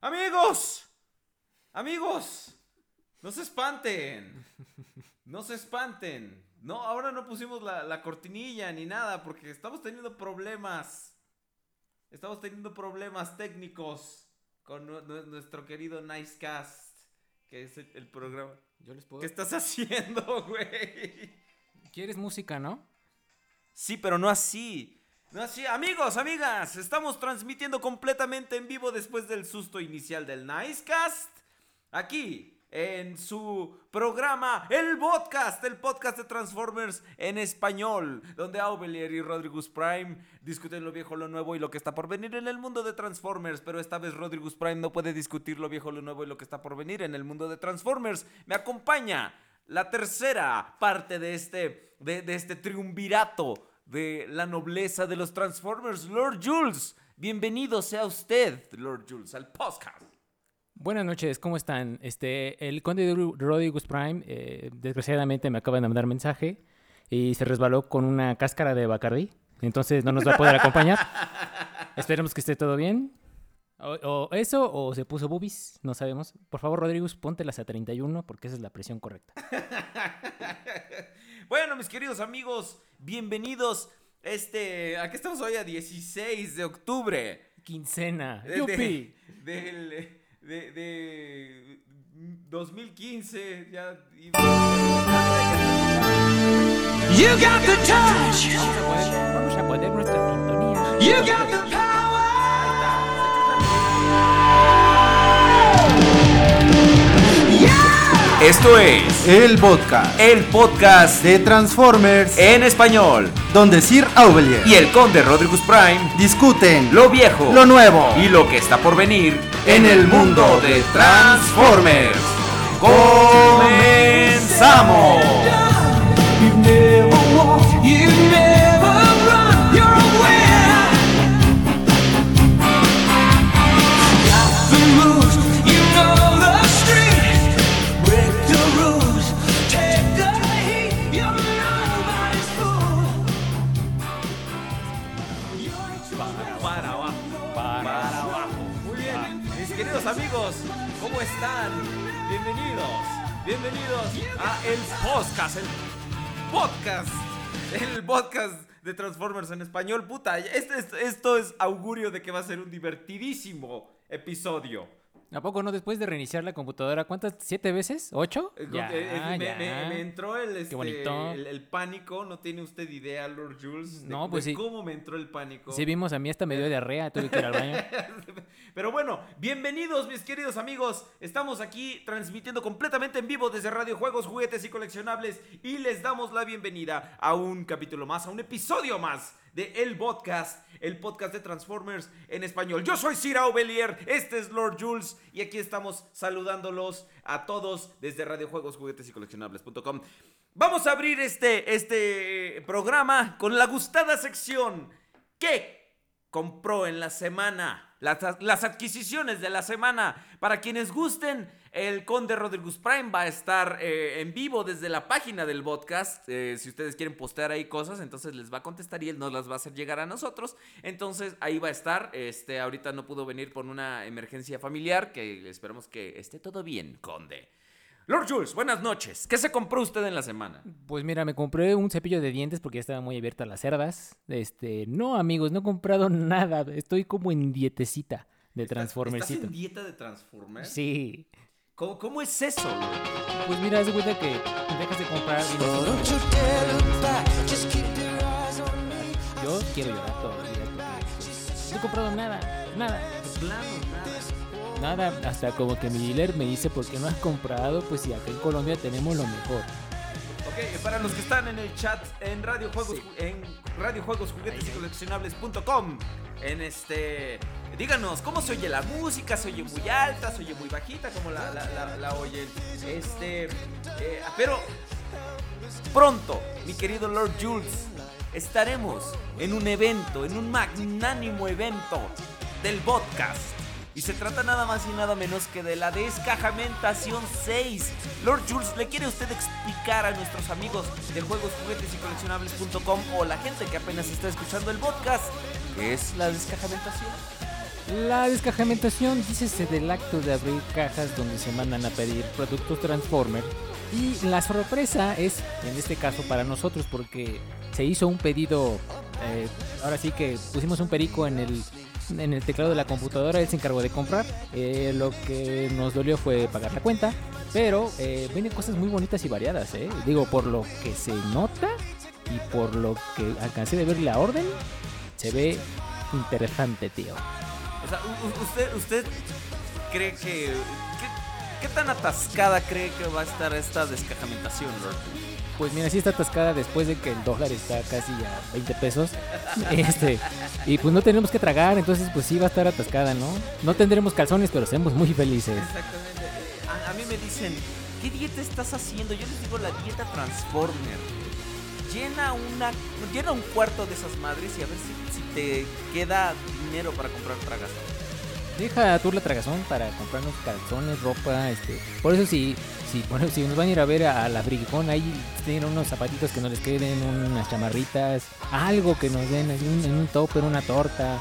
Amigos, amigos, no se espanten, no se espanten. No, ahora no pusimos la, la cortinilla ni nada porque estamos teniendo problemas. Estamos teniendo problemas técnicos con nu- nu- nuestro querido Nicecast, que es el, el programa. Yo les puedo. ¿Qué estás haciendo, güey? ¿Quieres música, no? Sí, pero no así. Así. Amigos, amigas, estamos transmitiendo completamente en vivo después del susto inicial del Nicecast. Aquí, en su programa, el podcast, el podcast de Transformers en español, donde Aubelier y Rodrigus Prime discuten lo viejo, lo nuevo y lo que está por venir en el mundo de Transformers. Pero esta vez Rodrigus Prime no puede discutir lo viejo, lo nuevo y lo que está por venir en el mundo de Transformers. Me acompaña la tercera parte de este, de, de este triunvirato de la nobleza de los Transformers, Lord Jules. Bienvenido sea usted, Lord Jules, al podcast. Buenas noches, ¿cómo están? Este, el conde de Rodigus Prime, eh, desgraciadamente me acaba de mandar mensaje y se resbaló con una cáscara de Bacardí, entonces no nos va a poder acompañar. Esperemos que esté todo bien. O, o eso, o se puso boobies, no sabemos. Por favor, Rodrigus, póntelas a 31 porque esa es la presión correcta. Bueno, mis queridos amigos, bienvenidos. Este, aquí estamos hoy a 16 de octubre. Quincena, De- ¡yupi! de- del- de, de 2015. Ya, You got the touch. Vamos a poner, nuestra sintonía. You got the power. Esto es El podcast el podcast de Transformers, en español. donde Sir Aubelier Y el conde Rodrigus Prime, discuten lo viejo, lo nuevo y lo que está por venir en el mundo de Transformers. ¡Comenzamos! Podcast, el podcast, el podcast de Transformers en español. Puta, este, es- esto es augurio de que va a ser un divertidísimo episodio. ¿A poco no después de reiniciar la computadora? ¿Cuántas? ¿Siete veces? ¿Ocho? Eh, Ya, eh, me, ya. me- me entró el, este, bonito. el, el pánico, no tiene usted idea, Lord Jules, de, No, de pues sí. cómo me entró el pánico. Sí, vimos a mí hasta me dio diarrea, tuve que ir al baño. Pero bueno, bienvenidos mis queridos amigos. Estamos aquí transmitiendo completamente en vivo desde Radio Juegos, Juguetes y Coleccionables y les damos la bienvenida a un capítulo más, a un episodio más de El Podcast, el podcast de Transformers en español. Yo soy Sir Aubelier, este es Lord Jules y aquí estamos saludándolos a todos desde Radio Juegos, Juguetes y Coleccionables.com. Vamos a abrir este, este programa con la gustada sección. ¿Qué compró en la semana. Las, las adquisiciones de la semana. Para quienes gusten, el Conde Rodrigus Prime va a estar eh, en vivo desde la página del podcast. Eh, si ustedes quieren postear ahí cosas, entonces les va a contestar y él nos las va a hacer llegar a nosotros. Entonces ahí va a estar. Este, ahorita no pudo venir por una emergencia familiar. Que esperamos que esté todo bien, Conde. Lord Jules, buenas noches. ¿Qué se compró usted en la semana? Pues mira, me compré un cepillo de dientes porque ya estaban muy abiertas las cerdas. Este, no, amigos, no he comprado nada. Estoy como en dietecita de ¿Estás Transformersito. en dieta de Transformers? Sí. ¿Cómo, cómo es eso? Pues mira, haz de cuenta que dejas de comprar me. Yo quiero llorar todos los días porque no he comprado nada, nada. Nada. Nada, hasta como que mi dealer me dice, ¿por qué no has comprado? Pues si acá en Colombia tenemos lo mejor. Ok, para los que están en el chat en Radio Juegos, en Juguetes y Coleccionables.com, en este, díganos, ¿cómo se oye la música? ¿Se oye muy alta? ¿Se oye muy bajita? ¿Cómo la, la, la- la oyen? Este, eh, pero pronto, mi querido Lord Jules, estaremos en un evento, en un magnánimo evento del podcast. Y se trata nada más y nada menos que de la descajamentación 6. Lord Jules, ¿le quiere usted explicar a nuestros amigos de juegos, juguetes y coleccionables.com o la gente que apenas está escuchando el podcast qué es la descajamentación? La descajamentación, dícese del acto de abrir cajas donde se mandan a pedir productos Transformer. Y la sorpresa es, en este caso para nosotros, porque se hizo un pedido, eh, ahora sí que pusimos un perico en el, en el teclado de la computadora, él se encargó de comprar. Eh, lo que nos dolió fue pagar la cuenta, pero eh, venden cosas muy bonitas y variadas, ¿eh? Digo, por lo que se nota y por lo que alcancé de ver la orden, se ve interesante, tío. O sea, usted, usted cree que... ¿qué, qué tan atascada cree que va a estar esta descajamentación, Lord? Pues mira, sí está atascada después de que el dólar está casi a 20 pesos. Este, y pues no tenemos que tragar, entonces pues sí va a estar atascada, ¿no? No tendremos calzones, pero seremos muy felices. Exactamente. A, a mí me dicen, ¿qué dieta estás haciendo? Yo les digo la dieta Transformer. Llena una, llena un cuarto de esas madres y a ver si, si te queda dinero para comprar tragas. Deja tú la tragazón para comprarnos calzones, ropa, este. Por eso si, si, bueno, si nos van a ir a ver a, la Frigicón, ahí tienen unos zapatitos que no les queden, unas chamarritas, algo que nos den, así un, en un topper, una torta.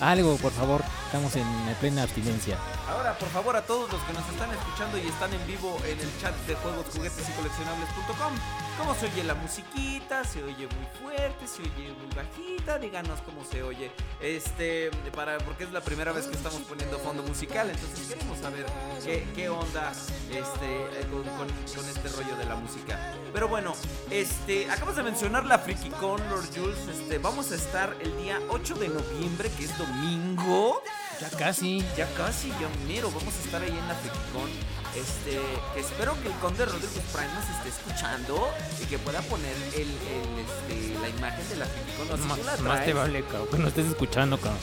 Algo, por favor, estamos en plena abstinencia. Ahora, por favor, a todos los que nos están escuchando y están en vivo en el chat de juegos, juguetes y coleccionables.com, ¿cómo se oye la musiquita? ¿Se oye muy fuerte? ¿Se oye muy bajita? Díganos cómo se oye. Este, para, porque es la primera vez que estamos poniendo fondo musical, entonces queremos saber qué, qué onda este, eh, con, con- este rollo de la música. Pero bueno, este, acabas de mencionar la FrikiCon, Lord Jules. Este, vamos a estar el día 8 de noviembre, que es domingo. Ya casi. Ya casi, ya mero, vamos a estar ahí en la FrikiCon. Este, que espero que el conde Rodríguez Prime nos esté escuchando y que pueda poner el, el, este, la imagen de la FrikiCon. No sé si Más, más te vale, cabrón, que no estés escuchando, cabrón.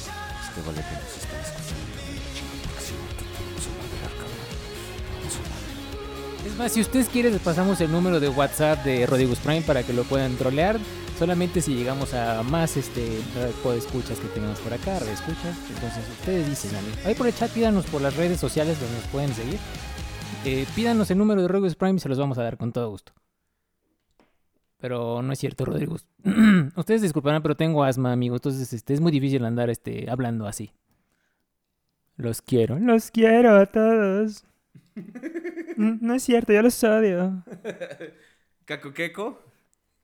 Es más, si ustedes quieren, les pasamos el número de WhatsApp de Rodrigo Prime para que lo puedan trolear. Solamente si llegamos a más este escuchas que tengamos por acá, escuchas. Entonces ustedes dicen, ahí por el chat pídanos por las redes sociales donde nos pueden seguir. Eh, pídanos el número de Rodrigo Prime y se los vamos a dar con todo gusto. Pero no es cierto, Rodrigo. Ustedes disculparán, pero tengo asma, amigo. Entonces este, es muy difícil andar este, hablando así. Los quiero. Los quiero a todos. Mm, No es cierto, yo los odio. Caco Queco.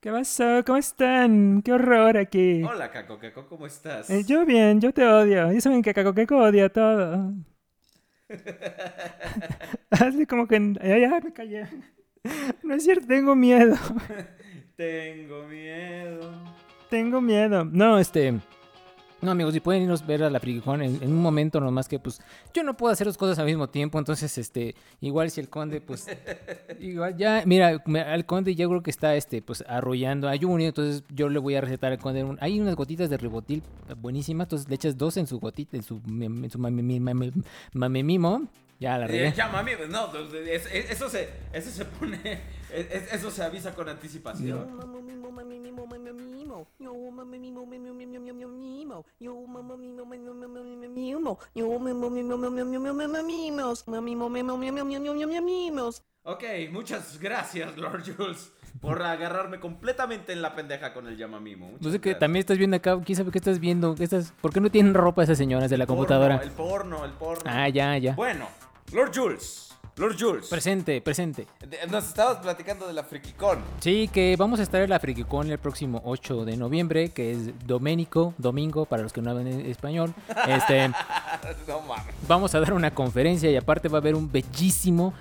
¿Qué pasó? ¿Cómo están? ¡Qué horror aquí! Hola, Caco Queco, ¿cómo estás? Eh, yo bien, yo te odio. Ya saben que Cacoqueco odia todo. Así como que... Ya, ya, me callé. No es cierto, tengo miedo. Tengo miedo. Tengo miedo. No, este... No, amigos, si pueden irnos a ver a la Frigicón en, en un momento nomás que, pues, yo no puedo hacer dos cosas al mismo tiempo, entonces, este, igual si el conde, pues, igual ya, mira, me- al conde yo creo que está, este, pues, arrollando a Junior, entonces yo le voy a recetar al conde, un- hay unas gotitas de ribotil buenísimas, entonces le echas dos en su gotita, en su, en su mame- mame- mame- mamemimo, ya la Eh, regué. ya, mami, no, es- es- eso se, eso se pone, es- es- eso se avisa con anticipación. Ok, muchas gracias, Lord Jules, por agarrarme completamente en la pendeja con el llamamimo. Muchas No sé que gracias. también estás viendo acá, quién sabe qué estás viendo, ¿Qué estás, ¿por qué no tienen ropa esas señoras de la computadora? el porno, el porno. Ah, ya, ya. Bueno, Lord Jules, Lord Jules. Presente, presente. Nos estabas platicando de la FrikiCon. Sí, que vamos a estar en la FrikiCon el próximo 8 de noviembre, que es Doménico, domingo, para los que no hablan español. Este, no mames. vamos a dar una conferencia y aparte va a haber un bellísimo,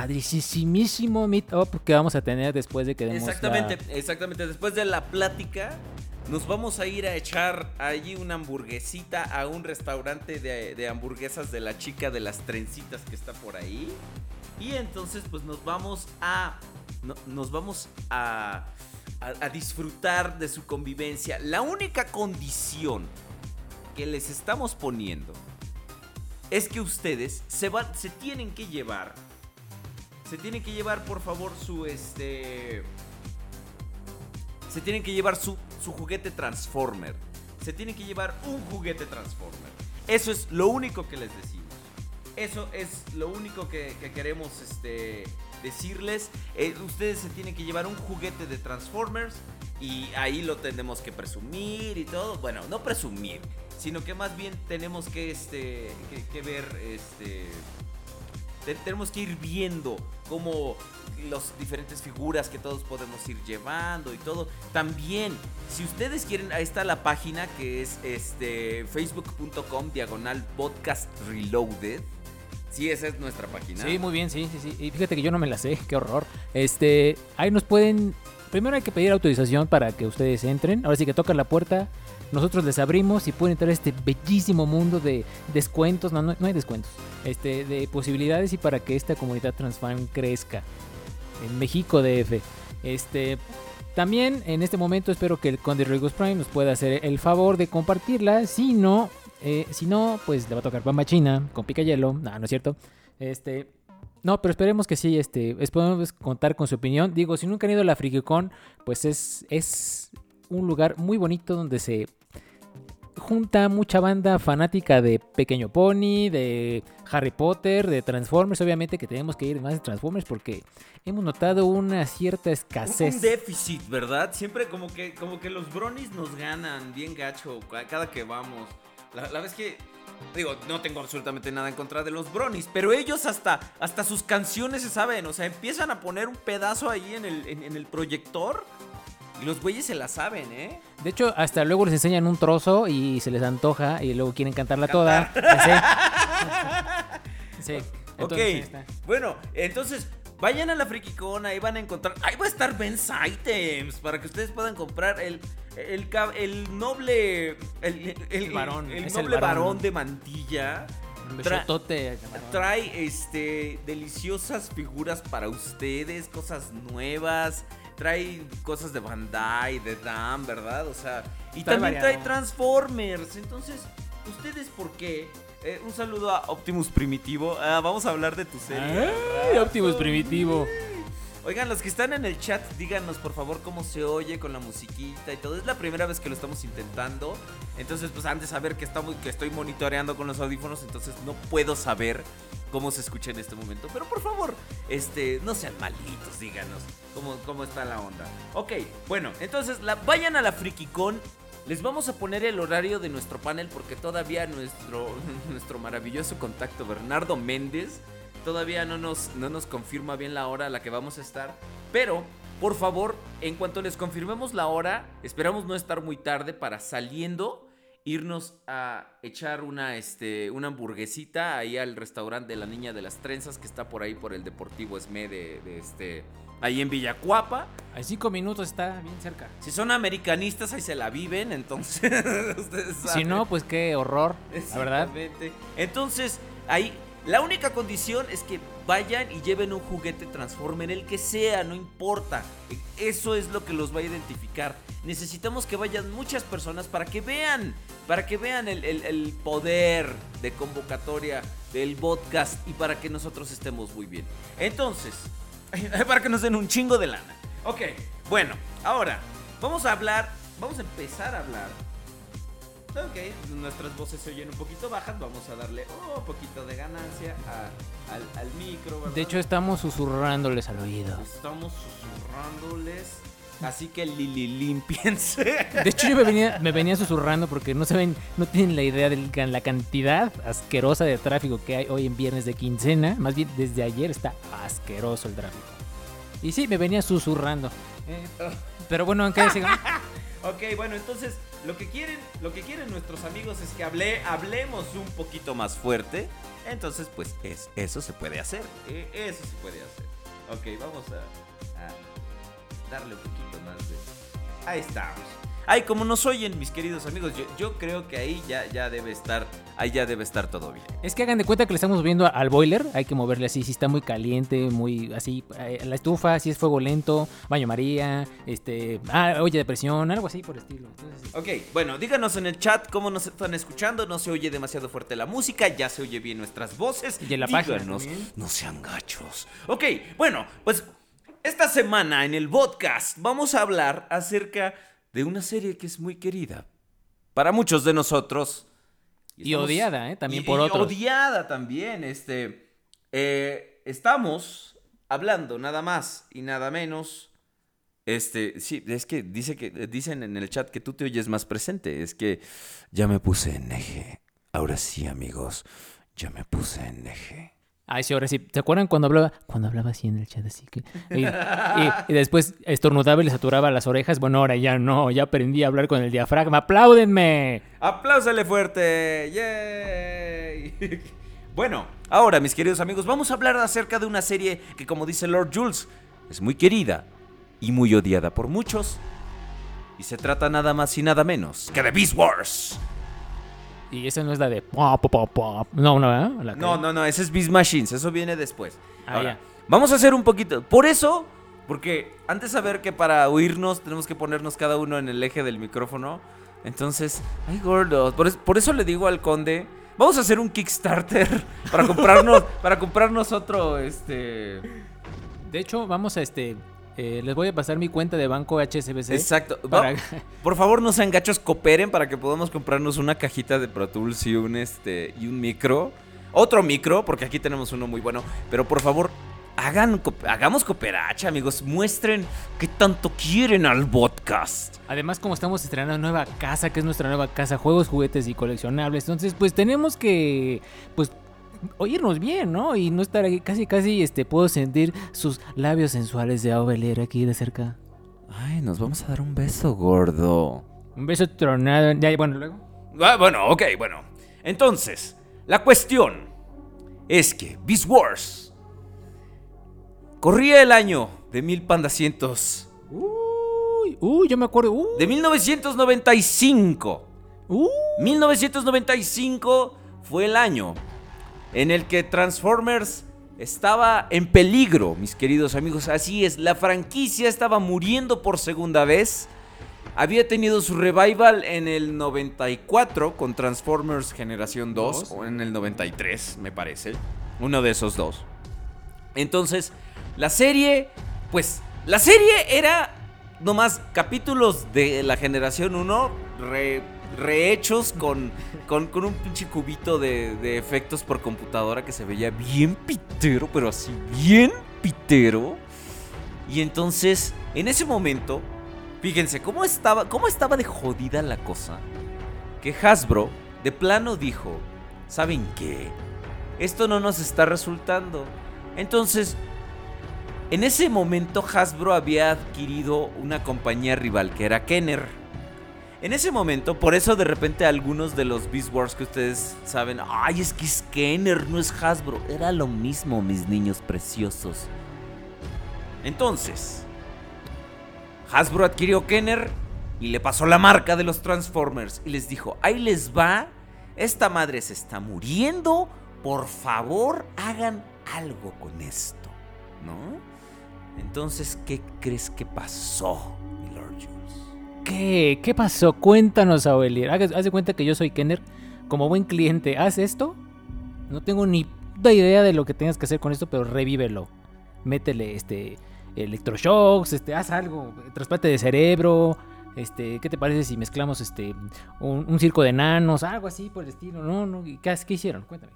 padricísimísimo meetup que vamos a tener después de que demos la- Exactamente, exactamente. Después de la plática, nos vamos a ir a echar allí una hamburguesita a un restaurante de, hamburguesas de la chica de las trencitas que está por ahí. Y entonces, pues nos vamos a. no- nos vamos a. a disfrutar de su convivencia. La única condición que les estamos poniendo es que ustedes se van. se tienen que llevar. Se tienen que llevar, por favor, su este se tienen que llevar su, su juguete Transformer. Se tienen que llevar un juguete Transformer. Eso es lo único que les decimos. Eso es lo único que, que queremos este, decirles. Eh, ustedes se tienen que llevar un juguete de Transformers y ahí lo tenemos que presumir y todo. Bueno, no presumir, sino que más bien tenemos que, este, que ver, este, te- tenemos que ir viendo cómo las diferentes figuras que todos podemos ir llevando y todo. También, si ustedes quieren, ahí está la página que es este facebook.com diagonal podcast reloaded. Sí, esa es nuestra página. Sí, muy bien, sí, sí, sí. Y fíjate que yo no me la sé, qué horror. Este, ahí nos pueden. Primero hay que pedir autorización para que ustedes entren. Ahora sí que tocan la puerta, nosotros les abrimos y pueden entrar a este bellísimo mundo de descuentos. No, no, no hay descuentos. Este, de posibilidades y para que esta comunidad transfan crezca. En México DF. Este. También en este momento espero que el Conde Rigos Prime nos pueda hacer el favor de compartirla. Si no, eh, si no, pues le va a tocar Pamba China con pica hielo. No, no es cierto. Este. No, pero esperemos que sí, este, podemos contar con su opinión. Digo, si nunca han ido a la FrikiCon, pues es, es un lugar muy bonito donde se junta mucha banda fanática de Pequeño Pony, de Harry Potter, de Transformers. Obviamente que tenemos que ir más de Transformers porque hemos notado una cierta escasez. un déficit, ¿verdad? Siempre como que, como que los bronies nos ganan bien gacho ca- cada que vamos. La, la vez que, digo, no tengo absolutamente nada en contra de los bronies, pero ellos hasta, hasta sus canciones se saben, o sea, empiezan a poner un pedazo ahí en el, en, en el proyector y los güeyes se la saben, ¿eh? De hecho, hasta luego les enseñan un trozo y se les antoja y luego quieren cantarla toda. Sí. Sí. Ok, entonces, bueno, entonces vayan a la FrikiCon, ahí van a encontrar, ahí va a estar Ben's Items para que ustedes puedan comprar el el, noble el, el- varón, el el noble varón. varón. de mantilla. Tra-. Trae este deliciosas figuras para ustedes, cosas nuevas. Trae cosas de Bandai, de Dam, ¿verdad? O sea, y Trae también trae variado. Transformers. Entonces, ¿ustedes por qué? Eh, un saludo a Optimus Primitivo. Ah, vamos a hablar de tu serie. Ay, Optimus Primitivo. Oigan, los que están en el chat, díganos por favor cómo se oye con la musiquita y todo. Es la primera vez que lo estamos intentando. Entonces, pues han de saber que, estamos, que estoy monitoreando con los audífonos. Entonces no puedo saber cómo se escucha en este momento. Pero por favor, este, no sean malitos, díganos cómo, cómo está la onda. Ok, bueno, entonces la, vayan a la FrikiCon. Les vamos a poner el horario de nuestro panel porque todavía nuestro, nuestro maravilloso contacto Bernardo Méndez todavía no nos, no nos confirma bien la hora a la que vamos a estar. Pero, por favor, en cuanto les confirmemos la hora, esperamos no estar muy tarde para saliendo irnos a echar una, este, una hamburguesita ahí al restaurante de la Niña de las Trenzas que está por ahí por el Deportivo Esme de, de este, ahí en Villacuapa. A cinco minutos está bien cerca. Si son americanistas, ahí se la viven, entonces ustedes Si no, pues qué horror, la verdad. Entonces, ahí, la única condición es que vayan y lleven un juguete Transformer, el que sea, no importa. Eso es lo que los va a identificar. Necesitamos que vayan muchas personas para que vean, para que vean el, el- el poder de convocatoria del podcast y para que nosotros estemos muy bien. Entonces, para que nos den un chingo de lana. Ok, bueno, ahora vamos a hablar, vamos a empezar a hablar Ok, nuestras voces se oyen un poquito bajas, vamos a darle oh, un poquito de ganancia a- al, al micro, ¿verdad? De hecho, estamos susurrándoles al oído. estamos susurrándoles, así que Lili, limpiense. De hecho, yo me venía, me venía susurrando porque no saben, no tienen la idea de la cantidad asquerosa de tráfico que hay hoy en viernes de quincena. Más bien, desde ayer está asqueroso el tráfico. Y sí, me venía susurrando. Eh, pero bueno, ¿en qué sigamos? ok, bueno, entonces lo que quieren, lo que quieren nuestros amigos es que hable, hablemos un poquito más fuerte. Entonces, pues es, eso se puede hacer. eh, eso se puede hacer. Ok, vamos a darle un poquito más de. Ahí estamos. Ay, como nos oyen, mis queridos amigos, yo, yo creo que ahí ya, ya debe estar, ahí ya debe estar todo bien. Es que hagan de cuenta que le estamos viendo al boiler. Hay que moverle así. Si está muy caliente, muy así. eh, La estufa, si es fuego lento, baño María, este. Ah, olla de presión, algo así por el estilo. Entonces, Ok, bueno, díganos en el chat cómo nos están escuchando. No se oye demasiado fuerte la música, ya se oye bien nuestras voces. Y en la página también. no sean gachos. Ok, bueno, pues esta semana en el podcast vamos a hablar acerca de una serie que es muy querida para muchos de nosotros. Y odiada, ¿eh? También y- por y otros. Odiada también, este. eh, estamos hablando nada más y nada menos Este, sí, es que dice que dicen en el chat que tú te oyes más presente. Es que ya me puse en eje. Ahora sí, amigos, ya me puse en eje. Ay, sí, ahora sí. ¿Se acuerdan cuando hablaba? Cuando hablaba así en el chat, así que... Y, después estornudaba y le saturaba las orejas. Bueno, ahora ya no. Ya aprendí a hablar con el diafragma. ¡Apláudenme! ¡Apláusale fuerte! ¡Yay! bueno, ahora, mis queridos amigos, vamos a hablar acerca de una serie que, como dice Lord Jules, es muy querida y muy odiada por muchos. Y se trata nada más y nada menos que de Beast Wars. Y esa no es la de... No, no, ¿eh? La que- No, no, no, ese es Beast Machines, eso viene después. Ah, Ahora, ya. Vamos a hacer un poquito. Por eso, porque antes saber que para oírnos tenemos que ponernos cada uno en el eje del micrófono. Entonces, ay gordo, por, es- por eso le digo al conde, vamos a hacer un Kickstarter para comprarnos, para comprarnos otro, este. De hecho, vamos a este... eh, les voy a pasar mi cuenta de banco HSBC. Exacto. Para- Por favor, no sean gachos, cooperen para que podamos comprarnos una cajita de Pro Tools y un este y un micro. Otro micro, porque aquí tenemos uno muy bueno. Pero por favor, hagan, hagamos cooperacha, amigos. Muestren qué tanto quieren al podcast. Además, como estamos estrenando nueva casa, que es nuestra nueva casa, juegos, juguetes y coleccionables, entonces pues tenemos que, pues, oírnos bien, ¿no? Y no estar aquí, casi, casi, este, puedo sentir sus labios sensuales de Aubelier aquí de cerca. Ay, nos vamos a dar un beso, gordo. Un beso tronado, ya, bueno, luego. Ah, bueno, ok, bueno. Entonces, la cuestión es que Beast Wars corría el año de mil pandacientos. Uy, uy, yo me acuerdo, uy, De 1995. uy. 1995 fue el año en el que Transformers estaba en peligro, mis queridos amigos. Así es, la franquicia estaba muriendo por segunda vez. Había tenido su revival en el 94 con Transformers Generación 2, Dos. o en el 93, me parece. Uno de esos dos. Entonces, la serie, pues, la serie era nomás capítulos de la generación 1 re- rehechos con, con, con un pinche cubito de, de efectos por computadora que se veía bien pitero, pero así bien pitero. Y entonces, en ese momento, fíjense cómo estaba, cómo estaba de jodida la cosa. Que Hasbro de plano dijo, ¿saben qué? Esto no nos está resultando. Entonces, en ese momento Hasbro había adquirido una compañía rival que era Kenner. En ese momento, por eso de repente algunos de los Beast Wars que ustedes saben, ay, es que Kenner, no es Hasbro. Era lo mismo, mis niños preciosos. Entonces, Hasbro adquirió Kenner y le pasó la marca de los Transformers y les dijo, ahí les va, esta madre se está muriendo, por favor hagan algo con esto, ¿no? Entonces, ¿qué crees que pasó? ¿Qué? ¿Qué pasó? Cuéntanos, Aubelier. Haz, haz de cuenta que yo soy Kenner. Como buen cliente, haz esto. No tengo ni puta idea de lo que tengas que hacer con esto, pero revívelo. Métele este electroshocks, este, haz algo, trasplante de cerebro. Este, ¿qué te parece si mezclamos este un, un circo de enanos, algo así por el estilo? No, no, ¿qué, qué hicieron? Cuéntame.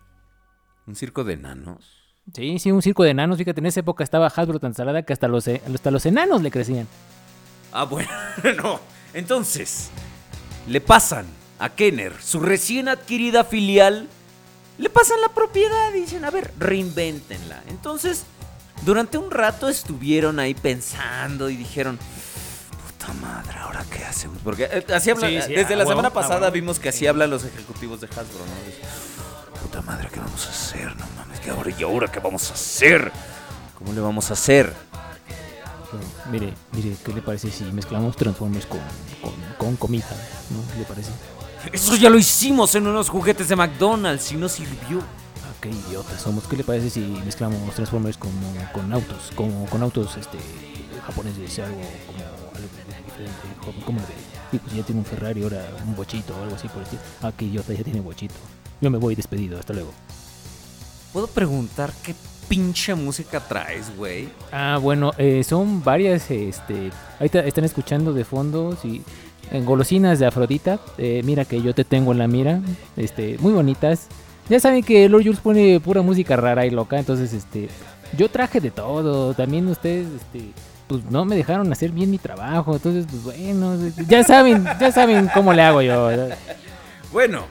¿Un circo de enanos? Sí, sí, un circo de enanos. Fíjate, en esa época estaba Hasbro tan salada que hasta los, e- hasta los enanos le crecían. Ah, bueno, no. Entonces, le pasan a Kenner, su recién adquirida filial, le pasan la propiedad y dicen, a ver, reinvéntenla. Entonces, durante un rato estuvieron ahí pensando y dijeron, puta madre, ¿ahora qué hacemos? Porque eh, así habla- Sí, sí, desde ah, la semana ah, pasada vimos que así hablan los ejecutivos de Hasbro, ¿no? Puta madre, ¿qué vamos a hacer? No mames, ¿qué ahora y ahora qué vamos a hacer? ¿Cómo le vamos a hacer? Mire, mire, ¿qué le parece si mezclamos Transformers con, con, con comida? ¿No? ¿Qué le parece? Eso ya lo hicimos en unos juguetes de McDonald's y no sirvió. Ah, qué idiotas somos. ¿Qué le parece si mezclamos Transformers con, con autos? Como, con autos este, japoneses, algo como algo diferente. como- sí, pues ya tiene un Ferrari, ahora un bochito o algo así por el estilo. Ah, qué idiota, ya tiene bochito. Yo me voy despedido, hasta luego. ¿Puedo preguntar qué pinche música traes, güey? Ah, bueno, eh, son varias, este, ahorita están escuchando de fondo, sí, en golosinas de Afrodita, eh, mira que yo te tengo en la mira, este, muy bonitas. Ya saben que Lord Jules pone pura música rara y loca, entonces, este, yo traje de todo, también ustedes, este, pues no me dejaron hacer bien mi trabajo. Entonces, pues bueno, ya saben, ya saben cómo le hago yo. Bueno,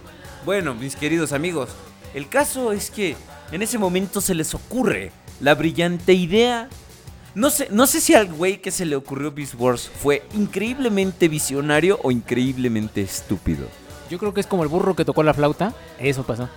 bueno, mis queridos amigos, el caso es que en ese momento se les ocurre la brillante idea. No sé, no sé si al güey que se le ocurrió Beast Wars fue increíblemente visionario o increíblemente estúpido. Yo creo que es como el burro que tocó la flauta. Eso pasó.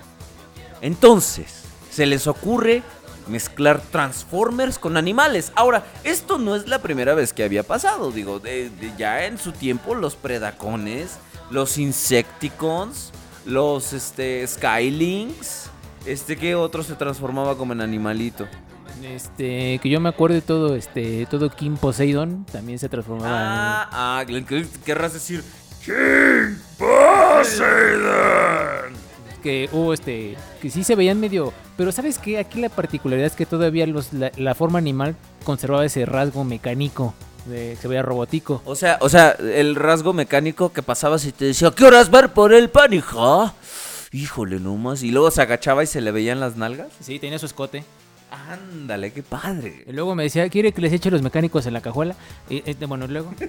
Entonces, se les ocurre mezclar Transformers con animales. Ahora, esto no es la primera vez que había pasado. Digo, de- de- ya en su tiempo los Predacones, los Insecticons, los este, Skylinks. Este, ¿qué otro se transformaba como en animalito? Este, que yo me acuerdo de todo, este, todo Kim Poseidon también se transformaba. Ah, ah, ¿qué- querrás decir? en- que hubo este, que sí se veían medio, pero sabes qué, aquí la particularidad es que todavía los, la, la forma animal conservaba ese rasgo mecánico, de, se veía robótico. O sea, o sea, el rasgo mecánico que pasabas y te decía, ¿qué horas ver por el pan, hija? Híjole, nomás. Y luego se agachaba y se le veían las nalgas. Sí, tenía su escote. Ándale, qué padre. Y luego me decía, ¿quiere que les eche los mecánicos en la cajuela? Y, este, bueno, luego.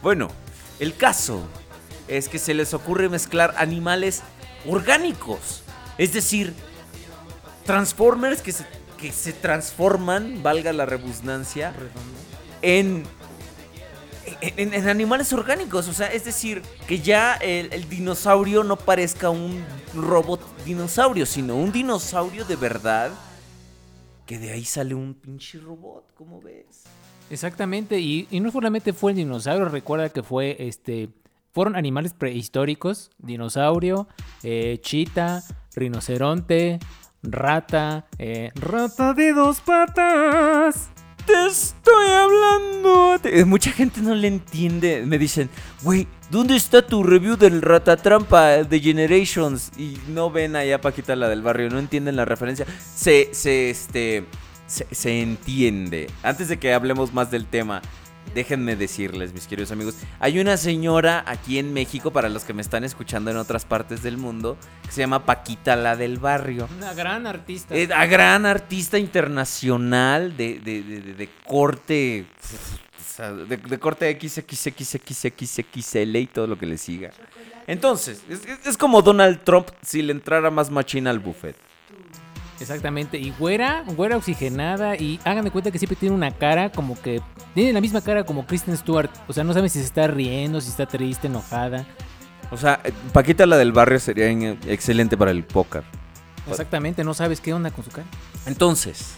Bueno, el caso es que se les ocurre mezclar animales orgánicos. Es decir, Transformers que se, que se transforman, valga la redundancia, en, en, animales orgánicos. O sea, es decir, que ya el, dinosaurio no parezca un robot dinosaurio, sino un dinosaurio de verdad. Que de ahí sale un pinche robot, ¿cómo ves? Exactamente, y, y no solamente fue el dinosaurio, recuerda que fue este. Fueron animales prehistóricos: dinosaurio, eh, chita, rinoceronte, rata, eh, rata de dos patas. Te estoy hablando. Eh, Mucha gente no le entiende. Me dicen, güey, ¿dónde está tu review del Ratatrampa de Generations? Y no ven allá Paquita la del barrio, no entienden la referencia. Se, se, este, se entiende. Antes de que hablemos más del tema, déjenme decirles, mis queridos amigos, hay una señora aquí en México, para los que me están escuchando en otras partes del mundo, que se llama Paquita la del barrio. Una gran artista. Eh, a gran artista internacional de, de- de- de- de corte. de, de corte XXXXXL y todo lo que le siga. Entonces, es, es- es como Donald Trump si le entrara más machina al buffet. Exactamente, y güera, güera oxigenada, y hagan de cuenta que siempre tiene una cara como que. Tiene la misma cara como Kristen Stewart. O sea, no saben si se está riendo, si está triste, enojada. O sea, eh, Paquita la del barrio sería in- excelente para el póker. Exactamente, no sabes qué onda con su cara. Entonces,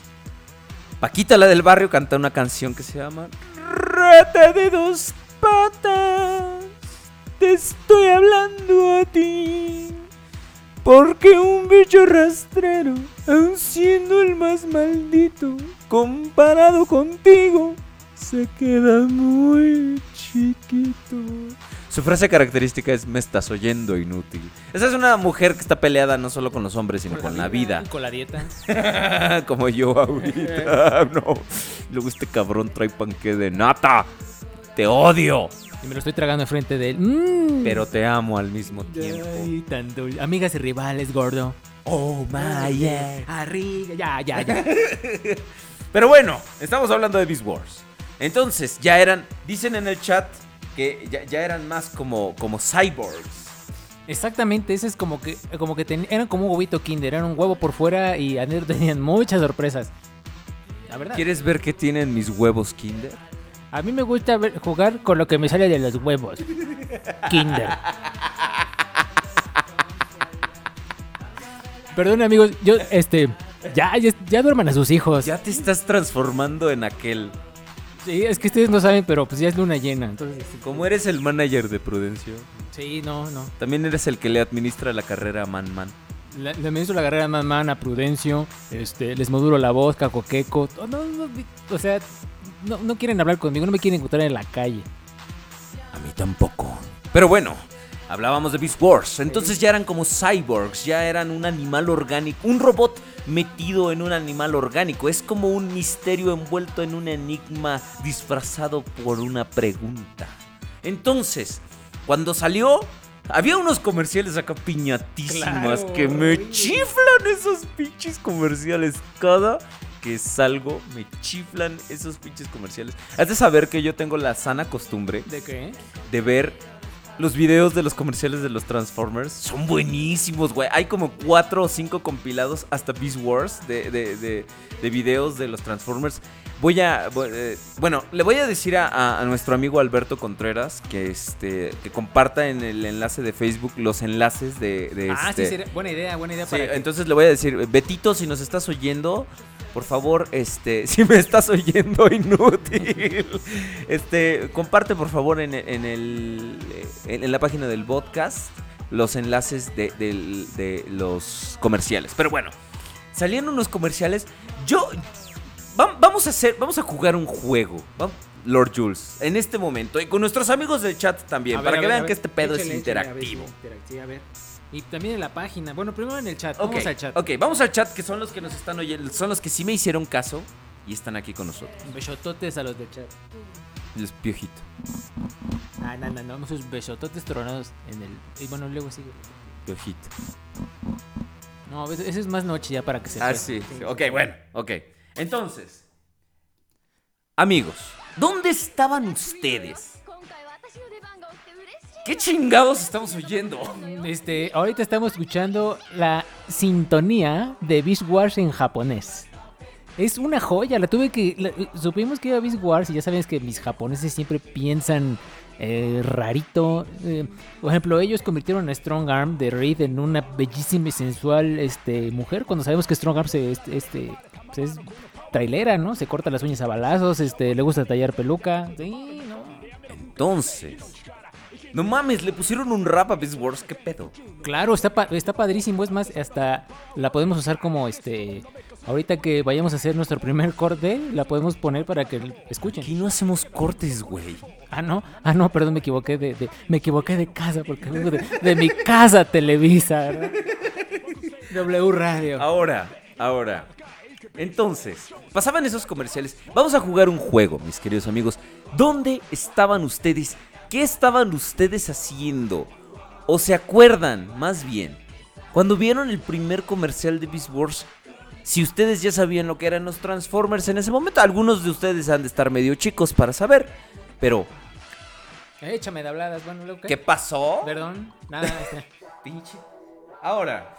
Paquita la del barrio canta una canción que se llama Rata de dos patas. Te estoy hablando a ti. Porque un bicho rastrero, aun siendo el más maldito, comparado contigo, se queda muy chiquito. Su frase característica es me estás oyendo inútil. Esa es una mujer que está peleada no solo con los hombres, sino con, la vida. Con la dieta. Como yo ahorita. No. Luego este cabrón trae panque de nata. Te odio. Y me lo estoy tragando enfrente de él. Mm. Pero te amo al mismo tiempo. Ay, tan dulce. Amigas y rivales, gordo. Oh my yeah. Arriba, ya, ya, ya. Pero bueno, estamos hablando de Beast Wars. Entonces, ya eran. Dicen en el chat que ya, ya eran más como, como cyborgs. Exactamente, ese es como que, como que ten- eran como un huevito kinder, eran un huevo por fuera y adentro tenían muchas sorpresas. La verdad. ¿Quieres ver qué tienen mis huevos Kinder? A mí me gusta ver- jugar con lo que me sale de los huevos. Kinder. Perdón amigos, yo, este, ya, ya, ya duerman a sus hijos. Ya te estás transformando en aquel. Sí, es que ustedes no saben, pero pues ya es luna llena, entonces. Como eres el manager de Prudencio, Sí, no, no. también eres el que le administra la carrera a Man Man. Le, le ministro la carrera más man a Prudencio, este, les moduro la voz, cacoqueco. no, no, o sea, no, no quieren hablar conmigo, no me quieren encontrar en la calle. A mí tampoco. Pero bueno, hablábamos de Beast Wars. Entonces ya eran como cyborgs, ya eran un animal orgánico, un robot metido en un animal orgánico. Es como un misterio envuelto en un enigma disfrazado por una pregunta. Entonces, cuando salió, había unos comerciales acá piñatísimas Claro. que me chiflan esos pinches comerciales cada que salgo me chiflan esos pinches comerciales. Has de saber que yo tengo la sana costumbre ¿De qué? de ver los videos de los comerciales de los Transformers. Son buenísimos, güey. Hay como cuatro o cinco compilados hasta Beast Wars de, de, de- de videos de los Transformers. Voy a. eh, bueno, le voy a decir a, a- nuestro amigo Alberto Contreras que este que comparta en el enlace de Facebook los enlaces de. de Ah, este- sí, sería buena idea, buena idea Sí, para que- entonces le voy a decir, Betito, si nos estás oyendo, por favor, este, si me estás oyendo, inútil, este, comparte por favor en, en el, en, en la página del podcast los enlaces de, del- de los comerciales. Pero bueno, salían unos comerciales. Yo, va- vamos a hacer, vamos a jugar un juego. va- Lord Jules, en este momento, y con nuestros amigos del chat también, A para que vean ver. que este pedo Échale, es échale, a ver, interactivo. sí, interactivo, a ver. Y también en la página. Bueno, primero en el chat. Ok, Vamos al chat. ok, vamos al chat, que son los que nos están oyendo, son los que sí me hicieron caso y están aquí con nosotros. Besototes a los del chat. Los piojitos. Ah, no, no, no. Esos besototes tronados en el. Y bueno, luego sigue. Piojito. No, eso es más noche ya para que se Ah, sí, Ok, bueno, ok. Entonces, amigos, ¿dónde estaban ustedes? ¿Qué chingados estamos oyendo? Este, ahorita estamos escuchando la sintonía de Beast Wars en japonés. Es una joya, la tuve que... la- supimos que iba Beast Wars y ya sabes que mis japoneses siempre piensan eh, rarito. Eh, por ejemplo, ellos convirtieron a Strong Arm de Reed en una bellísima y sensual este, mujer cuando sabemos que Strong Arm se, este, este, pues es trailera, ¿no? Se corta las uñas a balazos, este, le gusta tallar peluca. Sí, no. Entonces, no mames, le pusieron un rap a Beast Wars, ¿qué pedo? Claro, está, pa- está padrísimo. Es más, hasta la podemos usar como este. Ahorita que vayamos a hacer nuestro primer corte, la podemos poner para que escuchen. Aquí no hacemos cortes, güey. Ah, no, ah, no, perdón, me equivoqué de, de- me equivoqué de casa porque vengo de, de mi casa Televisa, ¿verdad? W Radio. Ahora, ahora. Entonces, pasaban esos comerciales. Vamos a jugar un juego, mis queridos amigos. ¿Dónde estaban ustedes? ¿Qué estaban ustedes haciendo? ¿O se acuerdan, más bien, cuando vieron el primer comercial de Beast Wars? Si ustedes ya sabían lo que eran los Transformers en ese momento, algunos de ustedes han de estar medio chicos para saber. Pero, Échame de habladas, bueno, luego qué. ¿qué pasó? Perdón, nada, este, Pinche. Ahora.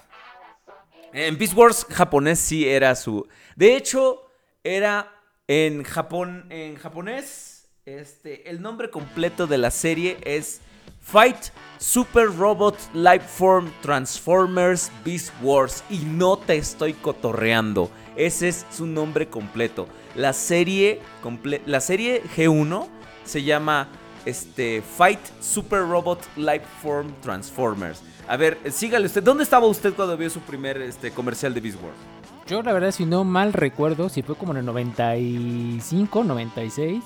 En Beast Wars japonés sí era su. De hecho, era en Japón. En japonés. Este. El nombre completo de la serie es Fight Super Robot Lifeform Transformers Beast Wars. Y no te estoy cotorreando. Ese es su nombre completo. La serie. comple- la serie G1 se llama. Este. Fight Super Robot Lifeform Transformers. A ver, eh, sígale usted. ¿Dónde estaba usted cuando vio su primer este, comercial de Beast Wars? Yo la verdad, si no mal recuerdo, si fue como en el 95, 96,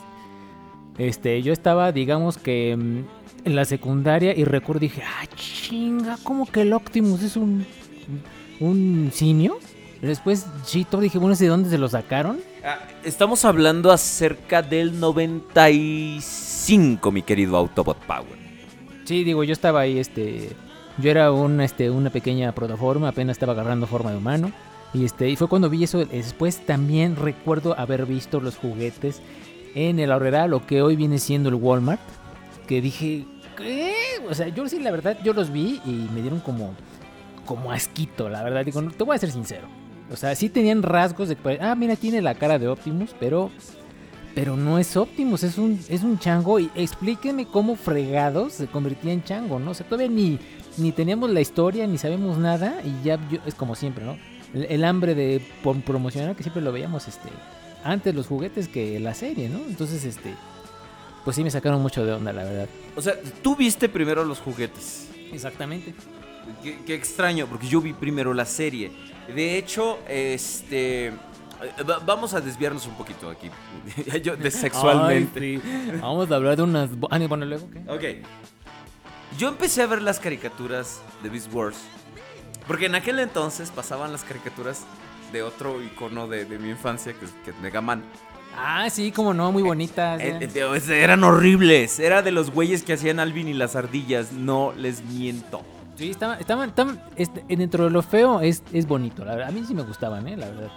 este, yo estaba, digamos que mm, en la secundaria y recuerdo dije, ah, chinga, ¿cómo que el Optimus es un, un simio? Después, Chito, dije, bueno, ¿de dónde se lo sacaron? Ah, estamos hablando acerca del 95, mi querido Autobot Power. Sí, digo, yo estaba ahí, este, yo era un, este, una pequeña protoforma, apenas estaba agarrando forma de humano. Y este, y fue cuando vi eso. Después también recuerdo haber visto los juguetes en el ahorrera, lo que hoy viene siendo el Walmart. Que dije, ¿qué? O sea, yo sí, la verdad, yo los vi y me dieron como, como asquito, la verdad. Digo, te voy a ser sincero. O sea, sí tenían rasgos de ah, mira, tiene la cara de Optimus, pero pero no es Optimus, es un, es un chango. Y explíquenme cómo fregados se convertía en chango, ¿no? O sea, todavía ni, ni teníamos la historia, ni sabemos nada. Y ya es como siempre, ¿no? El, el hambre de por promocionar, que siempre lo veíamos este, antes los juguetes que la serie, ¿no? Entonces, este. Pues sí me sacaron mucho de onda, la verdad. O sea, tú viste primero los juguetes. Exactamente. Qué, qué extraño, porque yo vi primero la serie. De hecho, este. va- Vamos a desviarnos un poquito aquí. Yo, de sexualmente. Vamos a hablar de unas. Ah, bueno, luego, ¿qué? Ok. Yo empecé a ver las caricaturas de Beast Wars. Porque en aquel entonces pasaban las caricaturas de otro icono de, de mi infancia, que es, que es Mega Man. Ah, sí, como no, muy bonitas. Eh, eh. eh, de- eran horribles. Era de los güeyes que hacían Alvin y las ardillas. No les miento. Sí, estaban, estaban, estaban- este, dentro de lo feo es, es bonito, la verdad. A mí sí me gustaban, ¿eh? La verdad.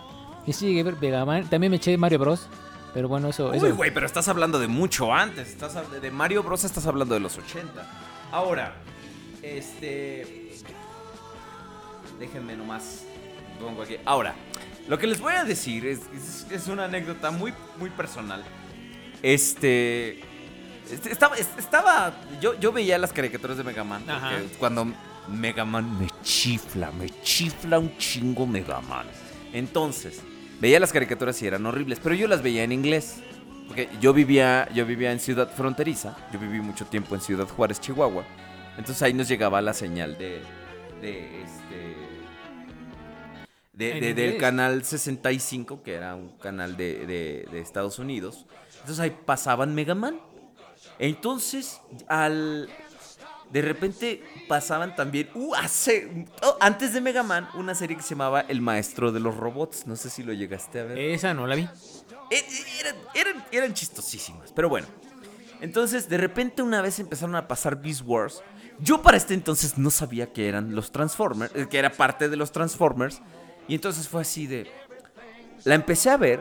Y sigue Mega Man. También me eché Mario Bros. Pero bueno, eso. Uy, güey, pero estás hablando de mucho antes. Estás de Mario Bros. estás hablando de los 80. Ahora, este. Déjenme nomás. Ahora, lo que les voy a decir es, es- es una anécdota muy, muy personal. Este. este, Estaba, estaba yo, yo veía las caricaturas de Mega Man. Cuando Mega Man me chifla, me chifla un chingo Mega Man. Entonces, veía las caricaturas y eran horribles, pero yo las veía en inglés. Porque yo vivía, yo vivía en Ciudad Fronteriza, yo viví mucho tiempo en Ciudad Juárez, Chihuahua. Entonces ahí nos llegaba la señal de, de este, de- de- del canal 65, que era un canal de, de- de Estados Unidos. Entonces ahí pasaban Mega Man. Entonces, al. De repente pasaban también. Uh, hace. oh, antes de Mega Man, una serie que se llamaba El Maestro de los Robots. No sé si lo llegaste a ver. Esa no la vi. Eh, eh, Eran, eran, eran chistosísimas, pero bueno. Entonces, de repente una vez empezaron a pasar Beast Wars. Yo para este entonces no sabía que eran los Transformers, eh, que era parte de los Transformers. Y entonces fue así de... La empecé a ver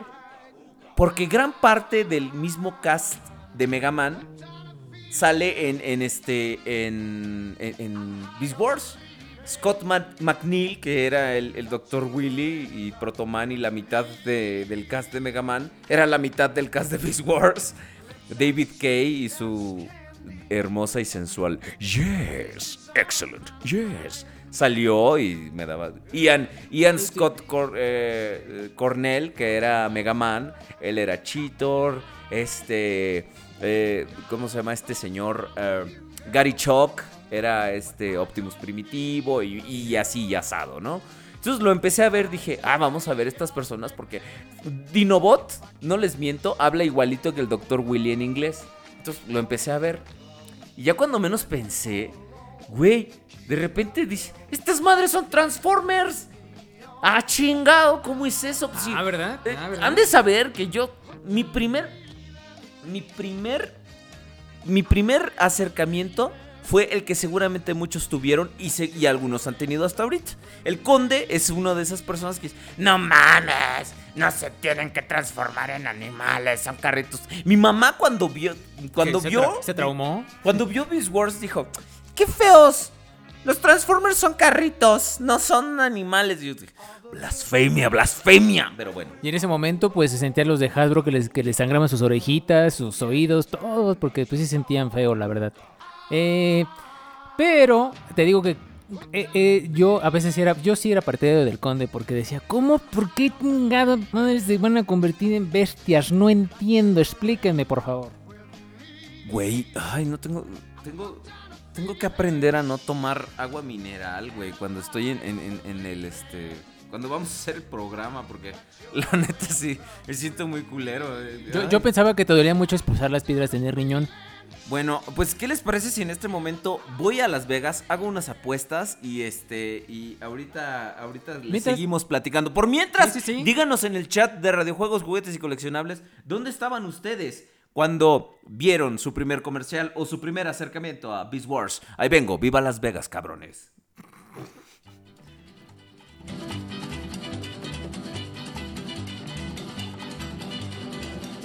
porque gran parte del mismo cast de Mega Man sale en, en este en, en, en Beast Wars. Scott McNeil, que era el, el Dr. Willy y Proto Man y la mitad de- del cast de Mega Man, era la mitad del cast de Beast Wars. David Kay y su hermosa y sensual Yes, excellent, yes. Salió y me daba. Ian, Ian Scott eh, eh, Cornell, que era Mega Man, él era Cheetor. Este. eh, ¿Cómo se llama este señor? Gary Chalk era este Optimus Primitivo y, y así y asado, ¿no? Entonces lo empecé a ver, dije, ah, vamos a ver estas personas porque Dinobot, no les miento, habla igualito que el Dr. Willy en inglés. Entonces lo empecé a ver. Y ya cuando menos pensé, güey, de repente dice, estas madres son Transformers. Ah, chingado, ¿cómo es eso? Pues Ah, ¿verdad? eh, Ah, ¿verdad? han de saber que yo, mi primer, mi primer, mi primer acercamiento fue el que seguramente muchos tuvieron y, se- y algunos han tenido hasta ahorita. El conde es una de esas personas que dice, no mames, no se tienen que transformar en animales, son carritos. Mi mamá cuando vio, cuando ¿Qué, se vio, ¿Se traumó? cuando vio Beast Wars dijo, qué feos. Los Transformers son carritos, no son animales. Y yo dije, blasfemia, blasfemia. Pero bueno. Y en ese momento, pues se sentían los de Hasbro que les, que les sangraban sus orejitas, sus oídos, todos, porque pues sí sentían feo, la verdad. Eh, pero te digo que eh, eh, yo a veces era, yo sí era partidario del conde porque decía, ¿cómo? ¿Por qué chingados madres se van a convertir en bestias? No entiendo, explíquenme por favor. Güey, ay, no tengo. Tengo. Tengo que aprender a no tomar agua mineral, güey, cuando estoy en, en- en- en el este. Cuando vamos a hacer el programa, porque la neta sí, me siento muy culero. eh. Yo, pensaba que te dolía mucho expulsar las piedras de riñón. Bueno, pues ¿qué les parece si en este momento voy a Las Vegas, hago unas apuestas y este y ahorita ahorita Mientras- seguimos platicando. Por mientras, Sí, sí, sí. díganos en el chat de Radiojuegos, Juguetes y Coleccionables, ¿dónde estaban ustedes cuando vieron su primer comercial o su primer acercamiento a Beast Wars? Ahí vengo, viva Las Vegas, cabrones.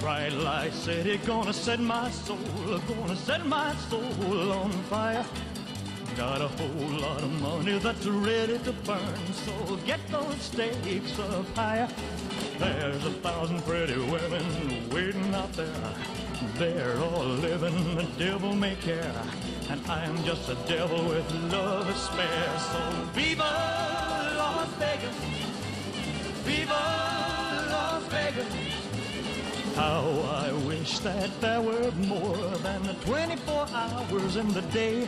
Bright light gonna set my soul, gonna set my soul on fire. Got a whole lot of money that's ready to burn, so get those stakes up higher. There's a thousand pretty women waiting out there. They're all living the devil may care, and I'm just a devil with love to spare. So viva Las Vegas, viva Las Vegas. How I wish that there were more than 24 hours in the day.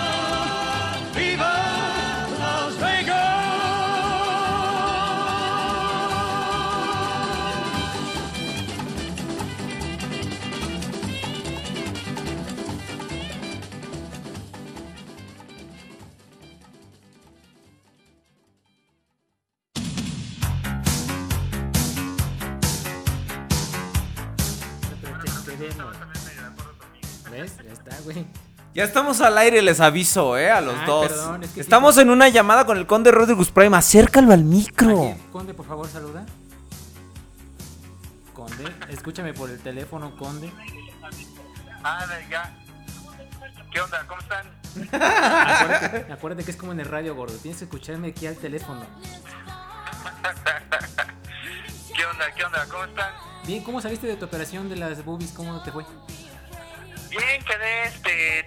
Güey. Ya estamos al aire, les aviso, eh, a los Ay, dos. perdón, es que sí, estamos en una llamada con el conde Rodrigus Prime. Acércalo al micro. Aquí, Conde, por favor, saluda. Conde, escúchame por el teléfono, Conde. Ah, ya. ¿Qué onda? ¿Cómo están? Acuérdate, acuérdate que es como en el radio, gordo. Tienes que escucharme aquí al teléfono. ¿Qué onda? ¿Qué onda? ¿Cómo están? Bien, ¿cómo saliste de tu operación de las boobies? ¿Cómo te fue?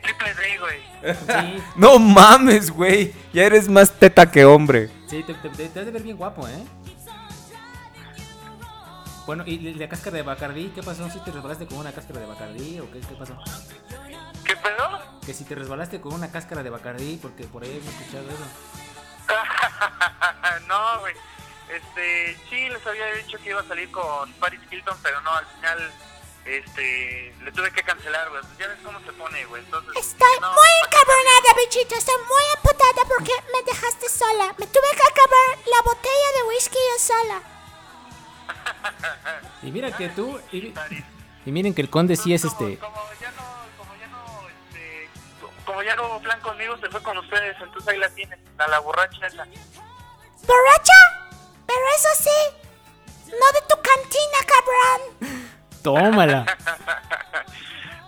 Triple D, güey. Sí, No mames, güey. Ya eres más teta que hombre. sí, te, te- te- te has de ver bien guapo, ¿eh? Bueno, ¿y la cáscara de Bacardí? ¿Qué pasó? ¿Si te resbalaste con una cáscara de Bacardí o qué, qué pasó? ¿Qué pedo? Que si te resbalaste con una cáscara de Bacardí, porque por ahí he escuchado eso. no, güey. Este, sí, les había dicho que iba a salir con Paris Hilton, pero no, al final, este, le tuve que cancelar, güey. Ya ves cómo se pone, güey. Entonces, Estoy no, muy ¿para qué encabronada, bichito. Estoy muy amputada porque me dejaste sola. Me tuve que acabar la botella de whisky yo sola. Y mira que tú... Y, miren que el conde sí es Como- este... Como ya no, como ya no, este, como ya no hubo plan conmigo, se fue con ustedes, entonces ahí la tienen, a la borracha esa. ¿Borracha? Pero eso sí, no de tu cantina, cabrón. Tómala.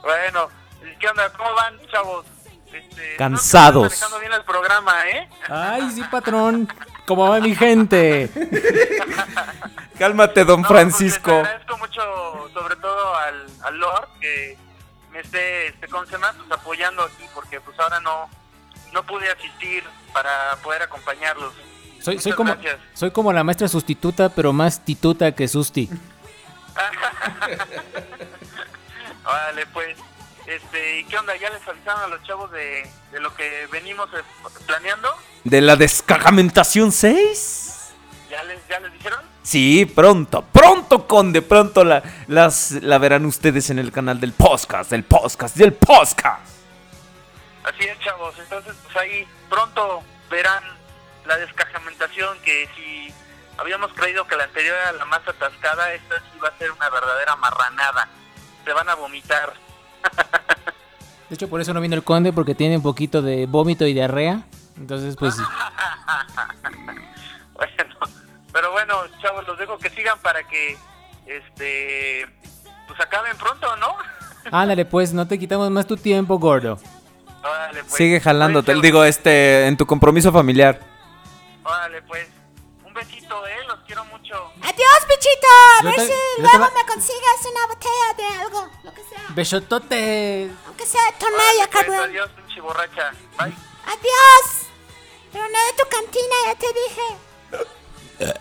Bueno, ¿y ¿qué onda? ¿Cómo van, chavos? Este, Cansados. Manejando bien el programa, ¿eh? Ay, sí, patrón. ¿Cómo va mi gente? Cálmate, don No, pues, Francisco. les agradezco mucho, sobre todo al, al Lord, que me esté, este, ¿cómo se? Pues apoyando aquí, porque pues ahora no, no pude asistir para poder acompañarlos. Soy, soy Muchas como soy como la maestra sustituta, pero más tituta que susti. Vale, pues, este, ¿y qué onda? ¿Ya les avisaron a los chavos de, de lo que venimos eh, planeando? ¿De la descagamentación 6? ¿Ya les, ya les dijeron? Sí, pronto, pronto, conde, pronto la, las, la verán ustedes en el canal del podcast, del podcast, del podcast. Así es, chavos. Entonces, pues ahí pronto verán la descajamentación que si habíamos creído que la anterior era la más atascada, esta sí va a ser una verdadera marranada. Se van a vomitar. De hecho, por eso no vino el conde, porque tiene un poquito de vómito y diarrea. Entonces, pues, Bueno, pero bueno, chavos, los dejo que sigan para que, este, pues acaben pronto, ¿no? ándale, pues, no te quitamos más tu tiempo, gordo. Órale, pues. Sigue jalándote, Oye, digo, este, en tu compromiso familiar. Órale, pues. Adiós, bichito. A Yo ver te- si luego va- me consigas una botella de algo. Lo que sea. Besotote. Aunque sea tonalla, cabrón. adiós, pinche borracha. Bye. Adiós. Pero no de tu cantina, ya te dije.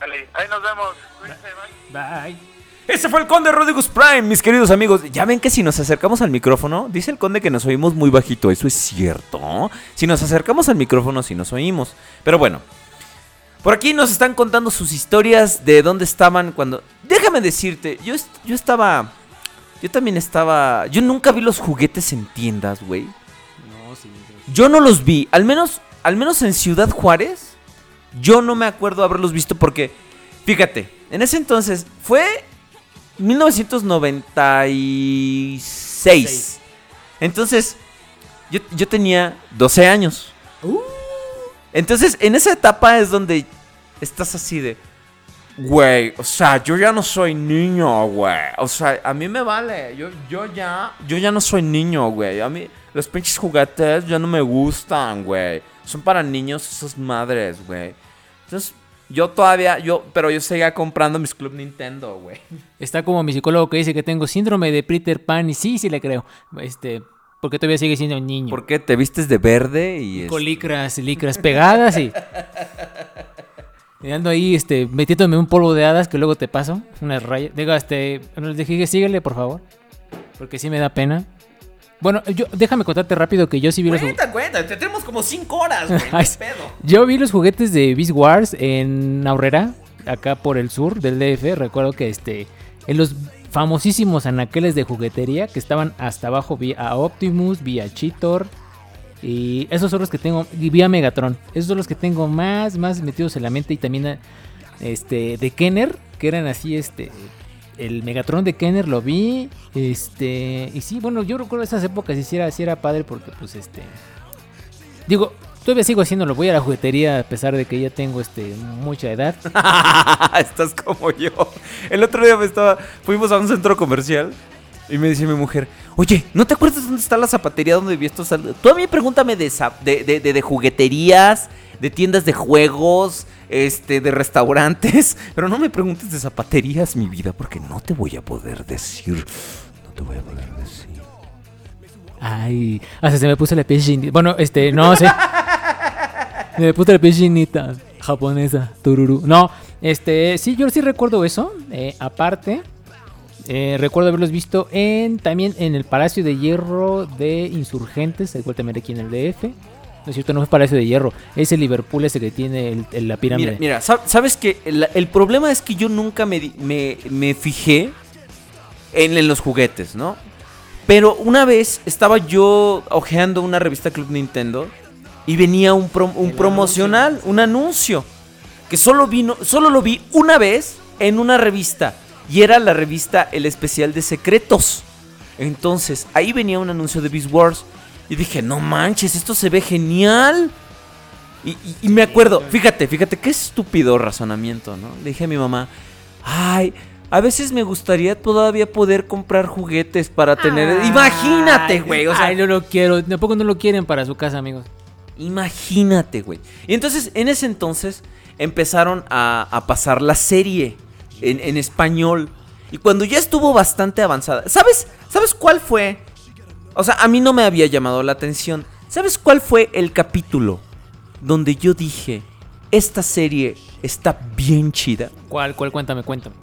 Dale, ahí nos vemos. Cuídense, bye. Bye. Ese fue el conde Rodrigus Prime, mis queridos amigos. Ya ven que si nos acercamos al micrófono, dice el conde que nos oímos muy bajito. Eso es cierto. Si nos acercamos al micrófono, sí nos oímos. Pero bueno, por aquí nos están contando sus historias de dónde estaban cuando. Déjame decirte, yo, yo estaba. Yo también estaba. Yo nunca vi los juguetes en tiendas, güey. No, sí. Yo no los vi, al menos, al menos en Ciudad Juárez, yo no me acuerdo haberlos visto porque, fíjate, en ese entonces fue 1996. Seis. Entonces, yo, yo tenía 12 años. Uh. Entonces, en esa etapa es donde estás así de, güey, o sea, yo ya no soy niño, güey. O sea, a mí me vale. Yo, yo ya, yo ya no soy niño, güey. A mí los pinches juguetes ya no me gustan, güey. Son para niños esas madres, güey. Entonces, yo todavía, yo, pero yo seguía comprando mis Club Nintendo, güey. Está como mi psicólogo que dice que tengo síndrome de Peter Pan y sí, sí le creo. Este, porque todavía sigue siendo un niño. ¿Por qué te vistes de verde y Con licras, licras pegadas y... y ando ahí, este, metiéndome un polvo de hadas que luego te paso, unas rayas. Digo, este, dije, síguele, por favor. Porque sí me da pena. Bueno, yo, déjame contarte rápido que yo sí vi los... ju- Cuenta, cuenta, te tenemos como 5 horas, güey. pedo. Yo vi los juguetes de Beast Wars en Aurrera, acá por el sur del DF. Recuerdo que este, en los famosísimos anaqueles de juguetería que estaban hasta abajo, vi a Optimus, vi a Cheetor. Y esos son los que tengo, y vi a Megatron. Esos son los que tengo más, más metidos en la mente. Y también este, de Kenner, que eran así, este, el Megatron de Kenner lo vi. Este, y sí, bueno, yo recuerdo esas épocas sí era, sí era padre porque, pues, este, Digo, todavía sigo haciéndolo. Voy a la juguetería a pesar de que ya tengo este mucha edad. Estás como yo. El otro día me estaba. Fuimos a un centro comercial. Y me dice mi mujer, oye, ¿no te acuerdas dónde está la zapatería donde vi estos sal-?" Tú a mí pregúntame de, de, de, de- de jugueterías, de tiendas de juegos, este, de restaurantes. Pero no me preguntes de zapaterías, mi vida, porque no te voy a poder decir. No te voy a poder decir. Ay, hasta se me puso la piel. Bueno, este, no sé. Me puse la piel japonesa. Tururú. No, este, sí, yo sí recuerdo eso. Eh, aparte, eh, recuerdo haberlos visto en también en el Palacio de Hierro de Insurgentes, igual también aquí en el DF. No es cierto, no es Palacio de Hierro, es el Liverpool ese que tiene el- el- la pirámide. Mira, mira, sab- sabes que el, el problema es que yo nunca me, me, me fijé en, en los juguetes, ¿no? Pero una vez estaba yo ojeando una revista Club Nintendo y venía un, un promocional, un anuncio, que solo, vino, solo lo vi una vez en una revista y era la revista El Especial de Secretos. Entonces, ahí venía un anuncio de Beast Wars y dije, no manches, esto se ve genial. Y, y- y me acuerdo, fíjate, fíjate, qué estúpido razonamiento, ¿no? Le dije a mi mamá, ay, a veces me gustaría todavía poder comprar juguetes para tener... Imagínate, güey, o sea, Ay, no lo quiero. Tampoco no lo quieren para su casa, amigos. Imagínate, güey. Y entonces, en ese entonces, empezaron a, a pasar la serie en, en español. Y cuando ya estuvo bastante avanzada, ¿sabes? ¿Sabes cuál fue? O sea, a mí no me había llamado la atención. ¿Sabes cuál fue el capítulo donde yo dije, esta serie está bien chida? ¿Cuál, cuál? Cuéntame, cuéntame.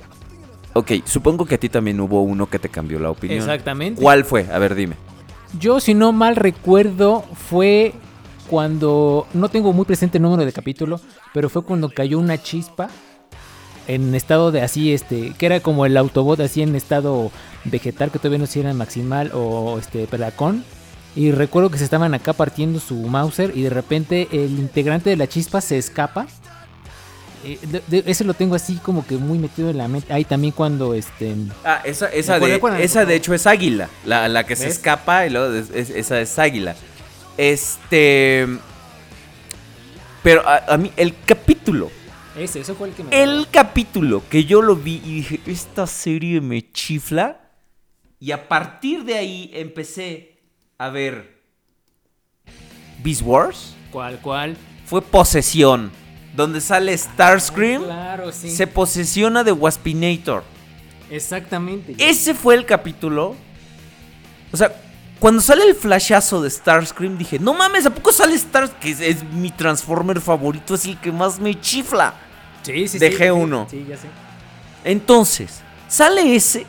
Ok, supongo que a ti también hubo uno que te cambió la opinión. Exactamente. ¿Cuál fue? A ver, dime. Yo, si no mal recuerdo, fue cuando. No tengo muy presente el número de capítulo, pero fue cuando cayó una chispa en estado de así, este. Que era como el Autobot así en estado vegetal, que todavía no sé si era maximal o este pelacón. Y recuerdo que se estaban acá partiendo su Mauser y de repente el integrante de la chispa se escapa. Eh, de- de- ese lo tengo así como que muy metido en la mente. Ahí también cuando este. Ah, esa, esa, ¿Recuerda de, esa hecho es águila. La, la que se escapa y luego es- es- esa es águila. Este. Pero a, a mí, el capítulo. Ese, eso fue el que me. El capítulo que yo lo vi y dije, esta serie me chifla. Y a partir de ahí empecé a ver. Beast Wars. ¿Cuál, cuál? Fue Posesión. Donde sale Starscream. Claro, sí. Se posesiona de Waspinator. Exactamente. Ese fue el capítulo. O sea, cuando sale el flashazo de Starscream, dije, no mames, ¿a poco sale Starscream? Que es, es mi Transformer favorito, es el que más me chifla. Sí, sí, de sí, G1. Sí, ya sé. Entonces, sale ese.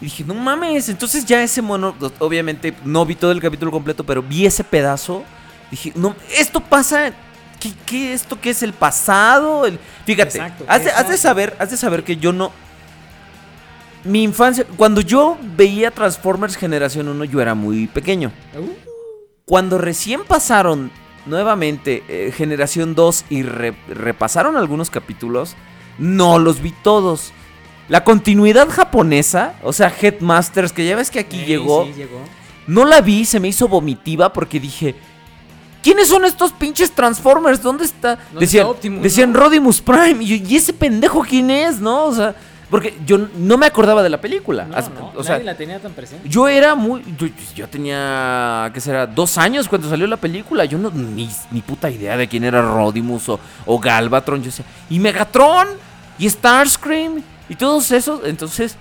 Y dije, no mames, entonces ya ese mono, obviamente no vi todo el capítulo completo, pero vi ese pedazo. Dije, no, esto pasa. ¿Qué, qué esto qué es el pasado? El- Fíjate, Exacto, has, de, has de exacto. saber, has de saber que yo no. Mi infancia, cuando yo veía Transformers Generación 1, yo era muy pequeño. Cuando recién pasaron nuevamente eh, Generación 2 y re- repasaron algunos capítulos, no los vi todos. La continuidad japonesa, o sea, Headmasters, que ya ves que aquí llegó, sí, llegó. No la vi, se me hizo vomitiva porque dije, ¿quiénes son estos pinches Transformers? ¿Dónde está? ¿Dónde decían, está Optimus, decían no? Rodimus Prime. Y, yo, ¿y ese pendejo quién es? ¿No? O sea, porque yo no me acordaba de la película. No, As- no, o sea, nadie la tenía tan presente. yo era muy. Yo, yo tenía. ¿Qué será? Dos años cuando salió la película. Yo no. Ni, ni puta idea de quién era Rodimus o, o Galvatron. Yo decía. Y Megatron. Y Starscream. Y todos esos. Entonces.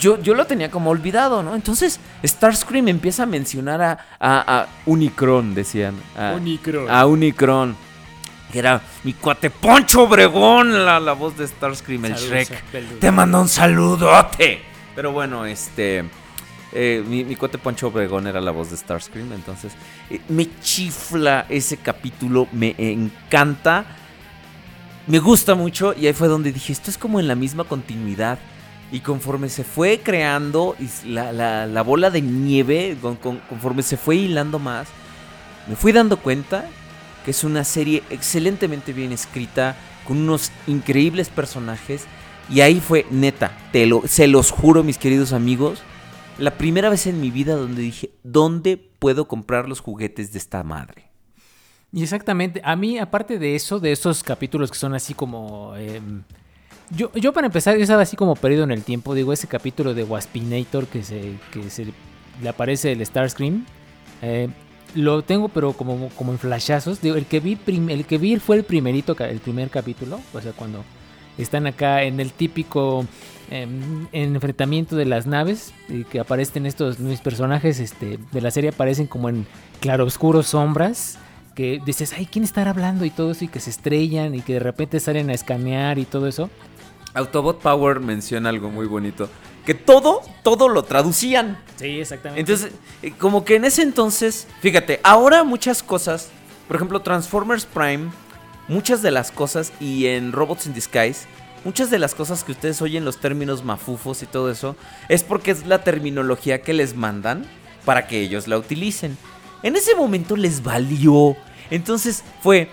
Yo, yo lo tenía como olvidado, ¿no? Entonces, Starscream empieza a mencionar a, a, a Unicron, decían. A, Unicron. A Unicron. Que era mi cuate Poncho Obregón, la, la voz de Starscream, el Shrek. Te mando un saludote. Pero bueno, este. eh, mi, mi cuate Poncho Obregón era la voz de Starscream. Entonces, eh, me chifla ese capítulo. Me encanta. Me gusta mucho. Y ahí fue donde dije: Esto es como en la misma continuidad. Y conforme se fue creando la, la- la bola de nieve, con- con- conforme se fue hilando más, me fui dando cuenta que es una serie excelentemente bien escrita, con unos increíbles personajes. Y ahí fue, neta, te lo, se los juro, mis queridos amigos, la primera vez en mi vida donde dije, ¿dónde puedo comprar los juguetes de esta madre? Y exactamente, a mí, aparte de eso, de esos capítulos que son así como... em, yo, yo para empezar, yo estaba así como perdido en el tiempo, digo, ese capítulo de Waspinator que se, que se le aparece el Starscream, eh, lo tengo pero como, como en flashazos, el que vi, el que vi fue el primerito, el primer capítulo, o sea, cuando están acá en el típico em, enfrentamiento de las naves y que aparecen estos mis personajes este, de la serie aparecen como en claroscuros sombras que dices, ay, ¿quién estará hablando? y todo eso y que se estrellan y que de repente salen a escanear y todo eso. Autobot Power menciona algo muy bonito, que todo, todo lo traducían. Sí, exactamente. Entonces, eh, como que en ese entonces, fíjate, ahora muchas cosas, por ejemplo, Transformers Prime, muchas de las cosas, y en Robots in Disguise, muchas de las cosas que ustedes oyen los términos mafufos y todo eso, es porque es la terminología que les mandan para que ellos la utilicen. En ese momento les valió. Entonces fue,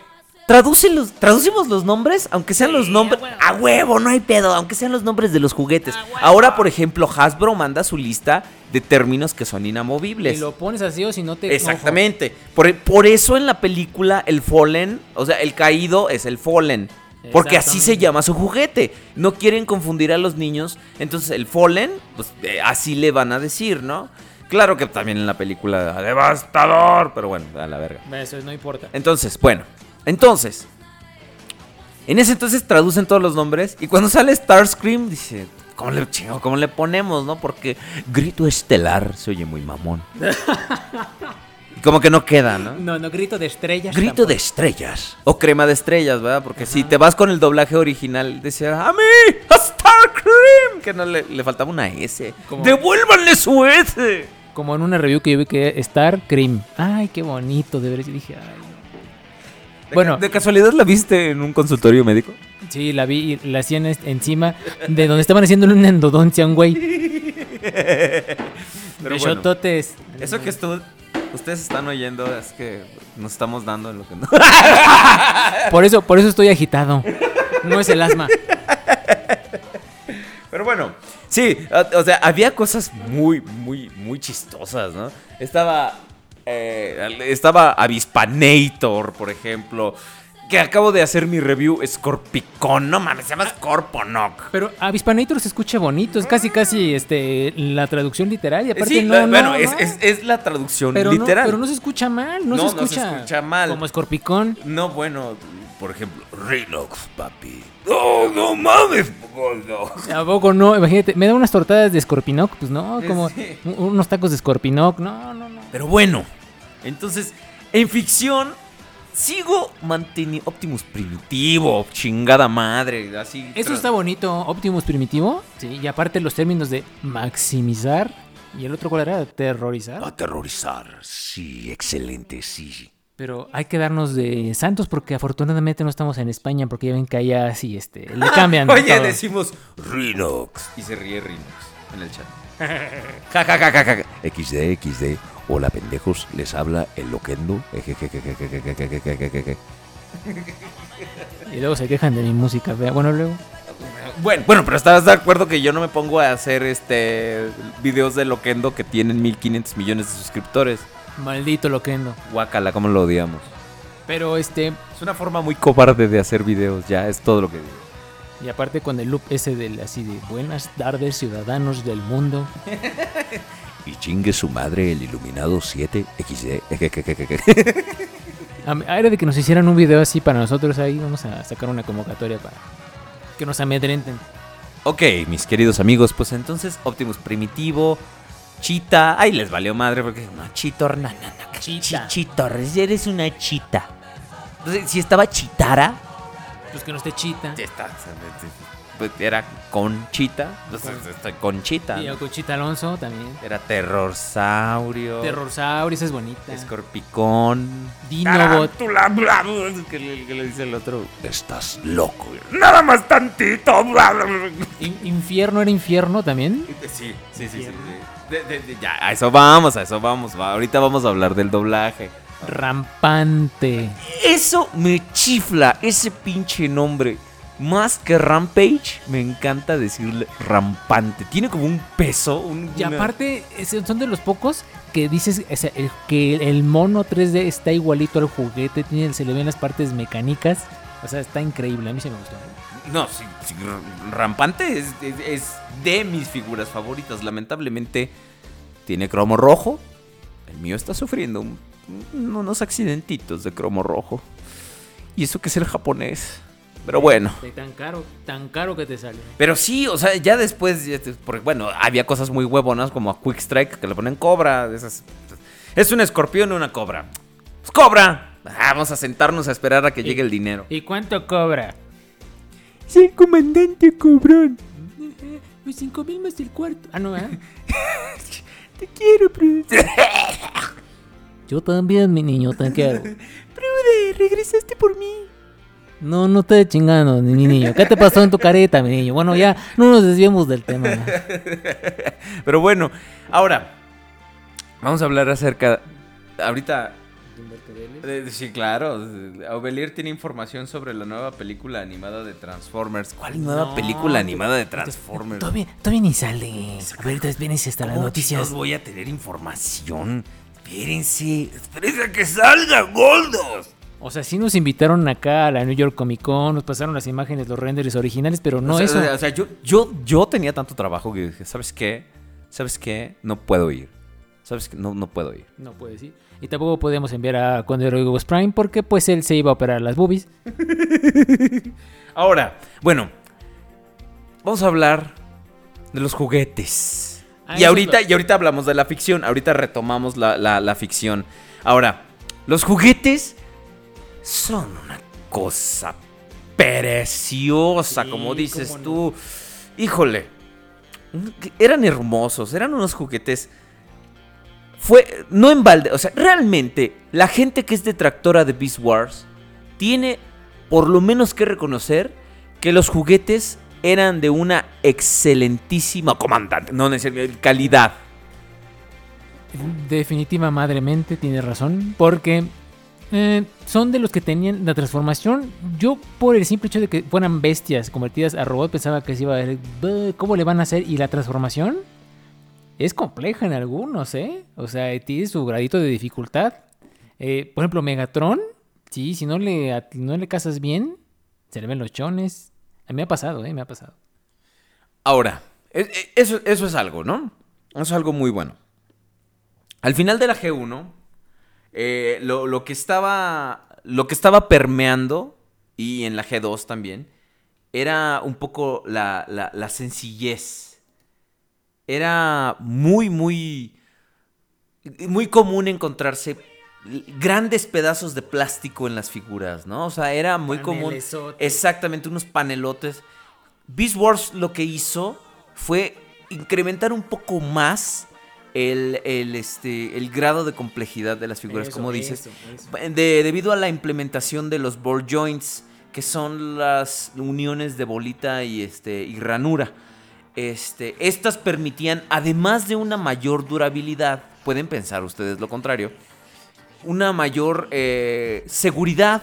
tradúcelos, traducimos los nombres, aunque sean los nombres... A huevo, no hay pedo, aunque sean los nombres de los juguetes. Ahora, por ejemplo, Hasbro manda su lista de términos que son inamovibles. y lo pones así o si no te... Exactamente. Por, por eso en la película el Fallen, o sea, el caído es el Fallen. Porque así se llama su juguete. No quieren confundir a los niños. Entonces el Fallen, pues eh, así le van a decir, ¿no? Claro que también en la película devastador, pero bueno, a la verga. Eso no importa. Entonces, bueno, entonces. En ese entonces traducen todos los nombres. Y cuando sale Starscream, dice. ¿Cómo le, chingo, ¿Cómo le ponemos, no? Porque grito estelar se oye muy mamón. Y como que no queda, ¿no? No, no, grito de estrellas. Grito tampoco. de estrellas. O crema de estrellas, ¿verdad? Porque si te vas con el doblaje original, decía, ¡A mí! ¡A Starcream! Que no le, le faltaba una S. Como- ¡Devuélvanle su S! Como en una review que yo vi que Star Cream. Ay, qué bonito, de veras. Y dije, ay, no. Bueno, ¿De casualidad la viste en un consultorio médico? sí, la vi y la hacían encima de donde estaban haciéndole una endodoncia a un güey. Pero de bueno. shototes. Eso que ustedes están oyendo es que nos estamos dando en lo que no. Por eso, por eso estoy agitado. No es el asma. Pero bueno, sí, o sea, había cosas muy, muy, muy chistosas, ¿no? Estaba, eh, estaba Avispanator, por ejemplo, que acabo de hacer mi review, Scorpicón, no mames, se llama Scorponok. Pero Avispanator se escucha bonito, es casi casi este la traducción literaria. Aparte, Sí, no, la- no, bueno, no. es, es- es la traducción pero literal. No, pero no se escucha mal, no, se no se escucha. escucha mal. Como escorpicón. No, bueno, por ejemplo, Rinox, papi. No, no mames, gordo. ¿A poco no? Imagínate, me da unas tortadas de escorpinoc, pues no, como Sí. unos tacos de escorpinoc, no, no, no. Pero bueno, entonces, en ficción, sigo manteniendo Optimus primitivo, chingada madre, así. Eso está bonito, Optimus primitivo, sí, y aparte los términos de maximizar y el otro cuál era, terrorizar. Aterrorizar, sí, excelente, sí. Pero hay que darnos de santos porque afortunadamente no estamos en España porque ya ven que allá así este le cambian. Oye, todo. decimos Rinox, y se ríe Rinox en el chat. ja, ja, ja, ja, ja. XD, XD. Hola, pendejos, les habla el loquendo. Y luego se quejan de mi música, vea. Bueno, luego. Bueno, bueno, pero estabas de acuerdo que yo no me pongo a hacer este videos de Loquendo que tienen 1500 millones de suscriptores. Maldito loquendo. Guácala, cómo lo odiamos. Pero este, Es una forma muy cobarde de hacer videos, ya es todo lo que digo. y aparte con el loop ese del así de buenas tardes ciudadanos del mundo. Y chingue su madre el iluminado 7 XD. A a era de que nos hicieran un video así para nosotros ahí, vamos a sacar una convocatoria para que nos amedrenten. Ok, mis queridos amigos, pues entonces Optimus Primitivo, Chita, ay les valió madre porque no, Chitor, no, no, no, Chita. Chi- Chitor, eres una chita. Entonces, si estaba Chitara, Pues que no esté chita. está, pues, era Conchita, entonces estoy Conchita. Y ¿no? a Cochita Alonso también. Era Terrorsaurio, Terrorsaurio, esa es bonita. Escorpicón, Dinobot. Tarántula, bla, bla, que le, que le dice el otro. Estás loco. Nada más tantito. bla, bla, bla. In- Infierno era infierno también. Sí, sí, sí, sí. sí. De- de- de- ya, a eso vamos, a eso vamos. va. Ahorita vamos a hablar del doblaje. Rampante. Eso me chifla, ese pinche nombre. Más que Rampage, me encanta decirle rampante. Tiene como un peso. Un, Y una- aparte, son de los pocos que dices o sea, el- que el mono 3D está igualito al juguete, tiene, se le ven las partes mecánicas. O sea, está increíble, a mí sí me gustó. No, sí, rampante es, es- es de mis figuras favoritas. Lamentablemente tiene cromo rojo. El mío está sufriendo un- un- unos accidentitos de cromo rojo. Y eso que es el japonés. Pero bueno. De tan caro, tan caro que te sale. Pero sí, o sea, ya después, porque bueno, había cosas muy huevonas como a Quick Strike que le ponen cobra. esas- es un escorpión y una cobra. Pues cobra. Ah, Vamos a sentarnos a esperar a que llegue el dinero. ¿Y cuánto cobra? Sí, comandante cobrón. Pues 5 mil más el cuarto. Ah, no, ¿eh? Te quiero, Prude. Yo también, mi niño, te quiero. Prude, regresaste por mí. No, no te chingando, ni mi niño. ¿Qué te pasó en tu careta, mi niño? Bueno, ya no nos desviemos del tema. Pero bueno, ahora vamos a hablar acerca. Ahorita. Eh, Sí, claro. Aubelier tiene información sobre la nueva película animada de Transformers. ¿Cuál nueva No, película animada de Transformers? Todavía, todavía ni sale. A ver, vienes hasta las ¿Cómo noticias. voy a tener información? Espérense. Espérense a que salga, gordos. O sea, sí nos invitaron acá a la New York Comic Con, nos pasaron las imágenes, los renders originales, pero no o sea, eso. O sea, yo, yo, yo tenía tanto trabajo que dije, ¿sabes qué? ¿Sabes qué? No puedo ir. ¿Sabes qué? No, no puedo ir. No puede decir. Y tampoco podemos enviar a Conde Ghost Prime porque pues él se iba a operar las boobies. Ahora, bueno, vamos a hablar de los juguetes. Ah, y, ahorita, y ahorita hablamos de la ficción, ahorita retomamos la, la- la ficción. Ahora, los juguetes son una cosa preciosa, Sí, como dices no. tú. Híjole, eran hermosos, eran unos juguetes. Fue, no en balde, o sea, realmente la gente que es detractora de Beast Wars tiene por lo menos que reconocer que los juguetes eran de una excelentísima comandante, no necesariamente calidad. Definitiva madremente tiene razón porque eh, son de los que tenían la transformación. Yo por el simple hecho de que fueran bestias convertidas a robot pensaba que se iba a ver "Buh, cómo le van a hacer y la transformación es compleja en algunos, ¿eh? O sea, tiene su gradito de dificultad. Eh, por ejemplo, Megatron, sí, si no le, no le casas bien, se le ven los chones. Me ha pasado, ¿eh? Me ha pasado. Ahora, e- e- eso, eso es algo, ¿no? Eso es algo muy bueno. Al final de la G1, eh, lo, lo que estaba, lo que estaba permeando, y en la G2 también, era un poco la- la sencillez. Era muy, muy, muy común encontrarse grandes pedazos de plástico en las figuras, ¿no? O sea, era muy común. Exactamente, unos panelotes. Beast Wars lo que hizo fue incrementar un poco más el, el, este, el grado de complejidad de las figuras, Eso, como dices. eso, eso. De- debido a la implementación de los ball joints, que son las uniones de bolita y, este, y ranura. Este, estas permitían, además de una mayor durabilidad, pueden pensar ustedes lo contrario, una mayor eh, seguridad.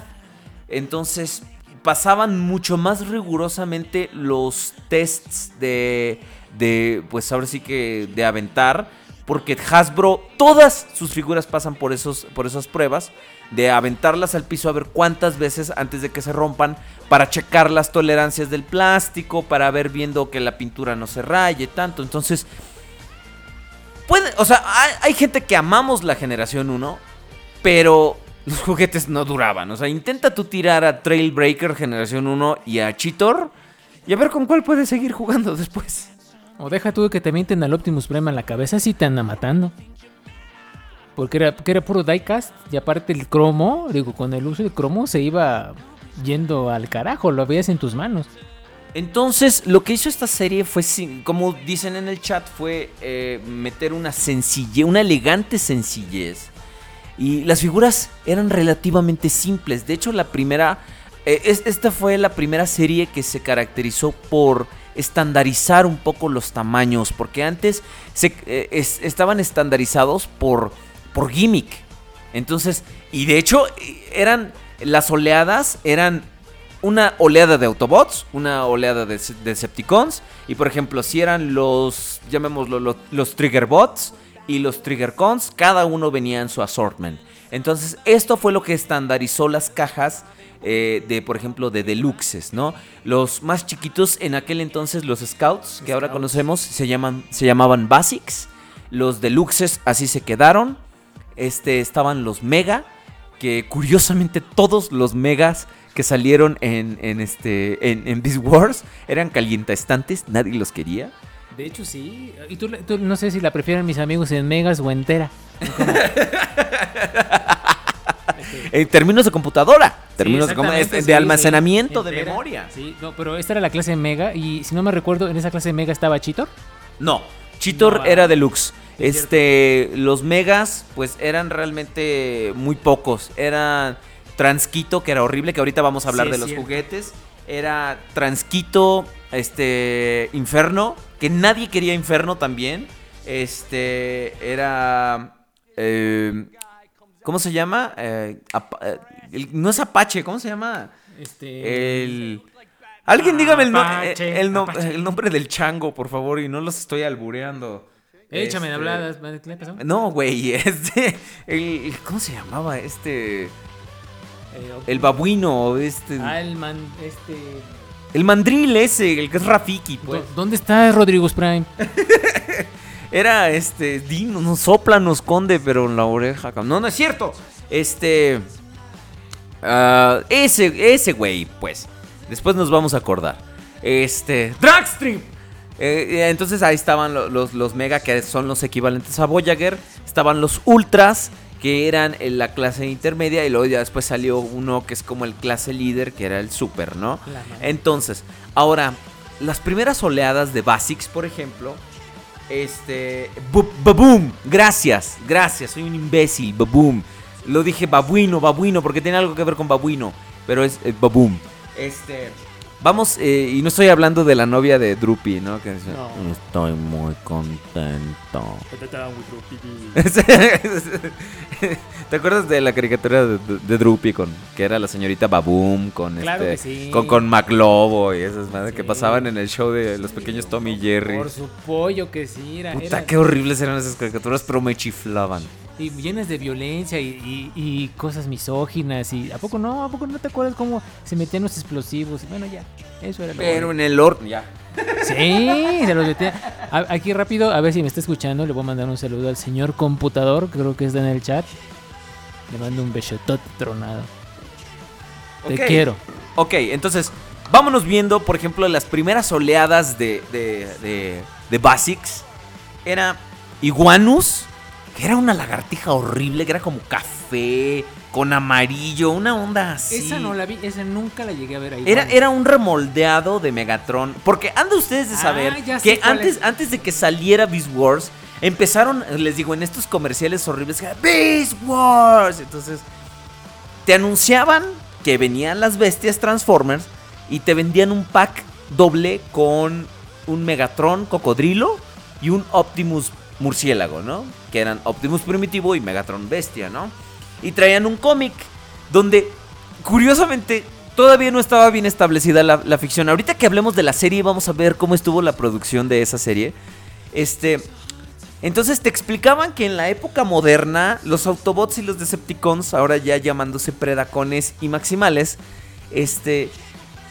Entonces, pasaban mucho más rigurosamente los tests de, de, pues ahora sí que de aventar, porque Hasbro, todas sus figuras pasan por, esos, por esas pruebas, de aventarlas al piso a ver cuántas veces antes de que se rompan, para checar las tolerancias del plástico, para ver viendo que la pintura no se raye tanto. Entonces, puede, o sea, hay, gente que amamos la generación 1, pero los juguetes no duraban. O sea, intenta tú tirar a Trailbreaker generación 1 y a Cheetor y a ver con cuál puedes seguir jugando después. O deja tú que te mienten al Optimus Prime en la cabeza si te anda matando. Porque era, porque era puro diecast y aparte el cromo, digo, con el uso del cromo se iba yendo al carajo, lo veías en tus manos. Entonces, lo que hizo esta serie fue, como dicen en el chat, fue eh, meter una sencillez, una elegante sencillez. Y las figuras eran relativamente simples. De hecho, la primera, eh, es- esta fue la primera serie que se caracterizó por estandarizar un poco los tamaños. Porque antes eh, es- estaban estandarizados por, gimmick. Entonces, y de hecho, eh, eran las oleadas, eran una oleada de Autobots, una oleada de Se- Decepticons. Y por ejemplo, si eran los, llamémoslo, lo- los, Triggerbots y los Triggercons, cada uno venía en su assortment. Entonces, esto fue lo que estandarizó las cajas eh, de, por ejemplo, de deluxes, ¿no? Los más chiquitos en aquel entonces, los Scouts, que ahora conocemos, se, llaman, se llamaban Basics. Los deluxes así se quedaron. Este, estaban los Mega, que curiosamente todos los Megas que salieron en, en este, en, en Beast Wars eran calientaestantes, nadie los quería. De hecho, sí. Y tú, tú no sé si la prefieren mis amigos en megas o entera. En términos de computadora, términos de, com- de almacenamiento de Entera. memoria. Sí, no, pero esta era la clase mega y si no me recuerdo, en esa clase mega estaba Cheetor. No, Cheetor No, era ah, deluxe. este, los megas, pues eran realmente muy pocos. Eran Transquito, que era horrible, que ahorita vamos a hablar Sí, de los cierto. juguetes. Era Transquito, este, Inferno, que nadie quería Inferno también. Este, era, eh, ¿cómo se llama? Eh, eh, el- no es Apache, ¿cómo se llama? Este. El... Alguien dígame el, no- Apache, eh, el no- Apache. el nombre del chango, por favor, y no los estoy albureando. Échame de Este, habladas. ¿Qué le pasó? No, güey, este... El, ¿Cómo se llamaba? Este... Eh. El babuino, este... Ah, el man. Este. El mandril ese, el que es Rafiki, pues. ¿Dó- ¿Dónde está Rodrigo Prime? Era este, Dino, nos sopla, nos conde, pero en la oreja. No, no es cierto. Este. ah, ese, ese güey, pues. Después nos vamos a acordar. Este. Dragstream. Eh, eh, entonces ahí estaban lo- los, los Mega, que son los equivalentes a Voyager. Estaban los Ultras, que eran en la clase intermedia. Y luego ya después salió uno que es como el clase líder, que era el Super, ¿no? Entonces, ahora, las primeras oleadas de Basics, por ejemplo, este. Baboom, gracias, gracias, soy un imbécil, Baboom. Lo dije babuino, babuino, porque tiene algo que ver con babuino, pero es eh, Baboom. Este. Vamos, eh, y no estoy hablando de la novia de Droopy, ¿no? Que dice, No. Estoy muy contento. ¿Te acuerdas de la caricatura de, de, Droopy con que era la señorita Baboom con Claro este que sí. con, con McLobo y esas madres que Sí. pasaban en el show de los pequeños Tommy y Jerry? Por su pollo que sí era. Puta, era- qué horribles eran esas caricaturas, pero me chiflaban. Y llenas de violencia y, y- y cosas misóginas. y ¿A poco no? ¿A poco no te acuerdas cómo se metían los explosivos? Y bueno, ya. Eso era lo Pero bueno. en el horno ya. Sí, se los metía. A- Aquí rápido, a ver si me está escuchando. Le voy a mandar un saludo al señor computador, creo que está en el chat. Le mando un besotote tronado. Te quiero. Ok, entonces, vámonos viendo, por ejemplo, las primeras oleadas de, de, de, de Basics. Era Iguanus, que era una lagartija horrible, que era como café, con amarillo, una onda así. Esa no la vi, esa nunca la llegué a ver ahí. Era, era un remoldeado de Megatron. Porque han de ustedes de Ah, saber que antes, es. antes de que saliera Beast Wars, empezaron, les digo, en estos comerciales horribles, Beast Wars. Entonces, te anunciaban que venían las bestias Transformers y te vendían un pack doble con un Megatron cocodrilo y un Optimus murciélago, ¿no? Que eran Optimus primitivo y Megatron bestia, ¿no? Y traían un cómic donde, curiosamente, todavía no estaba bien establecida la, ficción. Ahorita que hablemos de la serie, vamos a ver cómo estuvo la producción de esa serie. Este. Entonces te explicaban que en la época moderna, los Autobots y los Decepticons, ahora ya llamándose Predacones y Maximales, este.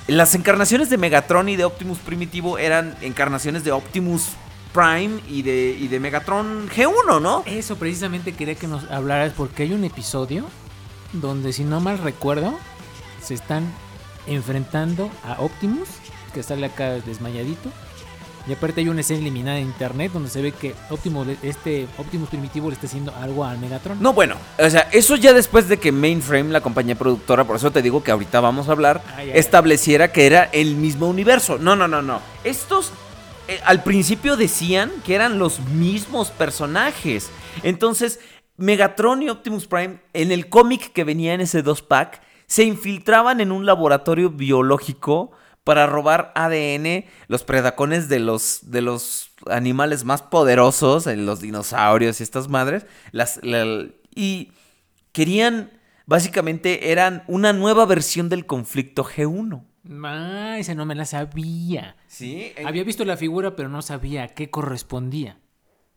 Las encarnaciones de Megatron y de Optimus Primitivo eran encarnaciones de Optimus Prime y de, y de Megatron G1, ¿no? Eso precisamente quería que nos hablaras porque hay un episodio donde, si no mal recuerdo, se están enfrentando a Optimus, que sale acá desmayadito. Y aparte hay una escena eliminada en internet donde se ve que Optimus, este Optimus primitivo le está haciendo algo al Megatron. No, bueno, o sea, eso ya después de que Mainframe, la compañía productora, por eso te digo que ahorita vamos a hablar, estableciera que era el mismo universo. No, no, no, no. Estos eh, al principio decían que eran los mismos personajes. Entonces, Megatron y Optimus Prime, en el cómic que venía en ese dos pack, se infiltraban en un laboratorio biológico para robar ADN, los predacones de los, de los animales más poderosos, eh, los dinosaurios y estas madres, y querían, básicamente, eran una nueva versión del conflicto G1. Ah, esa no me la sabía. Sí, Había visto la figura, pero no sabía a qué correspondía.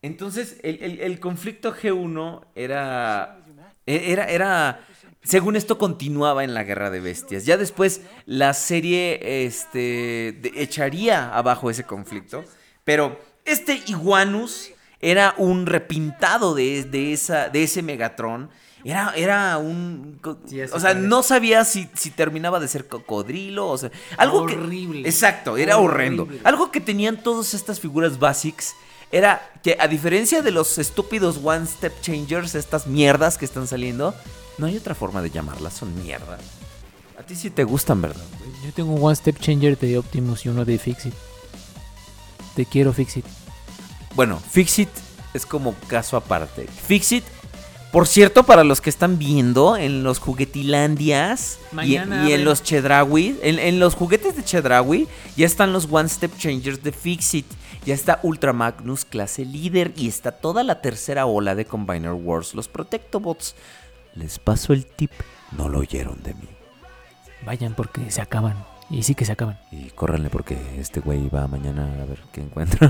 Entonces, el, el- el conflicto G1 era, e- era, era, según esto, continuaba en la Guerra de Bestias. Ya después, la serie este, de- echaría abajo ese conflicto. Pero este Iguanus era un repintado de, de, esa, de ese Megatron. Era, era un... Sí, o sea, no sabía si, si terminaba de ser cocodrilo, o sea, algo que... Horrible. Exacto, era horrendo. Algo que tenían todas estas figuras basics era que a diferencia de los estúpidos One Step Changers, estas mierdas que están saliendo, no hay otra forma de llamarlas, son mierdas. A ti sí te gustan, ¿verdad? Yo tengo un One Step Changer de Optimus y uno de Fixit. Te quiero, Fixit. Bueno, Fixit es como caso aparte. Fixit, por cierto, para los que están viendo en los juguetilandias y, Mañana y en los Chedraui, en, en los juguetes de Chedraui ya están los One Step Changers de Fixit. Ya está Ultra Magnus clase líder y está toda la tercera ola de Combiner Wars, los Protectobots. Les paso el tip, no lo oyeron de mí. Vayan porque se acaban. Y sí que se acaban. Y córranle porque este güey va mañana a ver qué encuentra.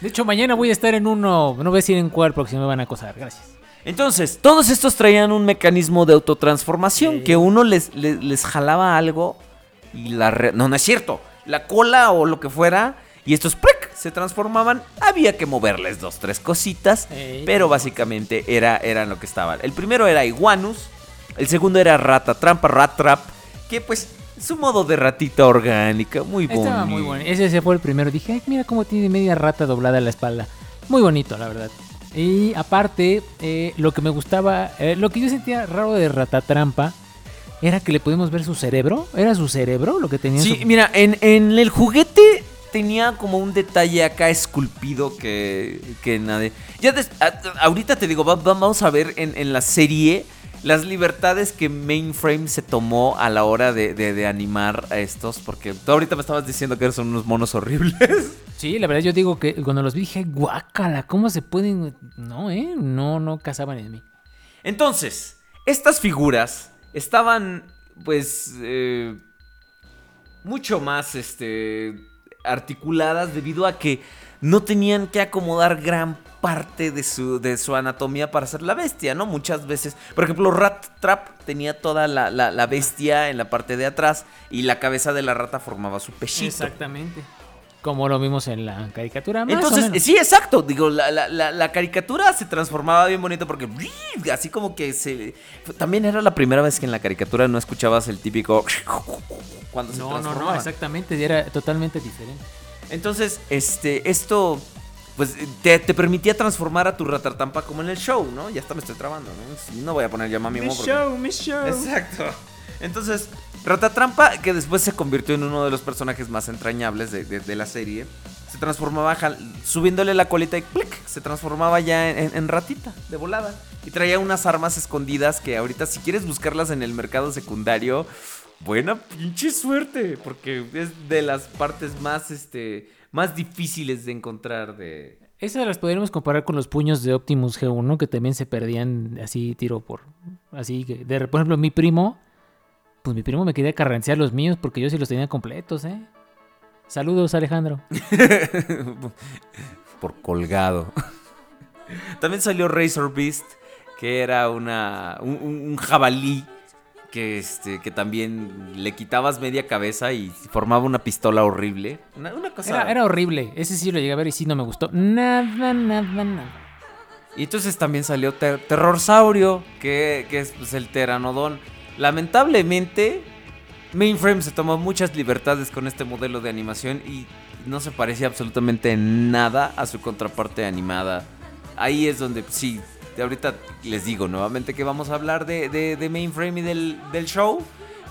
De hecho, mañana voy a estar en uno. No voy a decir en cuál porque si me van a acosar. Gracias. Entonces, todos estos traían un mecanismo de autotransformación que uno les, les, les jalaba algo y la... re- No, no es cierto. La cola o lo que fuera y estos se transformaban. Había que moverles dos, tres cositas, pero básicamente era, eran lo que estaban. El primero era Iguanus, el segundo era Rata Trampa, Rat Trap, que pues su modo de ratita orgánica, muy bonito. Estaba muy bueno. Ese, ese fue el primero. Dije, "Ay, mira cómo tiene media rata doblada en la espalda. Muy bonito, la verdad. Y aparte, eh, lo que me gustaba, eh, lo que yo sentía raro de Ratatrampa era que le pudimos ver su cerebro. ¿Era su cerebro lo que tenía? en Sí, su- mira, en, en el juguete tenía como un detalle acá esculpido que, que nadie... Ya des- a- ahorita te digo, va- va- vamos a ver en, en la serie las libertades que Mainframe se tomó a la hora de, de- de animar a estos, porque tú ahorita me estabas diciendo que son unos monos horribles. Sí, la verdad yo digo que cuando los vi dije, guácala, ¿cómo se pueden...? No, ¿eh? No, no cazaban en mí. Entonces, estas figuras estaban, pues, eh, mucho más, este, articuladas debido a que no tenían que acomodar gran parte de su, de su anatomía para ser la bestia, ¿no? Muchas veces, por ejemplo, Rat Trap tenía toda la, la- la bestia en la parte de atrás y la cabeza de la rata formaba su pechito. Exactamente. Como lo vimos en la caricatura. Más o Entonces, menos. sí, exacto. Digo, la, la- la- la caricatura se transformaba bien bonito porque así como que se. También era la primera vez que en la caricatura no escuchabas el típico. Cuando se No, no, no, exactamente. Era totalmente diferente. Entonces, este, esto. Pues te, te permitía transformar a tu ratatampa como en el show, ¿no? Ya hasta me estoy trabando, ¿no? No voy a poner ya mami Mo porque- mi show. Exacto. Entonces, Ratatrampa, que después se convirtió en uno de los personajes más entrañables de, de- de la serie, se transformaba subiéndole la colita y ¡plic! se transformaba ya en, en ratita, de volada. Y traía unas armas escondidas que ahorita si quieres buscarlas en el mercado secundario, buena pinche suerte, porque es de las partes más, este, más difíciles de encontrar de... Esas las podríamos comparar con los puños de Optimus G1 que también se perdían así tiro por así que de por ejemplo mi primo pues mi primo me quería carrancear los míos porque yo sí los tenía completos, ¿eh? Saludos, Alejandro. Por colgado. También salió Razor Beast, que era una, un, jabalí que, este, que también le quitabas media cabeza y formaba una pistola horrible. Una, una cosa... Era, era horrible. Ese sí lo llegué a ver y sí no me gustó. Nada, nada, nada. Y entonces también salió Ter- Terrorsaurio, que, que es pues, el Pteranodón. Lamentablemente, Mainframe se tomó muchas libertades con este modelo de animación y no se parecía absolutamente en nada a su contraparte animada. Ahí es donde, sí, ahorita les digo nuevamente que vamos a hablar de, de- de Mainframe y del, del show.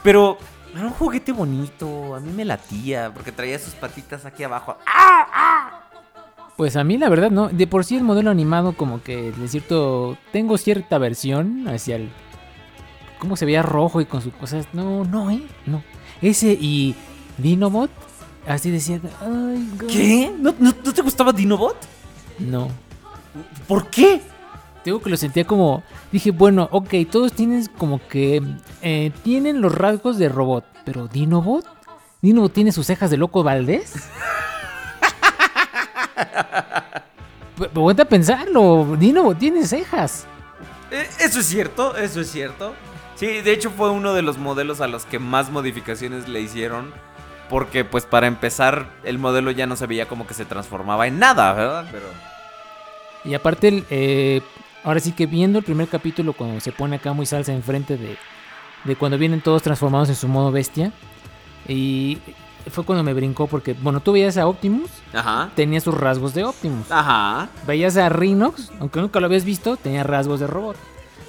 Pero era un juguete bonito, a mí me latía, porque traía sus patitas aquí abajo. Pues a mí la verdad no. De por sí el modelo animado como que de cierto... Tengo cierta versión hacia el... ¿Cómo se veía rojo y con sus cosas? No, no, ¿eh? No. Ese y Dinobot. Así decía... Ay, God". ¿Qué? ¿No, no, no te gustaba Dinobot? No. ¿Por qué? Tengo que lo sentía como... Dije, bueno, ok, todos tienen como que... eh, tienen los rasgos de robot. Pero Dinobot... Dinobot tiene sus cejas de loco Valdés. Vuelve a pensarlo. Dinobot tiene cejas. Eh, Eso es cierto, eso es cierto. Sí, de hecho fue uno de los modelos a los que más modificaciones le hicieron. Porque pues para empezar el modelo ya no se veía como que se transformaba en nada, ¿verdad? Pero... Y aparte, el, eh, ahora sí que viendo el primer capítulo, cuando se pone acá muy salsa enfrente de, de cuando vienen todos transformados en su modo bestia. Y fue cuando me brincó, porque, bueno, tú veías a Optimus, Ajá. tenía sus rasgos de Optimus. Ajá. Veías a Rhinox, aunque nunca lo habías visto, tenía rasgos de robot.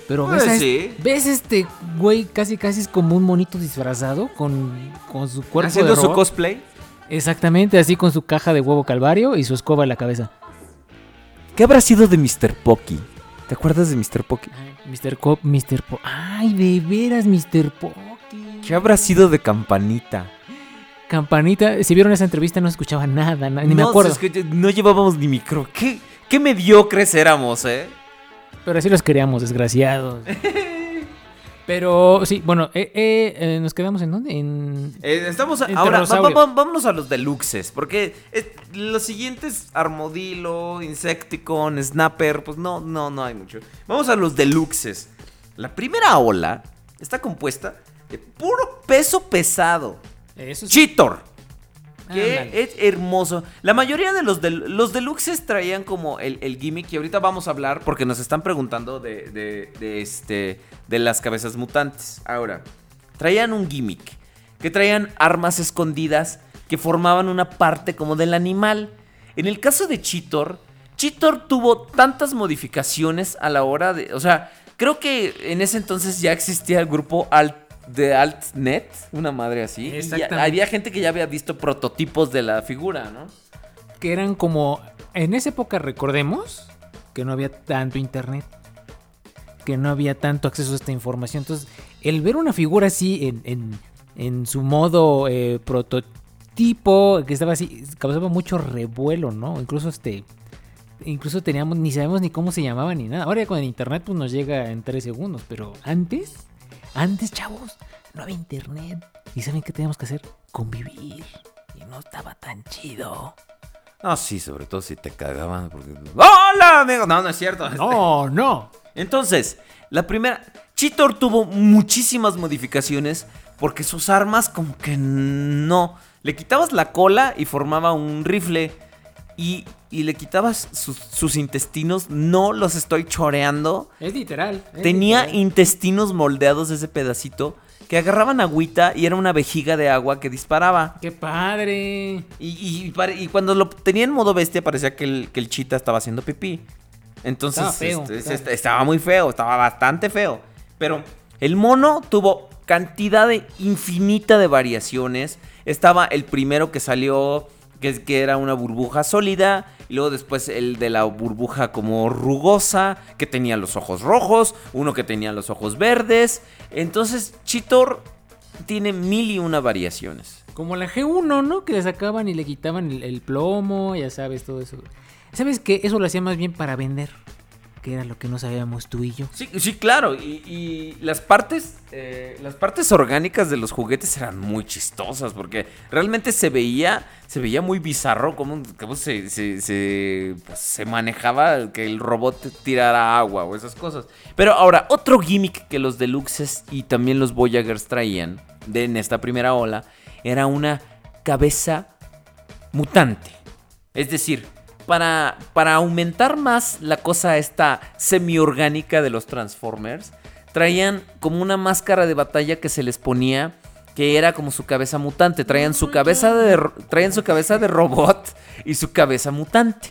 Pero ves, Pues a es- sí. ves este güey casi casi es como un monito disfrazado con, con su cuerpo Haciendo de su robot. cosplay. Exactamente, así con su caja de huevo calvario y su escoba en la cabeza. ¿Qué habrá sido de Mr. Pocky? ¿Te acuerdas de Mr. Pocky? Mr. Cop, Mr. Po Ay, de veras, Mr. Pocky. ¿Qué habrá sido de Campanita? Campanita, si vieron esa entrevista no escuchaba nada, na- ni me acuerdo. es que no llevábamos ni micro. ¿Qué, qué mediocres éramos, eh? Pero así los queríamos, desgraciados. Pero sí, bueno, eh, eh, eh, nos quedamos en dónde? En... Estamos a- ahora, va- va- vámonos a los deluxes, porque los siguientes Armodilo, Insecticon, Snapper, pues no, no, no hay mucho. Vamos a los deluxes. La primera ola está compuesta de puro peso pesado. Eso sí. Cheetor. Que es hermoso. La mayoría de los, del- los deluxes traían como el, el gimmick. Y ahorita vamos a hablar porque nos están preguntando de, de- de este, de las cabezas mutantes. Ahora, traían un gimmick. Que traían armas escondidas que formaban una parte como del animal. En el caso de Cheetor, Cheetor tuvo tantas modificaciones a la hora de... O sea, creo que en ese entonces ya existía el grupo Alt de AltNet, una madre así. Y había gente que ya había visto prototipos de la figura, ¿no? Que eran como... En esa época, recordemos, que no había tanto internet. Que no había tanto acceso a esta información. Entonces, el ver una figura así en, en- en su modo eh, prototipo, que estaba así, causaba mucho revuelo, ¿no? Incluso este... Incluso teníamos, ni sabemos ni cómo se llamaba ni nada. Ahora con el internet pues nos llega en tres segundos, pero antes, antes chavos, no había internet. ¿Y saben qué teníamos que hacer? Convivir. Y no estaba tan chido. No, sí, sobre todo si te cagaban. Porque... ¡Hola, amigo! No, no es cierto. No, no. Entonces, la primera. Cheetor tuvo muchísimas modificaciones porque sus armas, como que no. Le quitabas la cola y formaba un rifle. Y, y le quitabas sus, sus intestinos. No los estoy choreando. Es literal. es Tenía literal. intestinos moldeados de ese pedacito que agarraban agüita y era una vejiga de agua que disparaba. ¡Qué padre! Y, y pare- y cuando lo tenía en modo bestia parecía que el, que el chita estaba haciendo pipí. Entonces Estaba feo, este, este, estaba muy feo, estaba bastante feo. Pero el mono tuvo cantidad de infinita de variaciones. Estaba el primero que salió, que, que era una burbuja sólida. Y luego después el de la burbuja como rugosa, que tenía los ojos rojos. Uno que tenía los ojos verdes. Entonces Cheetor tiene mil y una variaciones. Como la G1, ¿no? Que le sacaban y le quitaban el, plomo, ya sabes, todo eso. ¿Sabes qué? Eso lo hacía más bien para vender. Que era lo que no sabíamos tú y yo. Sí, sí, claro. Y, las partes, eh, las partes orgánicas de los juguetes eran muy chistosas porque realmente se veía, se veía muy bizarro cómo, se, se, pues, se manejaba que el robot tirara agua o esas cosas. Pero ahora, otro gimmick que los deluxes y también los Voyagers traían de, en esta primera ola era una cabeza mutante. Es decir, para, para aumentar más la cosa esta semi-orgánica de los Transformers, traían como una máscara de batalla que se les ponía que era como su cabeza mutante. Traían su cabeza de, traían su cabeza de robot y su cabeza mutante.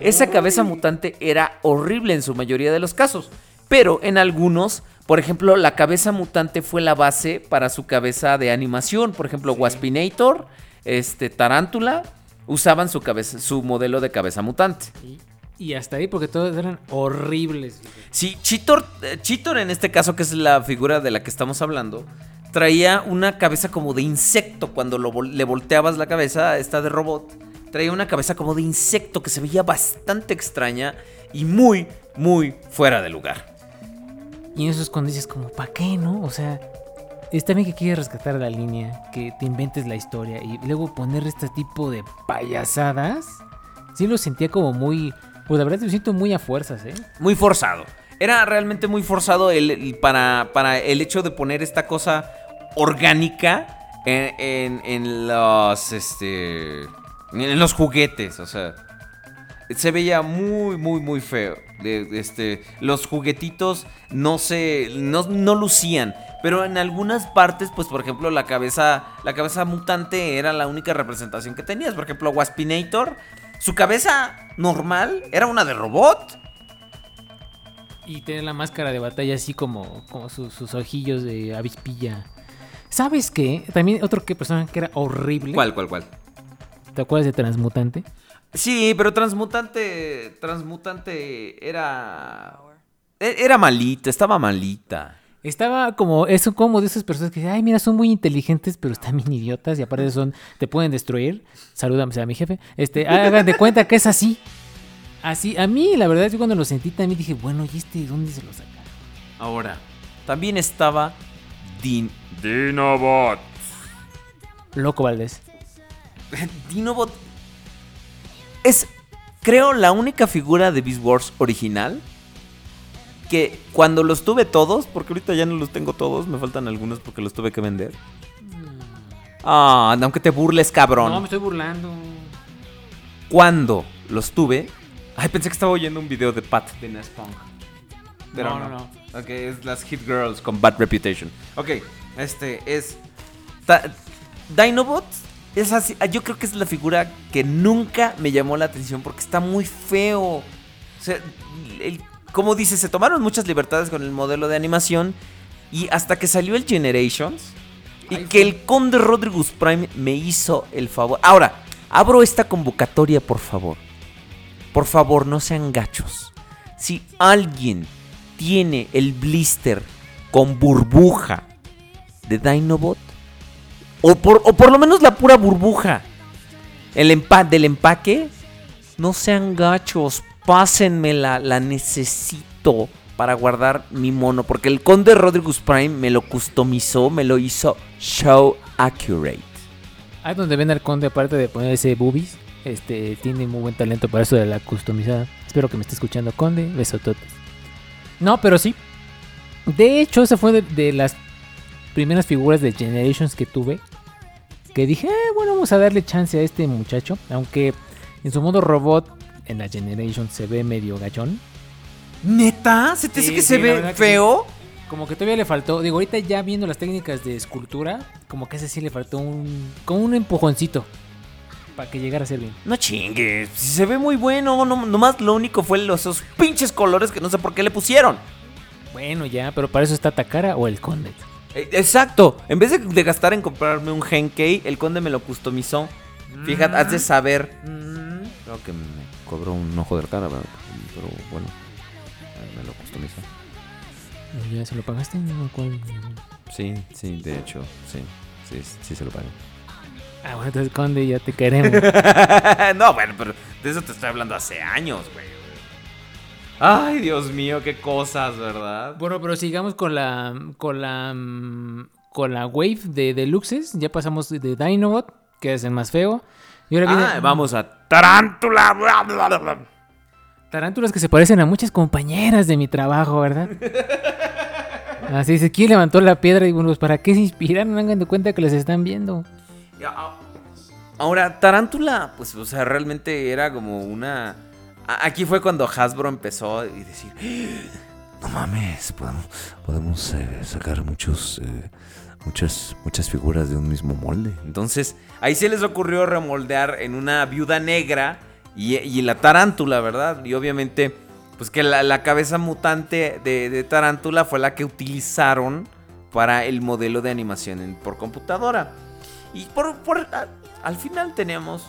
Esa cabeza mutante era horrible en su mayoría de los casos, pero en algunos, por ejemplo, la cabeza mutante fue la base para su cabeza de animación. Por ejemplo, Waspinator, este, Tarántula, usaban su cabeza, su modelo de cabeza mutante. Y, y hasta ahí, porque todos eran horribles. Sí, Cheetor, eh, Cheetor en este caso, que es la figura de la que estamos hablando, traía una cabeza como de insecto. Cuando lo le volteabas la cabeza, esta de robot, traía una cabeza como de insecto que se veía bastante extraña y muy, muy fuera de lugar. Y en esos cuando dices como, ¿para qué, no? O sea, está bien que quieres rescatar la línea, que te inventes la historia y luego poner este tipo de payasadas. Sí lo sentía como muy... Pues la verdad lo siento muy a fuerzas, ¿eh? Muy forzado. Era realmente muy forzado el, el- para, para el hecho de poner esta cosa orgánica en, en- en los este en los juguetes, o sea, se veía muy muy muy feo. De- este, los juguetitos no se no, no lucían, pero en algunas partes, pues por ejemplo la cabeza la cabeza mutante era la única representación que tenías. Por ejemplo, Waspinator, su cabeza normal era una de robot. Y tener la máscara de batalla así como, como sus, sus ojillos de avispilla. ¿Sabes qué? También otro que persona que era horrible. ¿Cuál, cuál, cuál? ¿Te acuerdas de Transmutante? Sí, pero Transmutante. Transmutante era. e- Era malita, estaba malita. Estaba como, es como de esas personas que dicen, ay, mira, son muy inteligentes, pero están bien idiotas y aparte son, te pueden destruir. Salúdame a mi jefe. Este, hagan de cuenta que es así. Así, a mí, la verdad, yo cuando lo sentí también dije, bueno, ¿y este dónde se lo saca? Ahora, también estaba Din. Dinobot. Loco Valdés. Dinobot. Es, creo, la única figura de Beast Wars original. Que cuando los tuve todos, porque ahorita ya no los tengo todos, me faltan algunos porque los tuve que vender. Ah, aunque te burles, cabrón. No, me estoy burlando. Cuando los tuve. Ay, pensé que estaba oyendo un video de Pat de Nest Punk. Pero No, no, no, Ok, es las Hit Girls con Bad Reputation. Ok, este es. Ta- Dinobot es así. ah, Yo creo que es la figura que nunca me llamó la atención porque está muy feo. O sea, el- como dice, se tomaron muchas libertades con el modelo de animación. Y hasta que salió el Generations. Y que el Conde Rodriguez Prime me hizo el favor. Ahora, abro esta convocatoria, por favor. Por favor, no sean gachos. Si alguien tiene el blister con burbuja de Dinobot, o por, o por lo menos la pura burbuja el empa del empaque, no sean gachos, pásenmela, la necesito para guardar mi mono, porque el Conde Rodriguez Prime me lo customizó, me lo hizo show accurate. Ahí donde ven al conde, aparte de ponerse boobies, este, tiene muy buen talento para eso de la customizada. Espero que me esté escuchando, conde. Besototes. No, pero sí. De hecho, esa fue de las primeras figuras de Generations que tuve. Que dije, "Eh, bueno, vamos a darle chance a este muchacho. Aunque en su modo robot, en la Generations se ve medio gachón. ¿Neta? ¿Se te Sí, dice que sí, se ve que feo? Como que todavía le faltó. Digo, ahorita ya viendo las técnicas de escultura, como que ese sí le faltó un. como un empujoncito. Para que llegara a ser bien. No chingues, si se ve muy bueno, no, nomás lo único fue los, esos pinches colores que no sé por qué le pusieron. Bueno, ya, pero para eso está Takara o el Conde. Eh, Exacto, en vez de, de gastar en comprarme un Genkei, el conde me lo customizó. Fíjate, has de saber. Creo que me cobró un ojo de la cara, ¿verdad? pero bueno, me lo customizó. ¿Ya se lo pagaste? ¿cuál? Sí, sí, de hecho, sí, sí, sí se lo pagué. Ah, bueno, entonces Conde, ya te queremos. no, bueno, pero de eso te estoy hablando hace años, güey. Ay, Dios mío, qué cosas, ¿verdad? Bueno, pero sigamos con la con la con la wave de deluxes. Ya pasamos de Dinobot, que es el más feo. Y ahora viene Ah, vamos a Tarántula. bla, bla, bla, bla. tarántulas que se parecen a muchas compañeras de mi trabajo, ¿verdad? Así dice, ¿quién levantó la piedra? Y bueno, pues para qué se inspiraron, no hagan de cuenta que les están viendo. Ahora, Tarántula, pues, o sea, realmente era como una. Aquí fue cuando Hasbro empezó a decir. No mames, podemos, eh, sacar muchos, eh, muchas, muchas figuras de un mismo molde. Entonces, ahí se les ocurrió remoldear en una viuda negra y, y la tarántula, ¿verdad? Y obviamente, pues que la, la cabeza mutante de, tarántula fue la que utilizaron para el modelo de animación por computadora. Y por, por- a- al final tenemos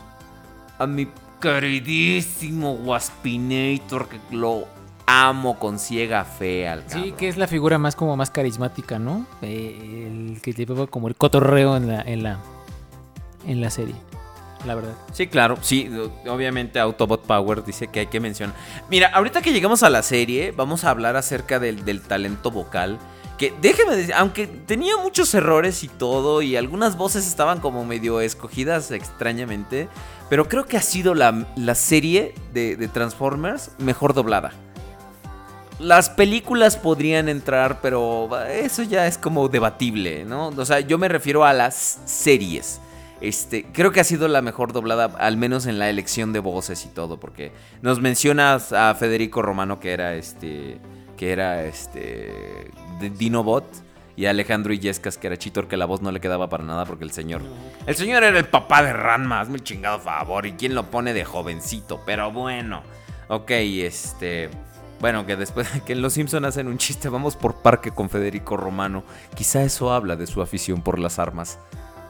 a mi queridísimo Waspinator, que lo amo con ciega fe al Sí, cabrón. que es la figura más como más carismática, ¿no? Eh, el que llevaba como el cotorreo en la, en la, en la serie, la verdad. Sí, claro, sí, obviamente Autobot Power dice que hay que mencionar. Mira, ahorita que llegamos a la serie, vamos a hablar acerca del, del talento vocal. Que déjeme decir, aunque tenía muchos errores y todo, y algunas voces estaban como medio escogidas extrañamente, pero creo que ha sido la, la serie de, Transformers mejor doblada. Las películas podrían entrar, pero eso ya es como debatible, ¿no? O sea, yo me refiero a las series. Este, creo que ha sido la mejor doblada, al menos en la elección de voces y todo, porque nos mencionas a Federico Romano, que era este, que era este, de Dinobot, y a Alejandro Illescas, que era Chitor, que la voz no le quedaba para nada, porque el señor, el señor era el papá de Ranma, hazme el chingado favor, y quién lo pone de jovencito, pero bueno, ok, este, bueno, que después que en Los Simpson hacen un chiste, vamos por parque con Federico Romano, quizá eso habla de su afición por las armas.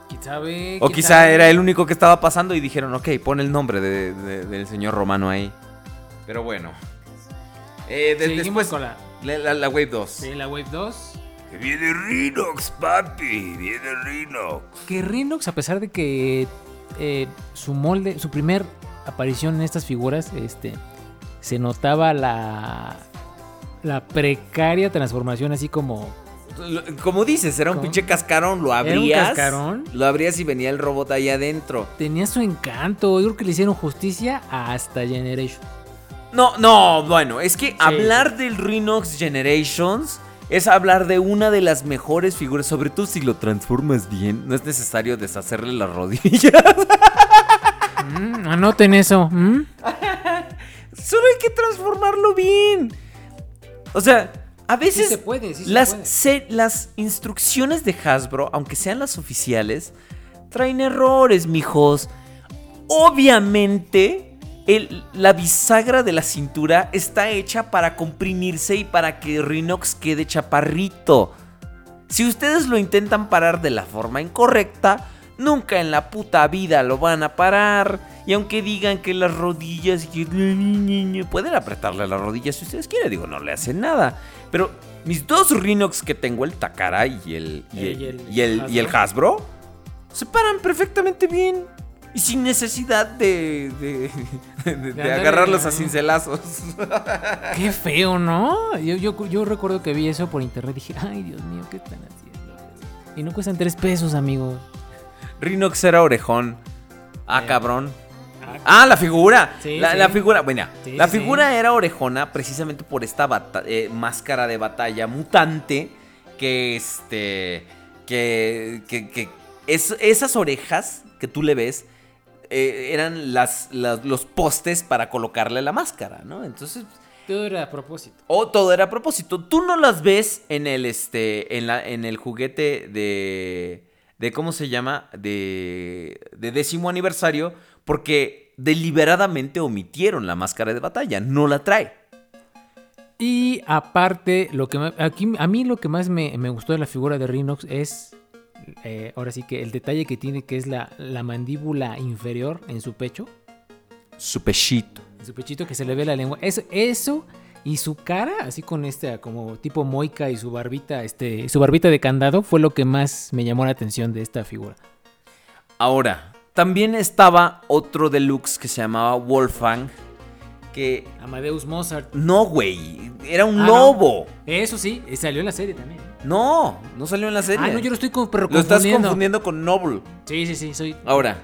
¿Quién sabe? O ¿Quién quizá era el único que estaba pasando y dijeron, ok, pon el nombre de- de- del señor Romano ahí. Pero bueno. Eh, de- después, con la, la, la- la Wave 2. sí, la Wave 2. Viene Rhinox, papi, viene Rhinox. Que Rhinox, a pesar de que eh, su molde, su primer aparición en estas figuras, este, se notaba la, la precaria transformación, así como Como dices, era un ¿Cómo? pinche cascarón, lo un abrías. cascarón. Lo abrías y venía el robot ahí adentro. tenía su encanto. Yo creo que le hicieron justicia hasta Generation. No, no, bueno, es que hablar del Rhinox Generations es hablar de una de las mejores figuras, sobre todo si lo transformas bien. No es necesario deshacerle las rodillas. Mm, anoten eso. ¿mm? Solo hay que transformarlo bien. O sea, a veces se puede, sí se las, puede. se- las instrucciones de Hasbro, aunque sean las oficiales, traen errores, mijos. Obviamente, el- la bisagra de la cintura está hecha para comprimirse y para que Rhinox quede chaparrito. Si ustedes lo intentan parar de la forma incorrecta, nunca en la puta vida lo van a parar. Y aunque digan que las rodillas, pueden apretarle las rodillas si ustedes quieren, digo, no le hacen nada. Pero mis dos Rhinox que tengo, el Takara y el, y Eh, el, y el y el- y el Hasbro, se paran perfectamente bien. Y sin necesidad de, de, de- agarrarlos a cincelazos. Qué feo, ¿no? Yo, yo, yo recuerdo que vi eso por internet y dije, ay, Dios mío, ¿qué están haciendo? Y no cuestan tres pesos, amigos. Rhinox era orejón. Ah, Eh, cabrón. Ah, la figura. Sí, la, sí. la figura, bueno, Sí, la figura era orejona precisamente por esta eh, máscara de batalla mutante que este que, que, que es- esas orejas que tú le ves eh, eran las, las- los postes para colocarle la máscara, ¿no? Entonces Todo era a propósito. o todo era a propósito. Tú no las ves en el este. en la. en el juguete de. de ¿cómo se llama? de. de décimo aniversario. Porque deliberadamente omitieron la máscara de batalla. No la trae. Y aparte, lo que aquí, a mí lo que más me, me gustó de la figura de Rhinox es, eh, ahora sí que el detalle que tiene, que es la, la mandíbula inferior en su pecho, Su pechito. en su pechito que se le ve la lengua. Eso, eso y su cara, así con este como tipo moica y su barbita, este, su barbita de candado, fue lo que más me llamó la atención de esta figura. Ahora, también estaba otro deluxe que se llamaba Wolfgang. Que... Amadeus Mozart. No, güey, era un Ah, lobo. Eso sí, salió en la serie también. No, no salió en la serie. Ah, no, yo lo estoy co- pero Lo estás confundiendo. confundiendo con Noble. Sí, sí, sí, soy... Ahora,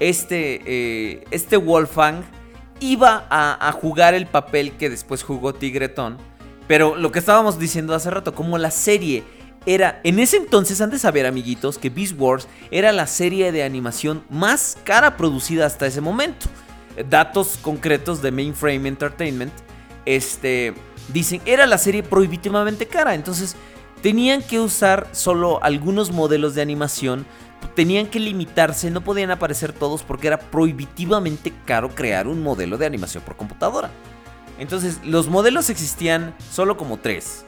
este, eh, este Wolfgang iba a, a jugar el papel que después jugó Tigretón. Pero lo que estábamos diciendo hace rato, como la serie era. En ese entonces, han de saber, amiguitos, que Beast Wars era la serie de animación más cara producida hasta ese momento. Datos concretos de Mainframe Entertainment. Este. Dicen, era la serie prohibitivamente cara. Entonces, tenían que usar solo algunos modelos de animación tenían que limitarse, no podían aparecer todos porque era prohibitivamente caro crear un modelo de animación por computadora. Entonces, los modelos existían solo como tres.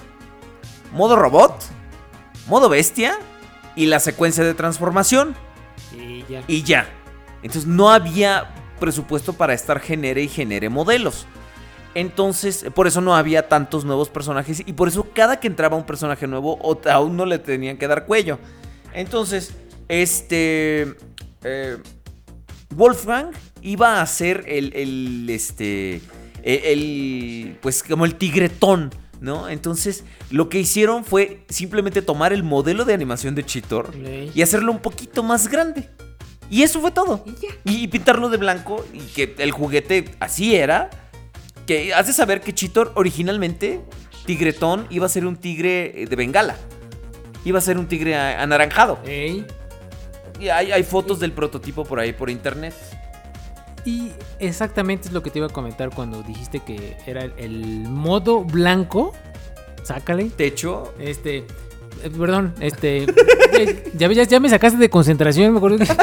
Modo robot, modo bestia y la secuencia de transformación. Y ya. Y ya. Entonces no había presupuesto para estar genere y genere modelos. Entonces, por eso no había tantos nuevos personajes y por eso cada que entraba un personaje nuevo a uno le tenían que dar cuello. Entonces, este eh, Wolfgang iba a ser el, el, este el, el, pues como el tigretón, ¿no? Entonces, lo que hicieron fue simplemente tomar el modelo de animación de Cheetor Ok. y hacerlo un poquito más grande. Y eso fue todo. Y, y pintarlo de blanco y que el juguete así era. Que hace saber que Cheetor originalmente, Tigretón, iba a ser un tigre eh, de Bengala. Iba a ser un tigre anaranjado. Y hay, hay fotos del prototipo por ahí por internet. Y exactamente es lo que te iba a comentar cuando dijiste que era el, el modo blanco. Sácale. Techo. Este. Eh, perdón, este. eh, ya, ya, ya me sacaste de concentración, me acuerdo que.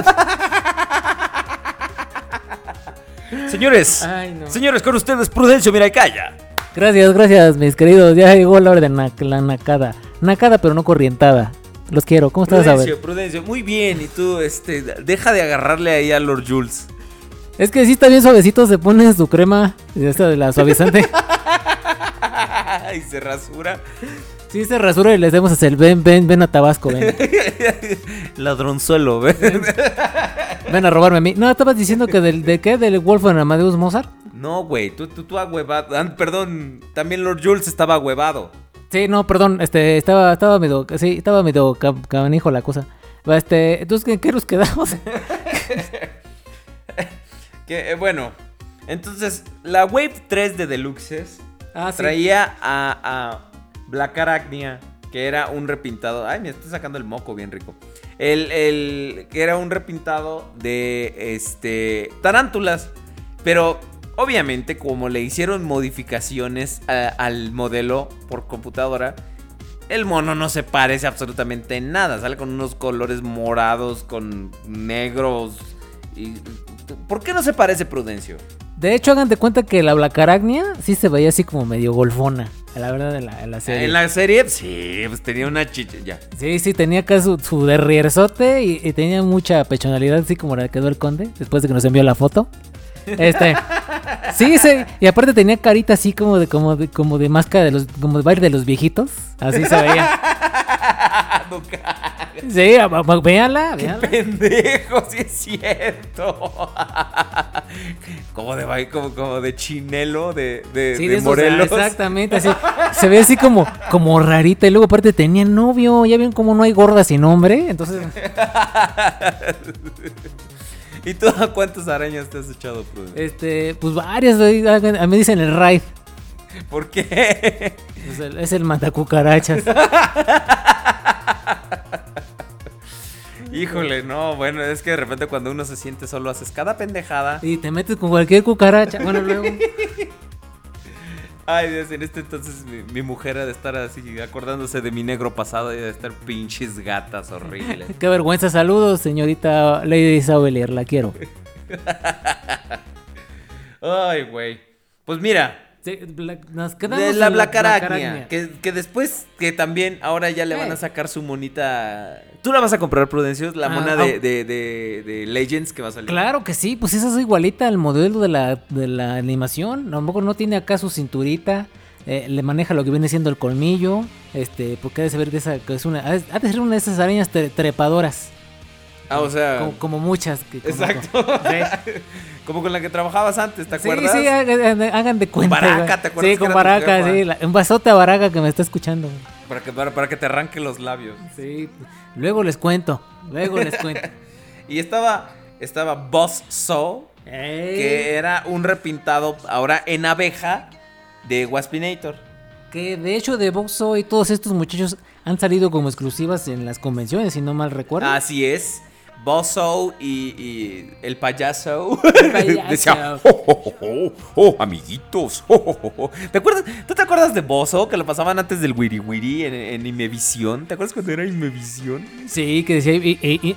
Señores, Ay, no. señores, con ustedes, Prudencio Miracaya. Gracias, gracias, mis queridos. Ya llegó la hora de na- la nacada. Nacada, pero no corrientada. Los quiero. ¿Cómo estás, a Prudencio, ver? Prudencio, muy bien. Y tú, este, deja de agarrarle ahí a Lord Jules. Es que sí está bien suavecito, se pone su crema esta de la suavizante. y se rasura. Sí, se rasura y le hacemos hacer ven, ven, ven a Tabasco, ven. Ladronzuelo, ¿ves? Ven a robarme a mí. No, estabas diciendo que del, de qué, del Wolfgang Amadeus Mozart. No, güey, tú, tú, tú ahuevado. Ah, perdón, también Lord Jules estaba ahuevado. Sí, no, perdón, este, estaba, estaba medio, sí, estaba medio ca- canijo la cosa. Este, entonces, ¿en qué nos quedamos? Que, eh, bueno, entonces, la Wave 3 de Deluxes Ah, sí. traía a, a Black Arachnia, que era un repintado. Ay, me estoy sacando el moco bien rico. El, el- que era un repintado de este tarántulas. Pero obviamente, como le hicieron modificaciones a- al modelo por computadora, el mono no se parece absolutamente en nada. Sale con unos colores morados, con negros. Y, ¿Por qué no se parece Prudencio? De hecho, hagan de cuenta que la Blacaragnia sí se veía así como medio golfona, la verdad, en la, en la serie. En la serie, sí, pues tenía una chicha. Ya. Sí, sí, tenía acá su, su derrierzote y, y tenía mucha pechonalidad, así como la quedó el conde, después de que nos envió la foto. Este. Sí, sí, y aparte tenía carita así como de, como de, como de máscara de los, como de baile de los viejitos. Así se veía. Sí, a- a- véanla, véanla. Pendejo, sí es cierto. como de como, como de chinelo de, de, Sí, de de esos, Morelos. exactamente, así. Se ve así como, como rarita. Y luego aparte tenía novio. Ya ven como no hay gorda sin hombre. Entonces, ¿Y tú a cuántas arañas te has echado, Prudencio? este, pues varias. A mí dicen el raid. ¿Por qué? Pues el- es el matacucarachas. Híjole, no, bueno, es que de repente cuando uno se siente solo haces cada pendejada. Y te metes con cualquier cucaracha. Bueno, luego. Ay, Dios, en este entonces mi, mi mujer ha de estar así acordándose de mi negro pasado y de estar pinches gatas horribles. Qué vergüenza. Saludos, señorita Lady Saubelier. La quiero. Ay, güey. Pues mira, Bla- nos quedamos de la Blacarachnia. que, que después, que también ahora ya le van a sacar su monita. ¿Tú la vas a comprar, Prudencio? La Ah, mona ah. de, de, de- de Legends que va a salir. Claro que sí, pues esa es igualita al modelo de la, de la animación. Mejor no tiene acá su cinturita. eh, le maneja lo que viene siendo el colmillo. Este, porque ha de saber de esa. que es una, ha de ser una de esas arañas tre- trepadoras. Ah, o sea, Como, como muchas que. Exacto. Sí. como con la que trabajabas antes, ¿te Sí, acuerdas? sí, hagan, hagan de cuenta. Baraca. ¿te acuerdas Sí, con Baraca, sí. la- un basote a Baraca que me está escuchando. Para que, para, para que te arranque los labios. Sí. Luego les cuento. Luego les cuento. Y estaba, estaba Boss Saw, que era un repintado ahora en abeja de Waspinator. Que de hecho de Boxo y todos estos muchachos han salido como exclusivas en las convenciones, si no mal recuerdo. Así es. Bosso y, y el payaso. payaso. Decía, oh, oh, oh, oh, oh, amiguitos. oh, oh, oh, oh". ¿Te acuerdas? ¿Tú te acuerdas de Bosso que lo pasaban antes del Wiri Wiri en, en Imevisión? ¿Te acuerdas cuando era Imevisión? Sí, que decía,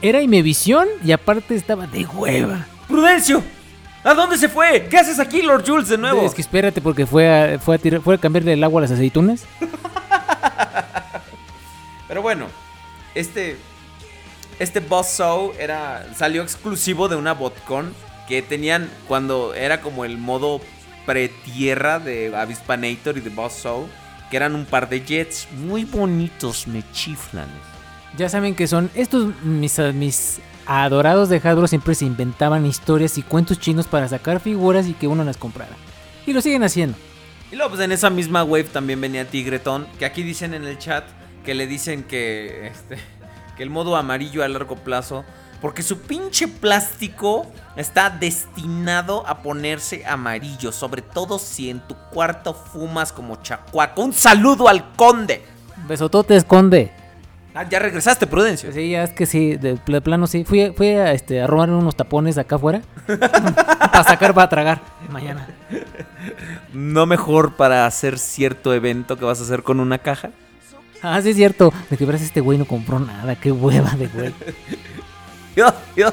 era Imevisión y aparte estaba de hueva. ¡Prudencio! ¿A dónde se fue? ¿Qué haces aquí, Lord Jules, de nuevo? Es que espérate porque fue a, fue a, tirar- fue a cambiarle el agua a las aceitunas. Pero bueno, este. Este Boss Show era. salió exclusivo de una botcon que tenían cuando era como el modo pretierra de Avispanator y de Boss Show. Que eran un par de jets muy bonitos, me chiflan. Ya saben que son estos mis, mis adorados de Hasbro siempre se inventaban historias y cuentos chinos para sacar figuras y que uno las comprara. Y lo siguen haciendo. Y luego, pues en esa misma wave también venía Tigretón, que aquí dicen en el chat que le dicen que, este, que el modo amarillo a largo plazo, porque su pinche plástico está destinado a ponerse amarillo, sobre todo si en tu cuarto fumas como chacuaco. Un saludo al conde. Besotote esconde. Ah, ya regresaste, Prudencio. Sí, ya es que sí, de, pl- plano sí. Fui, fui a, este, a robar unos tapones acá afuera. para sacar, para tragar. Mañana. No mejor para hacer cierto evento que vas a hacer con una caja. Ah, sí es cierto. De que verás este güey no compró nada. Qué hueva de güey. Yo, yo.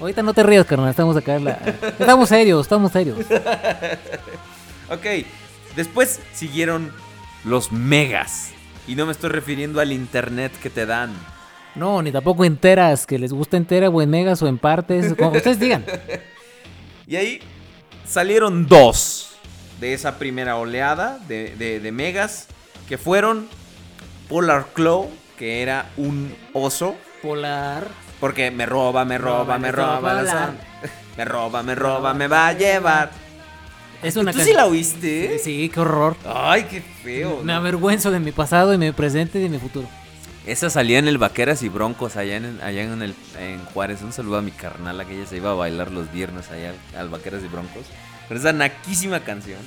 Ahorita no te rías, carnal. Estamos acá. en la- Estamos serios, estamos serios. Ok, después siguieron los megas. Y no me estoy refiriendo al internet que te dan. No, ni tampoco enteras. Que les gusta entera o en megas o en partes. Como ustedes digan. Y ahí salieron dos de esa primera oleada de, de- de megas. Que fueron Polar Claw, que era un oso. Polar. Porque me roba, me roba, me roba. Me roba, me roba, me va a llevar. Es una ¿Tú sí la oíste? Sí, qué horror. Ay, qué feo. Me avergüenzo de mi pasado y mi presente y de mi futuro. Esa salía en el Vaqueras y Broncos allá en, allá en, el, en Juárez. Un saludo a mi carnal, que ella se iba a bailar los viernes allá al, al Vaqueras y Broncos. Pero esa naquísima canción.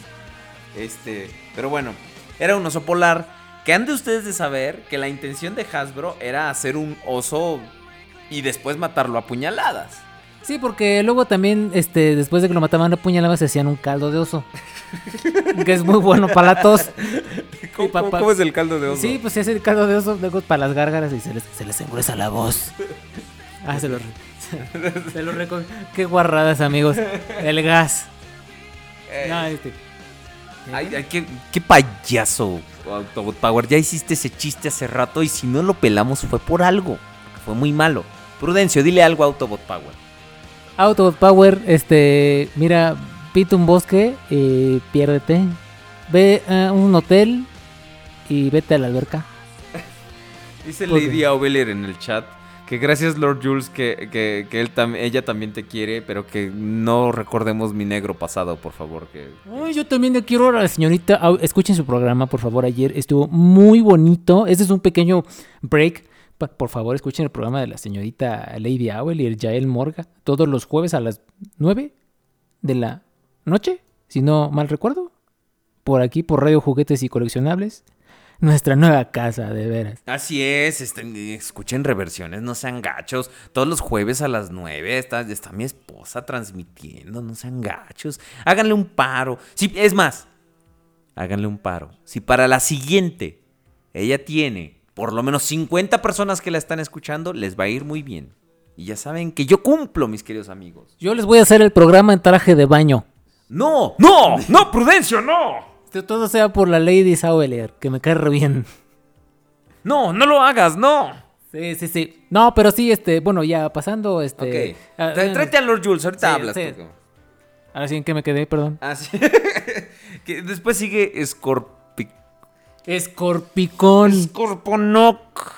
Este, pero bueno, era un oso polar. Que han de ustedes de saber que la intención de Hasbro era hacer un oso y después matarlo a puñaladas. Sí, porque luego también, este, después de que lo mataban a puñaladas, se hacían un caldo de oso. que es muy bueno para la tos. ¿Cómo, Sí, pa- cómo- pa- cómo es el caldo de oso? Sí, pues se hace el caldo de oso luego para las gárgaras y se les, se les engruesa la voz. Ah, se lo, re- se lo reco- Qué guarradas, amigos. El gas. No, este, Ay, ay, qué, qué payaso, Autobot Power. Ya hiciste ese chiste hace rato y si no lo pelamos fue por algo. Fue muy malo. Prudencio, dile algo a Autobot Power. Autobot Power, este, mira, pita un bosque y piérdete. Ve a un hotel y vete a la alberca. Dice ¿Por Lady qué? Aubelier en el chat que gracias Lord Jules que, que, que ella también te quiere, pero que no recordemos mi negro pasado, por favor. Que... Ay, yo también le quiero a la señorita. Escuchen su programa, por favor. Ayer estuvo muy bonito. Este es un pequeño break. Por favor, escuchen el programa de la señorita Lady Owl y el Yael Morga. Todos los jueves a las 9 de la noche, si no mal recuerdo. Por aquí, por Radio Juguetes y Coleccionables. Nuestra nueva casa, de veras. Así es, este, escuchen reversiones, no sean gachos. Todos los jueves a las 9 está, está mi esposa transmitiendo, no sean gachos. Háganle un paro. Sí, es más, háganle un paro. Si para la siguiente ella tiene por lo menos 50 personas que la están escuchando, les va a ir muy bien. Y ya saben que yo cumplo, mis queridos amigos. Yo les voy a hacer el programa en traje de baño. No, no, no, Prudencio, no. Todo sea por la Lady Sauelier, que me cae re bien. No, no lo hagas, no. Sí, sí, sí. No, pero sí, este, bueno, ya pasando, este. Ok. ah, Tra- Tráete a Lord Jules, ahorita Sí, hablas. sí. tú. Ahora sí, ¿en qué me quedé? Perdón. Ah, sí. que después sigue Scorpic. Escorpicón. Scorponok.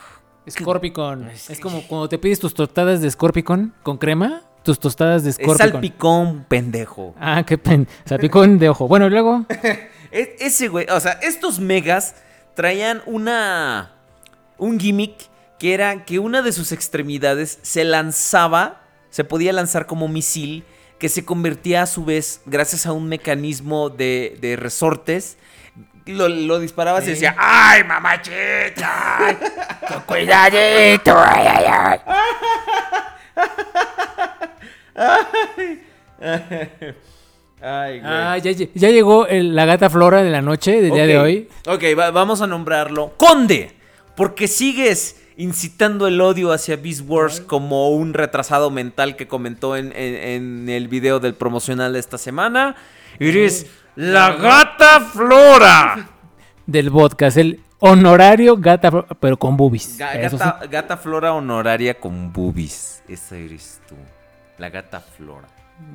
Scorpicon. Es como cuando te pides tus tostadas de Scorpicon con crema. Tus tostadas de Es Scorpicon. salpicón, pendejo. Ah, qué pen. Salpicón de ojo. Bueno, y luego. Ese güey, o sea, estos megas traían una. Un gimmick que era que una de sus extremidades se lanzaba, se podía lanzar como misil, que se convertía a su vez, gracias a un mecanismo de, de resortes, lo, lo disparabas y decía, ¡ay, mamachita! ¡Con cuidadito! ¡Ay, ay, ay! Ay, güey. Ah, ya, lle- ya llegó el- la gata Flora de la noche del día de hoy. Ok, va- vamos a nombrarlo Conde, porque sigues incitando el odio hacia Beast Wars como un retrasado mental que comentó en, en- en el video del promocional de esta semana. Eres la gata Flora. Del podcast. El honorario gata pero con boobies. Ga- Eso sí. gata, gata Flora honoraria con boobies. Esa eres tú. La gata Flora.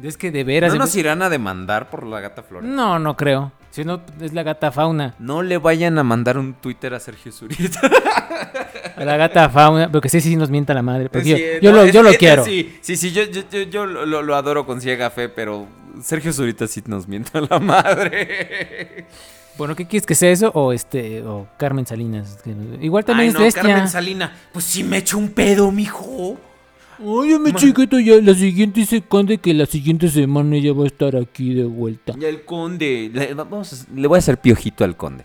Es que de veras. ¿No nos vez- irán a demandar por la gata Flora? No, no creo. Si no, es la gata fauna. No le vayan a mandar un Twitter a Sergio Zurita. A la gata fauna. Porque sí, sí nos mienta la madre. Yo, Sí, yo no, lo, es- yo lo es- quiero. Sí, sí, sí, yo, yo, yo, lo, adoro con ciega fe, pero Sergio Zurita sí nos mienta la madre. Bueno, ¿qué quieres que sea eso? O este, o Carmen Salinas. que- Igual también Ay, es no, bestia. Carmen Salina. Pues sí me echo un pedo, mijo. Oye, mi chiquito, ya la siguiente se conde que la siguiente semana ya va a estar aquí de vuelta. Y el conde. Le, vamos, a- le voy a hacer piojito al conde.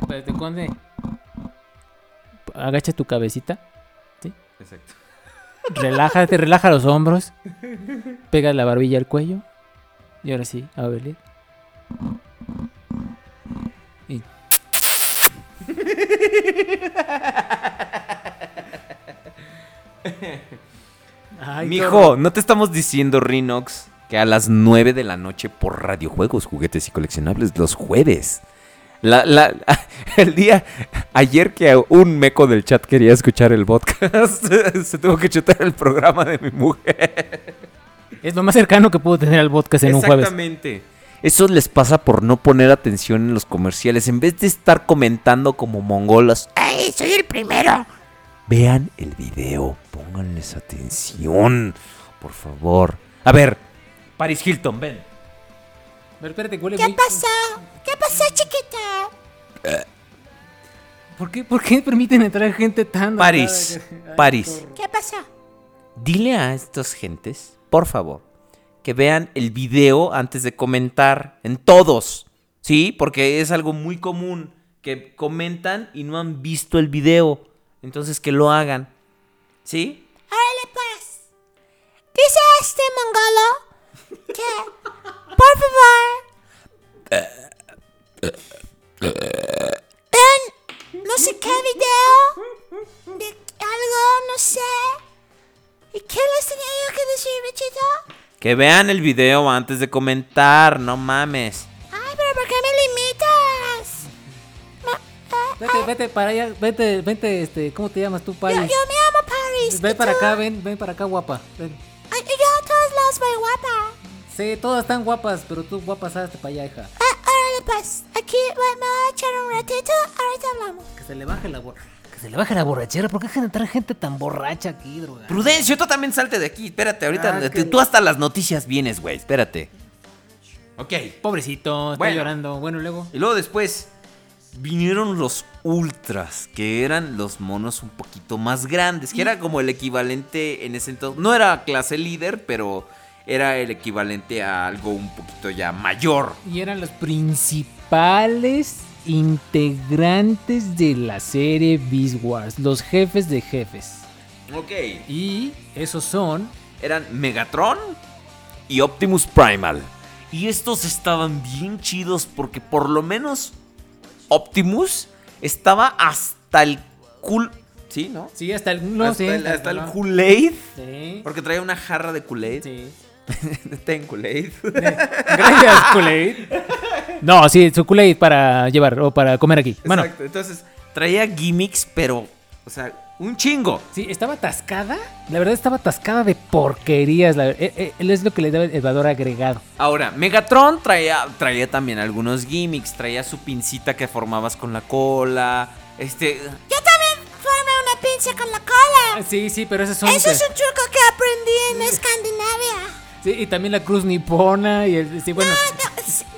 Espérate, conde. Agacha tu cabecita. Exacto. Relájate, relaja los hombros. Pega la barbilla al cuello. Y ahora sí, a ver. Y... Ay, Mijo, no te estamos diciendo, Rinox, que a las 9 de la noche por radiojuegos, juguetes y coleccionables los jueves. La, la, el día ayer que un meco del chat quería escuchar el podcast, se tuvo que chutar el programa de mi mujer. Es lo más cercano que puedo tener al podcast en un jueves. Exactamente. Eso les pasa por no poner atención en los comerciales. En vez de estar comentando como mongolos, ¡Ay, soy el primero! Vean el video, pónganles atención, por favor. A ver, Paris Hilton, ven. Espérate, huele ¿Qué pasó? ¿Qué pasó, chiquita? ¿Por qué, ¿Por qué permiten entrar gente tan... Paris, Paris, ¿Qué pasó? dile a estas gentes, por favor, que vean el video antes de comentar en todos, ¿sí? Porque es algo muy común que comentan y no han visto el video, entonces que lo hagan, ¿sí? Órale, pues. Dice este mongolo que, por favor, vean no sé qué video de algo, no sé. ¿Y qué les tenía yo que decir, bichito? Que vean el video antes de comentar, no mames. Ay, pero ¿por qué me limitas? Vete, vete para allá, vete, vete, este, ¿cómo te llamas tú, Paris? yo me amo Paris. Ven ¿y para tú? acá, ven, ven para acá, guapa. Ven. Ay, yo a todos lados voy guapa. Sí, todas están guapas, pero tú guapas hazte para allá, hija. Ah, órale, pues. Aquí voy- me voy a echar un ratito. Ahorita hablamos. Que se le baje la borra. Que se le baje la borrachera. ¿Por qué dejan entrar gente tan borracha aquí, droga? Prudencio, tú también salte de aquí. Espérate, ahorita Ah, tú- que- tú hasta las noticias vienes, güey. Espérate. Ok. Pobrecito, está Bueno. llorando. Bueno, y luego. Y luego después vinieron los ultras, que eran los monos un poquito más grandes, que era como el equivalente en ese entonces. No era clase líder, pero era el equivalente a algo un poquito ya mayor. Y eran los principales integrantes de la serie Beast Wars. Los jefes de jefes. Ok. Y esos son. Eran Megatron y Optimus Primal. Y estos estaban bien chidos porque por lo menos Optimus estaba hasta el cool... ¿Sí, no? Sí, hasta el. No, hasta sí, el, hasta el no. Kool-Aid. Sí. Porque traía una jarra de Kool-Aid. Sí. Ten Kool-Aid. Gracias, Kool-Aid. No, sí, su Kool-Aid para llevar o para comer aquí. Bueno, Exacto. Entonces, traía gimmicks, pero, o sea, un chingo. sí, estaba atascada. La verdad, estaba atascada de porquerías. La, eh, eh, es lo que le da el valor agregado. Ahora, Megatron traía, traía también algunos gimmicks. Traía su pincita que formabas con la cola. Este. Yo también formé una irse con la cola. Sí, sí, pero ese son... Eso es un truco que aprendí en Escandinavia. Sí, y también la cruz nipona y el... Sí, bueno... No, es- no,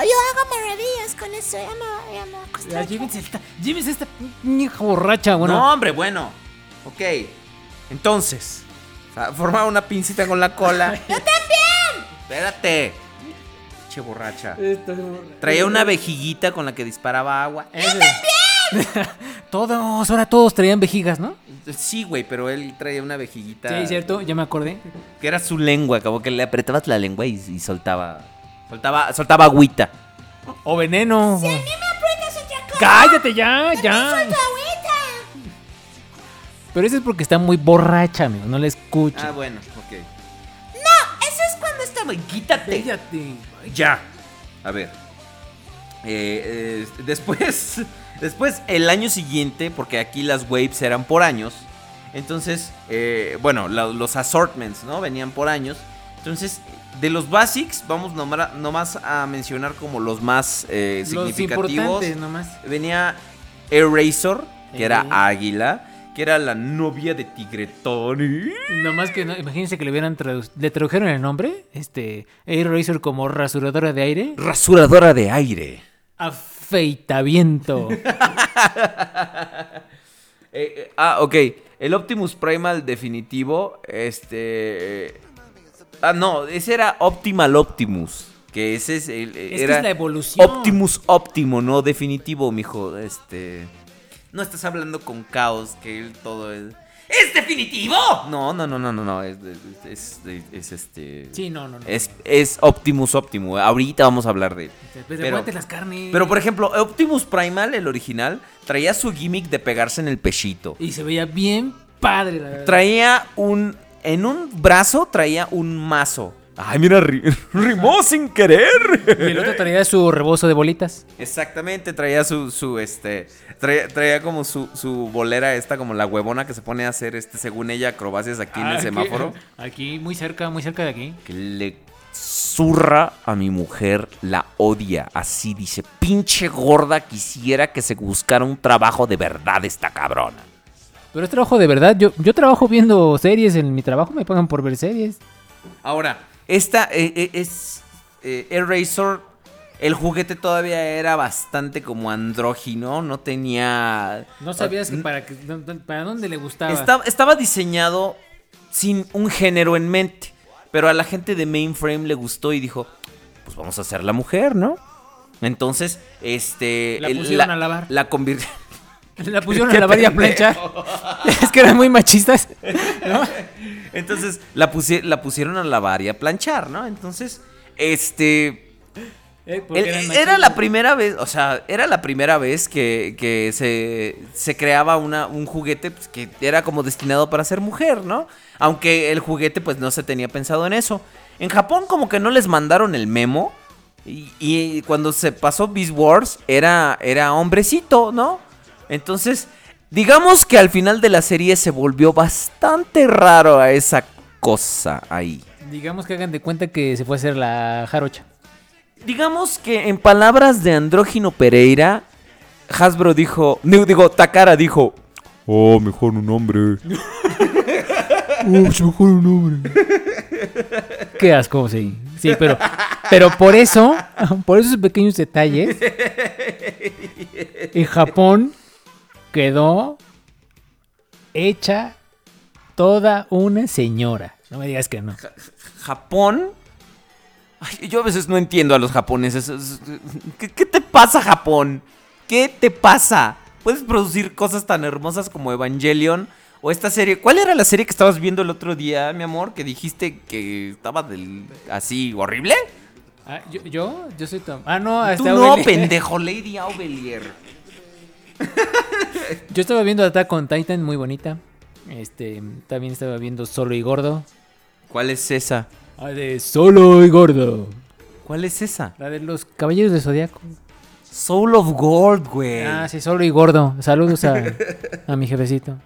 yo hago maravillas con eso. Ya no, ya Ya, acostumbro. Llévense esta, llévense esta hija borracha, bueno. No, hombre, bueno. Ok. Entonces, formaba una pincita con la cola. ¡Yo también! Espérate. Che borracha. Traía una vejiguita con la que disparaba agua. Ese- todos, ahora todos traían vejigas, ¿no? Sí, güey, pero él traía una vejiguita. Sí, cierto, ya me acordé. Que era su lengua, como que le apretabas la lengua y, y soltaba. Soltaba, soltaba agüita. O veneno. Si a mí me aprietas otra cosa. Cállate ya, ya. Pero eso es porque está muy borracha, amigo, no la escucho. Ah, bueno, ok. No, eso es cuando estaba. Quítate. Cállate. Ya. A ver. Eh, eh, después, después, el año siguiente, porque aquí las waves eran por años. Entonces, eh, bueno, la- los assortments, ¿no? Venían por años. Entonces, de los basics, vamos nomás, nomás a mencionar como los más eh, Los significativos. importantes nomás. Venía Eraser, que era. Águila, que era la novia de Tigretón. Nomás que no, imagínense que le hubieran tradu- le tradujeron el nombre, este, Razor como rasuradora de aire, Rasuradora de aire. afeitaviento. Eh, eh, ah, ok. El Optimus Primal definitivo, este... Ah, no, ese era Optimal Optimus. Que ese es el... Es que era es la evolución. Optimus óptimo, no definitivo, mijo. Este... No estás hablando con caos, que él todo es... ¡Es definitivo! No, no, no, no, no, no. Es, es, es- es este... Sí, no, no, no. Es, es Optimus óptimo. Ahorita vamos a hablar de él. Pues pero- aguante las carnes. Pero por ejemplo, Optimus Primal, el original, traía su gimmick de pegarse en el pechito. Y se veía bien padre, la verdad. Traía un. En un brazo traía un mazo. Ay, mira, ri- rimó sin querer. Y el otro traía su rebozo de bolitas. Exactamente, traía su, su este. Traía, traía como su, su bolera esta, como la huevona que se pone a hacer, este, según ella, acrobacias aquí en el Aquí- semáforo. Aquí, muy cerca, muy cerca de aquí. Que le zurra a mi mujer, la odia. Así dice, pinche gorda, quisiera que se buscara un trabajo de verdad esta cabrona. Pero es trabajo de verdad. Yo, yo trabajo viendo series. En mi trabajo me pagan por ver series. Ahora, esta eh, eh, es. Eh, Eraser. El juguete todavía era bastante como andrógino. No tenía. No sabías que para, que- para dónde le gustaba. Estaba, estaba diseñado sin un género en mente. Pero a la gente de Mainframe le gustó y dijo: Pues vamos a hacer la mujer, ¿no? Entonces, este. La pusieron a lavar. La convirtió. La pusieron a lavar y a planchar. es que eran muy machistas. ¿no? Entonces la, pusie- la pusieron a lavar y a planchar, ¿no? Entonces, este. Eh, eran era la primera vez, o sea, era la primera vez que, que se, se creaba una, un juguete pues, que era como destinado para ser mujer, ¿no? Aunque el juguete pues no se tenía pensado en eso. En Japón como que no les mandaron el memo y, y cuando se pasó Beast Wars era, era hombrecito, ¿no? Entonces, digamos que al final de la serie se volvió bastante raro a esa cosa ahí. Digamos que hagan de cuenta que se fue a hacer la jarocha. Digamos que en palabras de Andrógino Pereira, Hasbro dijo, digo, digo, Takara dijo, Oh, mejor un hombre. Qué asco, sí. Sí, pero, pero por eso, por esos pequeños detalles, en Japón quedó hecha toda una señora. No me digas que no. Japón. Ay, yo a veces no entiendo a los japoneses. Es- ¿Qué, qué te pasa, Japón? ¿Qué te pasa? Puedes producir cosas tan hermosas como Evangelion o esta serie. ¿Cuál era la serie que estabas viendo el otro día, mi amor? Que dijiste que estaba del así horrible. Ah, yo, yo, yo soy Tom. Ah, no, Tú hasta no, pendejo, Lady Aubelier. Yo estaba viendo Attack on Titan, muy bonita. Este, también estaba viendo Solo y Gordo. ¿Cuál es esa? Ah, de Solo y Gordo. ¿Cuál es esa? La de los Caballeros de Zodiaco. Soul of Gold, güey. Ah, sí, Solo y Gordo. Saludos a, a mi jefecito.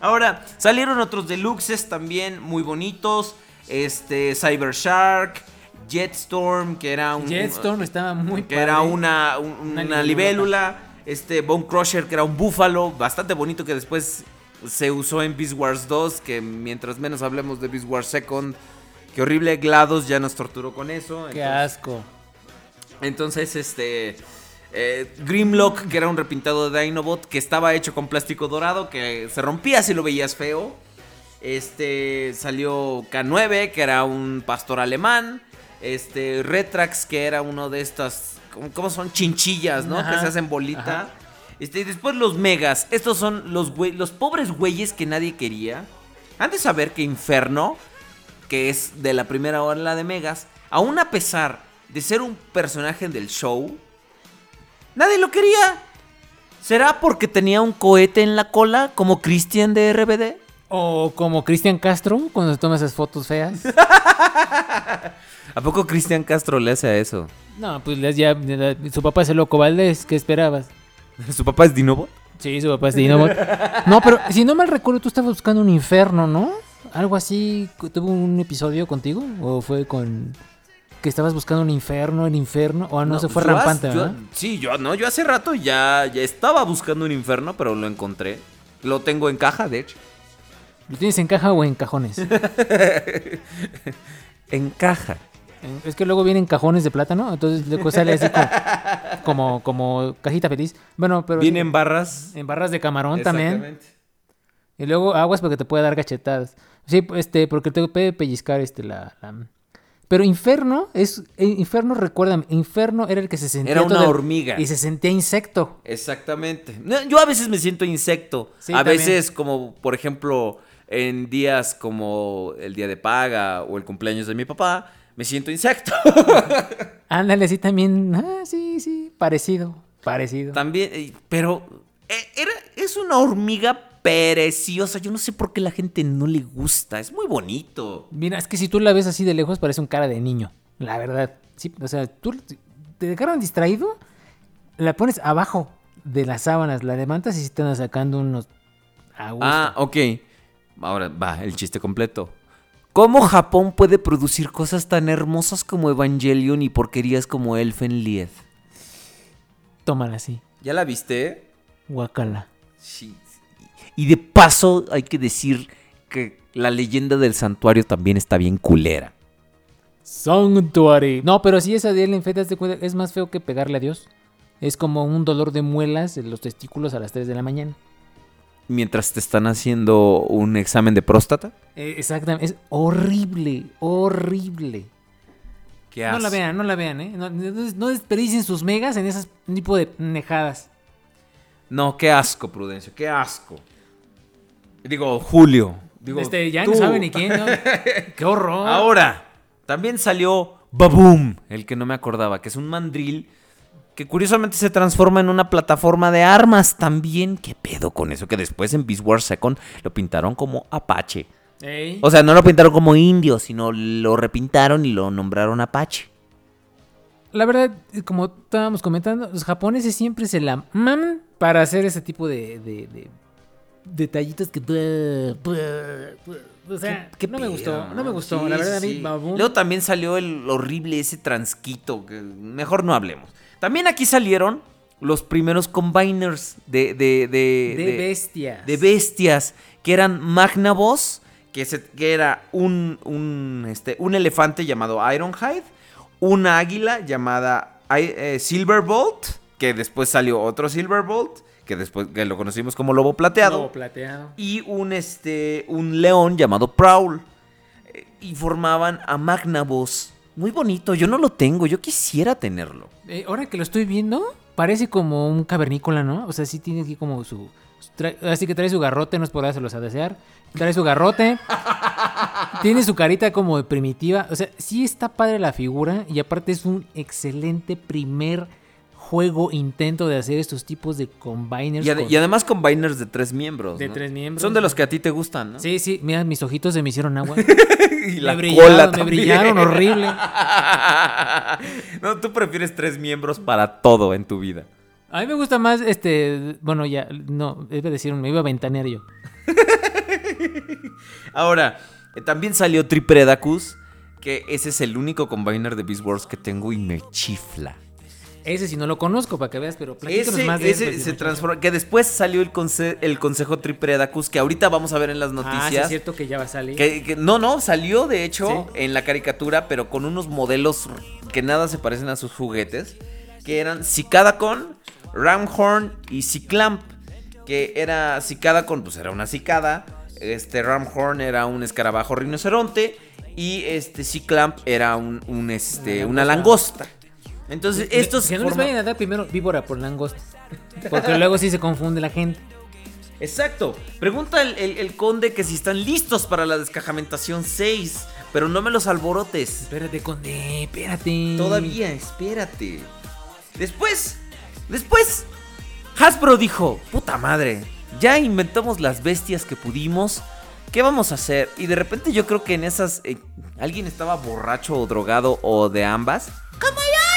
Ahora, salieron otros deluxes también muy bonitos. Este, Cyber Shark, Jetstorm, que era un. Jetstorm estaba muy Que era una, un- Una una, libélula. Este Bone Crusher, que era un búfalo bastante bonito que después se usó en Beast Wars 2. Que mientras menos hablemos de Beast Wars Second, que horrible. GLaDOS ya nos torturó con eso. Qué entonces- asco. entonces, este. eh, Grimlock, que era un repintado de Dinobot, que estaba hecho con plástico dorado, que se rompía si lo veías feo. Este. Salió K9, que era un pastor alemán. Este. Retrax, que era uno de estas. ¿Cómo, son? Chinchillas, ¿no? Ajá, Que se hacen bolita. ajá. Este, y después los megas. Estos son los, güey- los pobres güeyes que nadie quería. Han de saber que Inferno, que es de la primera ola de megas, aún a pesar de ser un personaje del show, nadie lo quería. ¿Será porque tenía un cohete en la cola como Christian de RBD? O como Cristian Castro cuando se toma esas fotos feas. ¿A poco Cristian Castro le hace a eso? No, pues ya, su papá es el loco Valdés, ¿qué esperabas? ¿Su papá es Dinobot? Sí, su papá es Dinobot. No, pero si no mal recuerdo, tú estabas buscando un infierno, ¿no? Algo así, ¿tuvo un episodio contigo? ¿O fue con que estabas buscando un infierno, el infierno? O no, se fue rampante, hace- yo- ¿verdad? sí, yo no, yo hace rato ya, ya estaba buscando un infierno, pero lo encontré. Lo tengo en caja, de hecho. ¿Lo tienes en caja o en cajones? En caja. Es que luego vienen cajones de plátano, entonces luego sale así como, como, como cajita feliz. Bueno, pero... Vienen barras. En barras de camarón también. Exactamente. Y luego aguas porque te puede dar gachetadas. Sí, este, porque te puede pellizcar este la, la- Pero Inferno es eh, Inferno, recuérdame, Inferno era el que se sentía Era una el- hormiga. y se sentía insecto. Exactamente. Yo a veces me siento insecto. Sí, a también. veces, como por ejemplo, en días como el día de paga o el cumpleaños de mi papá, me siento insecto. Ándale, sí también. Ah, sí, sí, parecido, parecido. También, pero eh, era, es una hormiga preciosa. Yo no sé por qué la gente no le gusta. Es muy bonito. Mira, es que si tú la ves así de lejos parece un cara de niño, la verdad. Sí, o sea, tú te dejaron distraído, la pones abajo de las sábanas, la levantas y se te están sacando unos a gusto. Ah, ok. Ahora va el chiste completo. ¿Cómo Japón puede producir cosas tan hermosas como Evangelion y porquerías como Elfen Lied? Tómala así. ¿Ya la viste? Guacala. Sí. Y de paso hay que decir que la leyenda del santuario también está bien culera. Sanctuary. No, pero si esa de Ellen Fett, es más feo que pegarle a Dios. Es como un dolor de muelas en los testículos a las 3 de la mañana. Mientras te están haciendo un examen de próstata. Eh, exactamente. Es horrible, horrible. ¿Qué No la vean, no la vean, ¿eh? No, no- no desperdicien sus megas en esas tipo de nejadas. No, qué asco, Prudencio, qué asco. Digo, Julio. Digo, este, ya tú. no sabe ni quién, ¿no? ¡Qué horror! Ahora, también salió Baboom, el que no me acordaba, que es un mandril que curiosamente se transforma en una plataforma de armas también. ¿Qué pedo con eso? Que después en Beast Wars Second lo pintaron como Apache. Ey. O sea, no lo pintaron como indio, sino lo repintaron y lo nombraron Apache. La verdad, como estábamos comentando, los japoneses siempre se la maman para hacer ese tipo de, de- de detallitos que... O sea, Qué no me gustó, no me gustó. Sí, la verdad, a mí, Luego también salió el horrible ese transquito, que mejor no hablemos. También aquí salieron los primeros combiners de... De, de, de, bestias. de bestias, que eran Magnavoss, que, se- que era un, un, este, un elefante llamado Ironhide, una águila llamada I- eh, Silverbolt, que después salió otro Silverbolt, que después que lo conocimos como lobo plateado Lobo plateado. y un este un león llamado Prowl Eh, y formaban a Magnavoss. Muy bonito, yo no lo tengo, yo quisiera tenerlo. Eh, ahora que lo estoy viendo, parece como un cavernícola, ¿no? O sea, sí tiene aquí como su... así que trae su garrote, no es por dárselos a desear. Trae su garrote. tiene su carita como de primitiva. O sea, sí está padre la figura. Y aparte es un excelente primer juego intento de hacer estos tipos de combiners. Y, ade- con- y además combiners de tres miembros. De ¿no? tres miembros. Son de los que a ti te gustan, ¿no? Sí, sí, mira, mis ojitos se me hicieron agua. y la me brillaron, cola me también. brillaron horrible. no, tú prefieres tres miembros para todo en tu vida. A mí me gusta más, este, bueno, ya, no, iba a decir, me iba a ventanear yo. Ahora, eh, también salió Tripredacus, que ese es el único combiner de Beast Wars que tengo y me chifla. Ese sí no lo conozco para que veas, pero Ese, más de ese él, se pues, transforma. Que después salió el, el Consejo Tripredacus, que ahorita vamos a ver en las Ah, sí, es noticias. cierto que ya va a salir. que, que- no, no, salió de hecho Sí. en la caricatura, pero con unos modelos que nada se parecen a sus juguetes. Que eran Cicadacon, Ramhorn y Ciclamp. Que era Cicadacon, pues era una cicada. Este Ramhorn era un escarabajo rinoceronte. Y este Ciclamp era un, un, este, una langosta. Entonces, estos. Que no les forman- vayan a dar primero víbora por langosta. Porque luego sí se confunde la gente. Exacto. Pregunta el, el- el conde que si están listos para la descajamentación 6. Pero no me los alborotes. Espérate, conde, espérate. Todavía, espérate. Después, después, Hasbro dijo, puta madre, ya inventamos las bestias que pudimos. ¿Qué vamos a hacer? Y de repente yo creo que en esas... eh, alguien estaba borracho o drogado o de ambas. Como yo.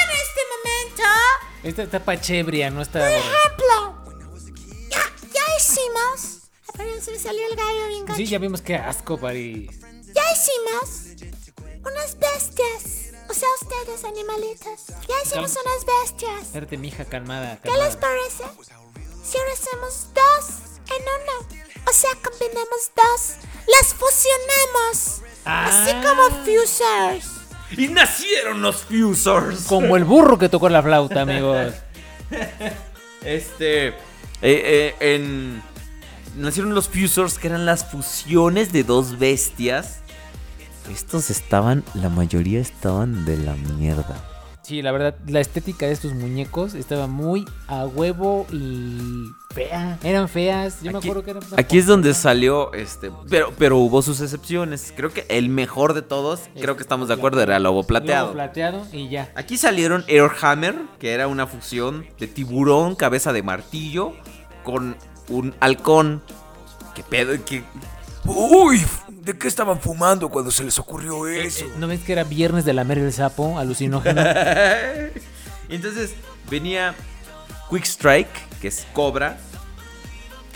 Esta etapa chebria, no está. Ejemplo. Ya, ya hicimos. Ver, se me salió el gallo bien gacho. Sí, ya vimos qué asco, París. Ya hicimos unas bestias. O sea, ustedes, animalitos. Ya hicimos unas bestias. Espérate, mija, calmada, ¿Qué les calmada. parece? Si ahora hacemos dos en uno. O sea, combinamos dos. Las fusionamos. Así Ah. como fusers. Y nacieron los Fusors. Como el burro que tocó la flauta, amigos. Este. eh, eh, en. Nacieron los Fusors, que eran las fusiones de dos bestias. Estos estaban. La mayoría estaban de la mierda. Sí, la verdad, la estética de estos muñecos estaba muy a huevo y fea. Eran feas. Yo me Aquí- acuerdo que eran. Aquí es donde salió este. Pero, pero hubo sus excepciones. Creo que el mejor de todos, creo que estamos de acuerdo, era el lobo plateado. Lobo plateado y ya. Aquí salieron Airhammer, que era una fusión de tiburón, cabeza de martillo, con un halcón. ¿Qué pedo? ¿Qué, Uy, ¿de qué estaban fumando cuando se les ocurrió eso? ¿No ves que era viernes de lamer el sapo alucinógeno? Entonces venía Quick Strike, que es Cobra.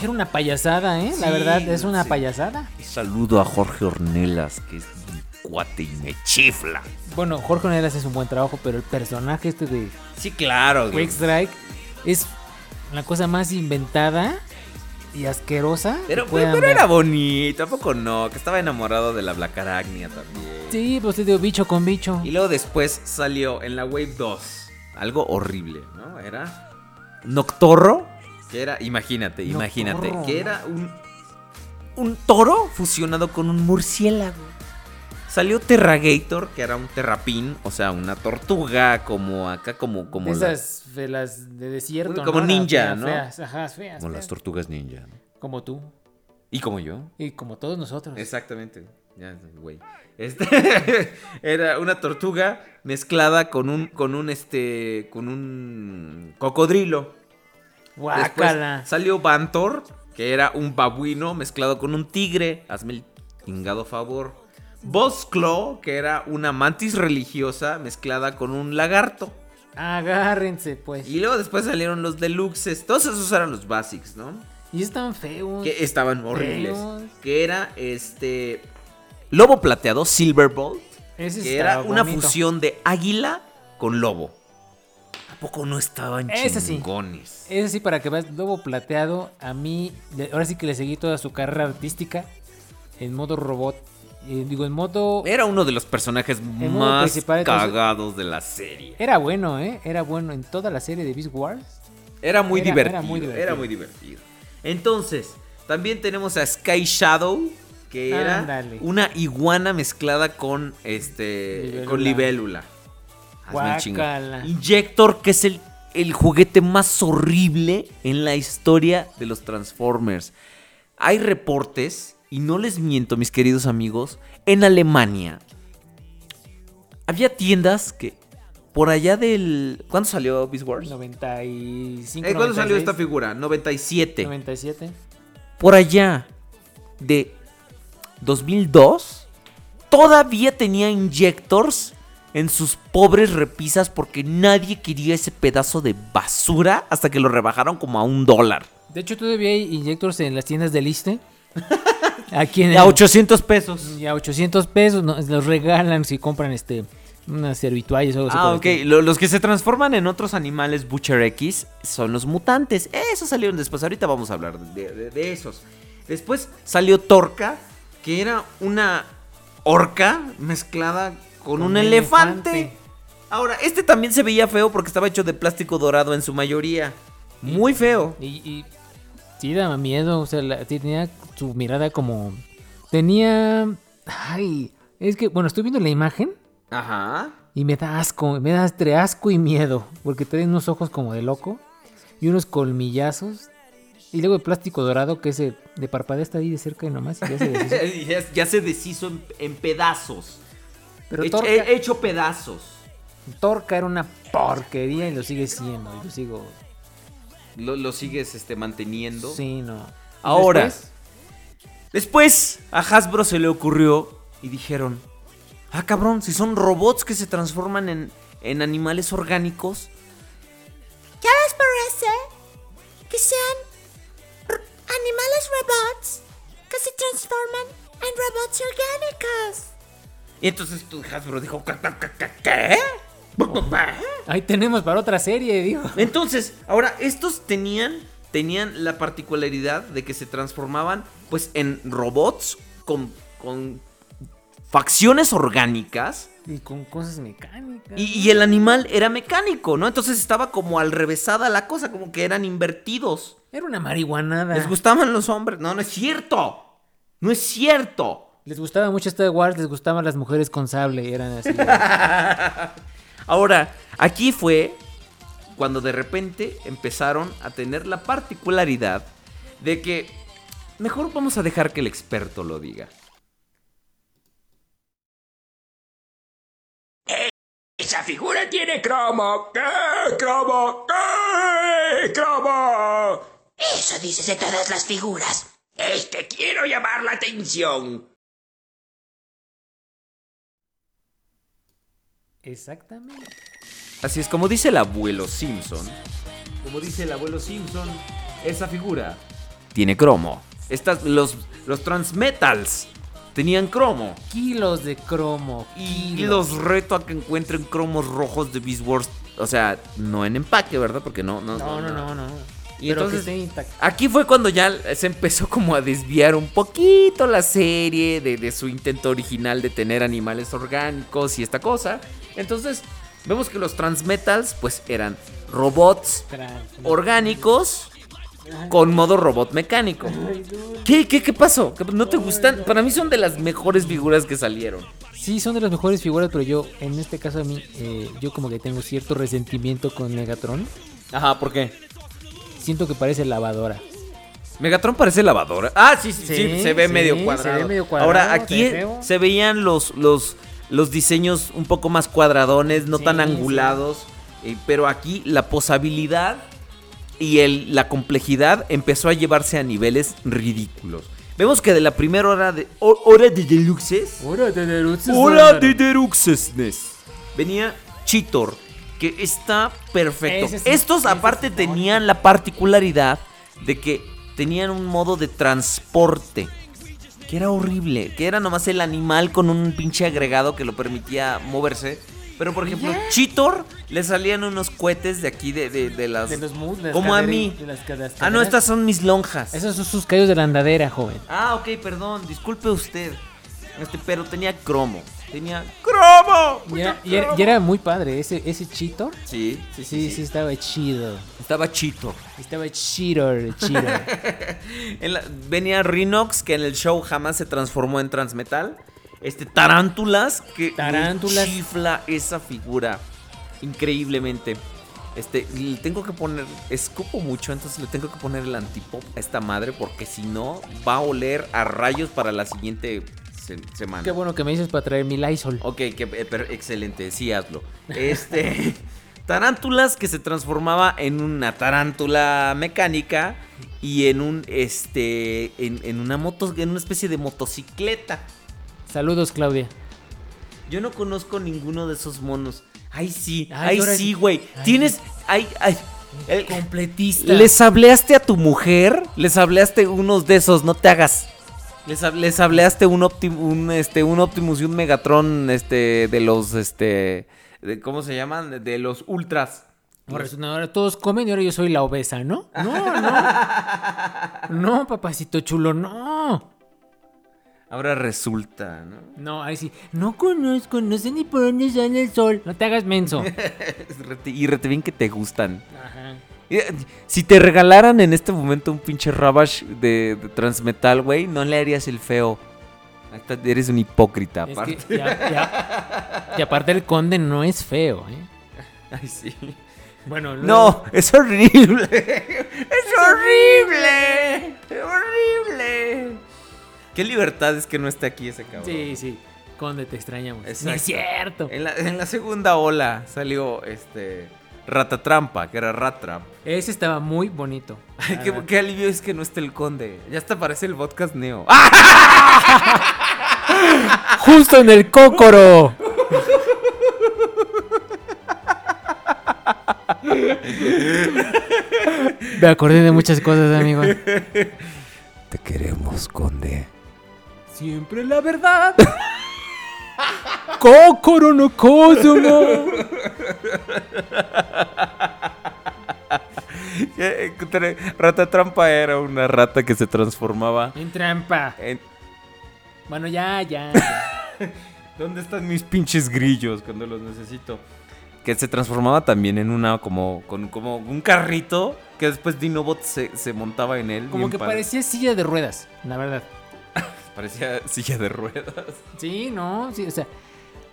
Era una payasada, ¿eh? La verdad, es una sí. payasada. Saludo a Jorge Ornelas, que es mi cuate y me chifla. Bueno, Jorge Onelas hace un buen trabajo, pero el personaje este de Sí, claro. Quick Strike es la cosa más inventada y asquerosa. que Pero, pero era bonito, ¿a poco no? Que estaba enamorado de la Black Arachnia también. Sí, pues digo, bicho con bicho. Y luego después salió en la Wave 2 algo horrible, ¿no? Era Noctorro, que era, imagínate, imagínate, que era un un toro fusionado con un murciélago. Salió Terragator, que era un terrapín, o sea, una tortuga como acá como como la- Esas de las de desierto, Como ¿no? ninja, Feas, ¿no? Feas, ajá, feas. como las tortugas ninja, ¿no? Como tú. Y como yo. Y como todos nosotros. Exactamente. Ya, güey. Este era una tortuga mezclada con un con un este con un cocodrilo. Después Guácala. salió Bantor, que era un babuino mezclado con un tigre. Hazme el chingado favor. Boss Claw, que era una mantis religiosa mezclada con un lagarto. Agárrense, pues. Y luego después salieron los deluxes. Todos esos eran los basics, ¿no? Y están feos. Que estaban horribles. Feos. Que era este. Lobo plateado, Silverbolt. Ese que era una fusión de águila con lobo. ¿A poco no estaban Ese sí. chingones? Ese sí, para que veas, Lobo Plateado, a mí, ahora sí que le seguí toda su carrera artística en modo robot. Eh, digo, en modo... Era uno de los personajes más entonces- cagados de la serie. Era bueno, ¿eh? Era bueno en toda la serie de Beast Wars. Era muy, Era- divertido, era muy divertido. Era muy divertido. Entonces, también tenemos a Sky Shadow, que era una iguana mezclada con este Libélula. con libélula. Hazme. Injector, que es el, el juguete más horrible en la historia de los Transformers. Hay reportes, y no les miento, mis queridos amigos, en Alemania había tiendas que por allá del... ¿Cuándo salió Beast Wars? 95, Eh, ¿Cuándo salió 96, esta figura? 97. 97. Por allá de 2002, todavía tenía Injectors en sus pobres repisas porque nadie quería ese pedazo de basura hasta que lo rebajaron como a un dólar. De hecho, todavía hay Injectors en las tiendas del Liste. Aquí en A el- 800 pesos. Y a 800 pesos no, los regalan si compran este Unas servituallas o algo así Ah, ok. los que se transforman en otros animales Butcher X son los mutantes. Esos salieron después. Ahorita vamos a hablar de, de- de esos. Después salió Torca, que era una orca mezclada con, un, un elefante. elefante. Ahora, este también se veía feo porque estaba hecho de plástico dorado en su mayoría. Muy feo. Y, y sí daba miedo, o sea, la- tenía su mirada como... Tenía... Ay, es que, bueno, estoy viendo la imagen Ajá. y me da asco, me da entre asco y miedo, porque tiene unos ojos como de loco y unos colmillazos. Y luego el plástico dorado que ese de parpadea está ahí de cerca y nomás y ya se deshizo. ya, ya se deshizo en, en pedazos. Pero Torca, he- hecho pedazos. Torca era una porquería y lo sigue siendo. Y lo sigo. Lo, lo sigues este, manteniendo. Sí, no. Ahora, después, después a Hasbro se le ocurrió y dijeron, ah cabrón, si son robots que se transforman en, en animales orgánicos, ¿Qué les parece que sean animales robots que se transforman en robots orgánicos? y entonces Hasbro dijo, "¿Qué? qué, qué? ahí tenemos para otra serie, digo. Entonces, ahora, estos tenían, tenían la particularidad de que se transformaban pues en robots con, con facciones orgánicas. Y con cosas mecánicas. Y, y el animal era mecánico, ¿no? Entonces estaba como al revésada la cosa, como que eran invertidos. Era una marihuanada. ¿Les gustaban los hombres? No, no es cierto. No es cierto. Les gustaba mucho Star Wars, les gustaban las mujeres con sable, eran así. Ahora, aquí fue cuando de repente empezaron a tener la particularidad de que mejor vamos a dejar que el experto lo diga. Esa figura tiene cromo. ¿Qué? ¿Cromo? ¿Qué? ¿Cromo? Eso dices de todas las figuras. Es que quiero llamar la atención. Exactamente. Así es como dice el abuelo Simpson. Como dice el abuelo Simpson, esa figura tiene cromo. Estas, los, los transmetals tenían cromo. Kilos de cromo. Y los reto a que encuentren cromos rojos de Beast Wars. O sea, no en empaque, ¿verdad? Porque no, no, No, no, no, no. Y Pero entonces-. Aquí fue cuando ya se empezó como a desviar un poquito la serie de, de su intento original de tener animales orgánicos y esta cosa. Entonces, vemos que los transmetals pues eran robots orgánicos con modo robot mecánico. ¿Qué, qué, qué pasó? ¿Qué- ¿No te gustan? Para mí son de las mejores figuras que salieron. Sí, son de las mejores figuras, pero yo, en este caso a mí, eh, yo como que tengo cierto resentimiento con Megatron. Ajá, ¿por qué? Siento que parece lavadora. Megatron parece lavadora. Ah, sí, sí, sí, Sí, se ve sí, medio se cuadrado. ve medio cuadrado, Ahora, aquí se veían los, los, los diseños un poco más cuadradones, no Sí, tan sí. angulados. eh, pero aquí la posabilidad y el, la complejidad empezó a llevarse a niveles ridículos. Vemos que de la primera hora de, ho- hora de deluxes, Hora de deluxes. hora de deluxesness, venía Cheetor, que está perfecto. Sí, Estos aparte sí, tenían la particularidad de que tenían un modo de transporte. Que era horrible, que era nomás el animal con un pinche agregado que lo permitía moverse. Pero por ejemplo, Cheetor le salían unos cohetes de aquí de, de- de las... De los mus- de las como a mí. de las las Ah, no, estas son mis lonjas. Esos son sus callos de la andadera, joven. Ah, ok, perdón, disculpe usted. Este, pero tenía cromo. Tenía cromo. Y era, y era- y era muy padre, ese, ese Cheetor. Sí, sí, Sí, sí, estaba chido. Estaba Chito. Estaba Cheetor, Cheetor. La- venía Rhinox, que en el show jamás se transformó en Transmetal. Este, Tarántulas, que Tarántulas. chifla esa figura increíblemente. Este, le tengo que poner, escupo mucho, entonces le tengo que poner el antipop a esta madre, porque si no, va a oler a rayos para la siguiente se- semana. Qué bueno que me dices para traer mi Lysol. Ok, que, eh, pero excelente, sí hazlo. Este. Tarántulas que se transformaba en una tarántula mecánica y en un este. En, en una moto. En una especie de motocicleta. Saludos, Claudia. Yo no conozco ninguno de esos monos. Ay, sí, Ay, ahora sí, güey. Ay. Tienes. Ay, ay. el- Completista. ¿Les hablaste a tu mujer? ¿Les hablaste unos de esos? No te hagas. Les, hab- les hablaste un, Optim- un, este, un Optimus y un Megatron este, de los, este, de- ¿cómo se llaman? De los Ultras. Ahora, resulta- ahora todos comen y ahora yo soy la obesa, ¿no? No, no. No, papacito chulo, no. Ahora resulta, ¿no? No, ahí sí. No conozco, no sé ni por dónde sale el sol. No te hagas menso. Es y rete bien que te gustan. Ajá. Eh, Si te regalaran en este momento un pinche Ravage de, de Transmetal, güey, no le harías el feo. Eres un hipócrita, Es aparte. que ya, ya- Y aparte el conde no es feo, ¿eh? Ay, sí. Bueno, No, es horrible. Es horrible. Es horrible. Qué libertad es que no esté aquí ese cabrón. Sí, sí. Conde, te extrañamos. No es cierto. En la, en la segunda ola salió este Ratatrampa, que era Ratrap. Ese estaba muy bonito. Ay, qué, qué alivio es que no esté el conde. Ya hasta parece el podcast Neo. ¡Justo en el cócoro! Me acordé de muchas cosas, amigo. Te queremos, conde. Siempre la verdad. Cócoro no Kosumo. Eh, Ratatrampa era una rata que se transformaba En trampa. en... Bueno, ya, ya. ya. ¿Dónde están mis pinches grillos cuando los necesito? Que se transformaba también en una como con como un carrito que después Dinobot se, se montaba en él. Como que padre. parecía silla de ruedas, la verdad. Parecía silla de ruedas. Sí, no, sí, o sea,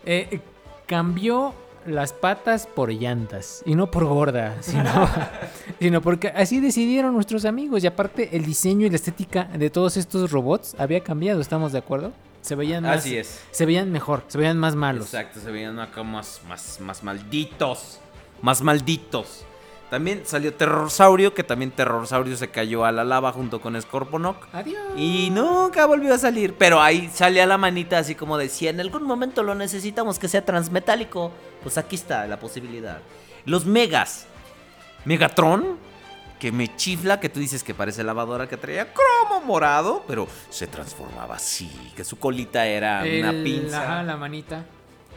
eh, cambió las patas por llantas y no por gorda, sino, sino porque así decidieron nuestros amigos y aparte el diseño y la estética de todos estos robots había cambiado, ¿estamos de acuerdo? Se veían más, Así es. se veían mejor, se veían más malos. Exacto, se veían acá más, más, más malditos. Más malditos. También salió Terrorsaurio, que también Terrorsaurio se cayó a la lava junto con Scorponok. Adiós. Y nunca volvió a salir. Pero ahí salía la manita así como de si en algún momento lo necesitamos que sea transmetálico, pues aquí está la posibilidad. Los Megas. Megatron, que me chifla, que tú dices que parece lavadora que traía cromo morado, pero se transformaba así, que su colita era una pinza. ajá, la manita.